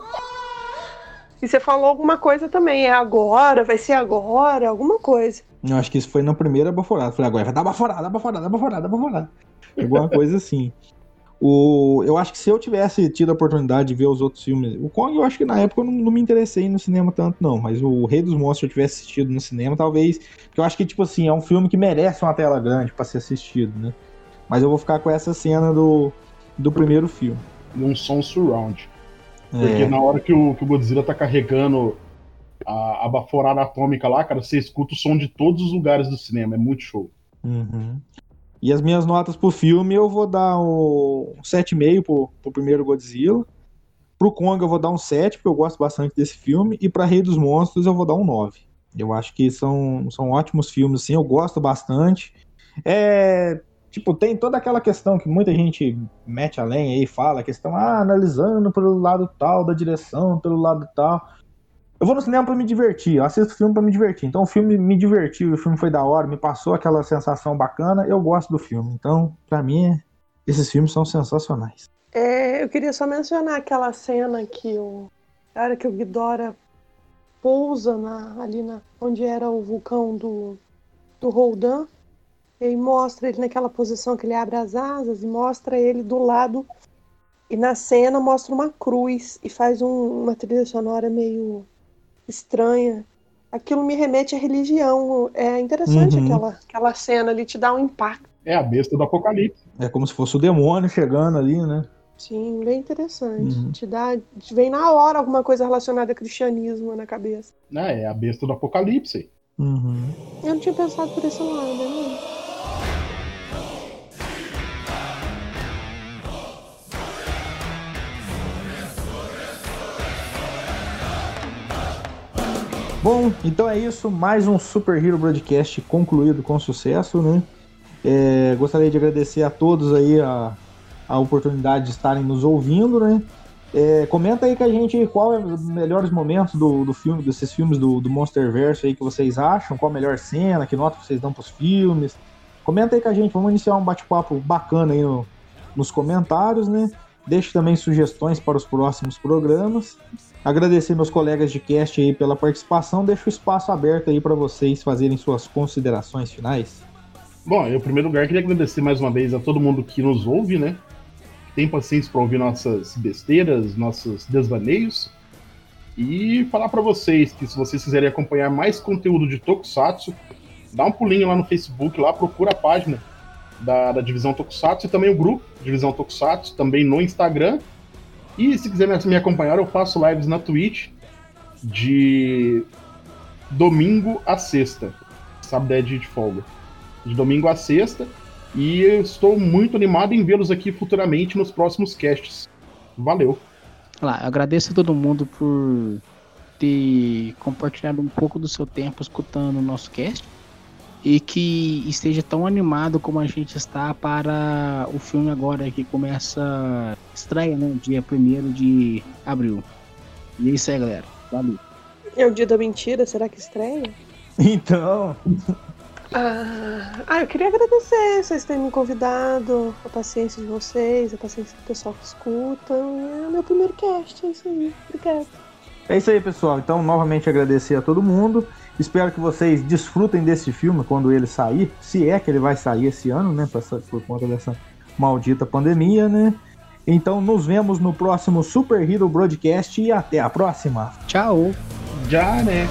E você falou alguma coisa também, é agora, vai ser agora, alguma coisa. Eu acho que isso foi na primeira baforada. Falei, agora vai dar baforada, baforada, baforada, baforada. Alguma coisa assim. O, eu acho que se eu tivesse tido a oportunidade de ver os outros filmes. O Kong, eu acho que na época eu não, não me interessei no cinema tanto, não. Mas o Rei dos Monstros, se eu tivesse assistido no cinema, talvez. porque Eu acho que, tipo assim, é um filme que merece uma tela grande pra ser assistido, né? Mas eu vou ficar com essa cena do, do primeiro filme. um som surround. Porque É. na hora que o, que o Godzilla tá carregando a, a baforada atômica lá, cara, você escuta o som de todos os lugares do cinema. É muito show. Uhum. E as minhas notas pro filme, eu vou dar um 7,5 pro, pro primeiro Godzilla. Pro Kong eu vou dar um 7, porque eu gosto bastante desse filme. E pra Rei dos Monstros eu vou dar um 9. Eu acho que são, são ótimos filmes, assim, eu gosto bastante. É. Tipo, tem toda aquela questão que muita gente mete além aí, fala, a questão, ah, analisando pelo lado tal da direção, pelo lado tal. Eu vou no cinema pra me divertir, eu assisto filme pra me divertir. Então o filme me divertiu, o filme foi da hora, me passou aquela sensação bacana, eu gosto do filme. Então, pra mim, esses filmes são sensacionais. É, eu queria só mencionar aquela cena que o. A hora que o Ghidorah pousa na, ali na, onde era o vulcão do, do Roldan. E mostra ele naquela posição que ele abre as asas e mostra ele do lado. E na cena mostra uma cruz e faz um- uma trilha sonora meio estranha. Aquilo me remete à religião. É interessante Uhum. aquela, aquela cena ali, te dá um impacto. É a besta do apocalipse. É como se fosse o demônio chegando ali, né? Sim, bem interessante. Uhum. Te dá, te vem na hora alguma coisa relacionada a cristianismo na cabeça. Né? É a besta do apocalipse. Uhum. Eu não tinha pensado por esse lado, é Bom, então é isso. Mais um Super Hero Broadcast concluído com sucesso, né? É, gostaria de agradecer a todos aí a, a oportunidade de estarem nos ouvindo, né? É, comenta aí com a gente qual é os melhores momentos do, do filme, desses filmes do, do Monsterverse aí que vocês acham, qual a melhor cena, que nota vocês dão pros filmes. Comenta aí com a gente, vamos iniciar um bate-papo bacana aí no, nos comentários, né? Deixe também sugestões para os próximos programas. Agradecer meus colegas de cast aí pela participação. Deixo o espaço aberto aí para vocês fazerem suas considerações finais. Bom, eu, em primeiro lugar, queria agradecer mais uma vez a todo mundo que nos ouve, né? Tem paciência para ouvir nossas besteiras, nossos desvaneios. E falar para vocês que se vocês quiserem acompanhar mais conteúdo de Tokusatsu, dá um pulinho lá no Facebook, lá procura a página da, da Divisão Tokusatsu e também o grupo Divisão Tokusatsu, também no Instagram. E se quiser me- me acompanhar, eu faço lives na Twitch de domingo a sexta. Sábado é dia de folga. De domingo a sexta. E estou muito animado em vê-los aqui futuramente nos próximos casts. Valeu. Lá, agradeço a todo mundo por ter compartilhado um pouco do seu tempo escutando o nosso cast e que esteja tão animado como a gente está para o filme agora que começa estreia, né? Dia 1 de abril. E é isso aí, galera. Valeu. É o dia da mentira, será que estreia? Então, Ah, ah, eu queria agradecer vocês terem me convidado, a paciência de vocês, a paciência do pessoal que escuta. É o meu primeiro cast, é isso aí. Obrigada. é isso aí, pessoal. Então, novamente agradecer a todo mundo. Espero que vocês desfrutem desse filme quando ele sair, se é que ele vai sair esse ano, né? Por, por conta dessa maldita pandemia, né? Então, nos vemos no próximo Super Hero Broadcast e até a próxima. Tchau. Já, né?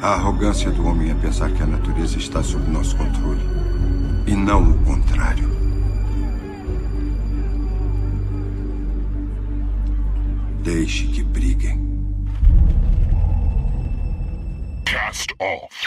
A arrogância do homem é pensar que a natureza está sob nosso controle. E não o contrário. Deixe que briguem. Cast off.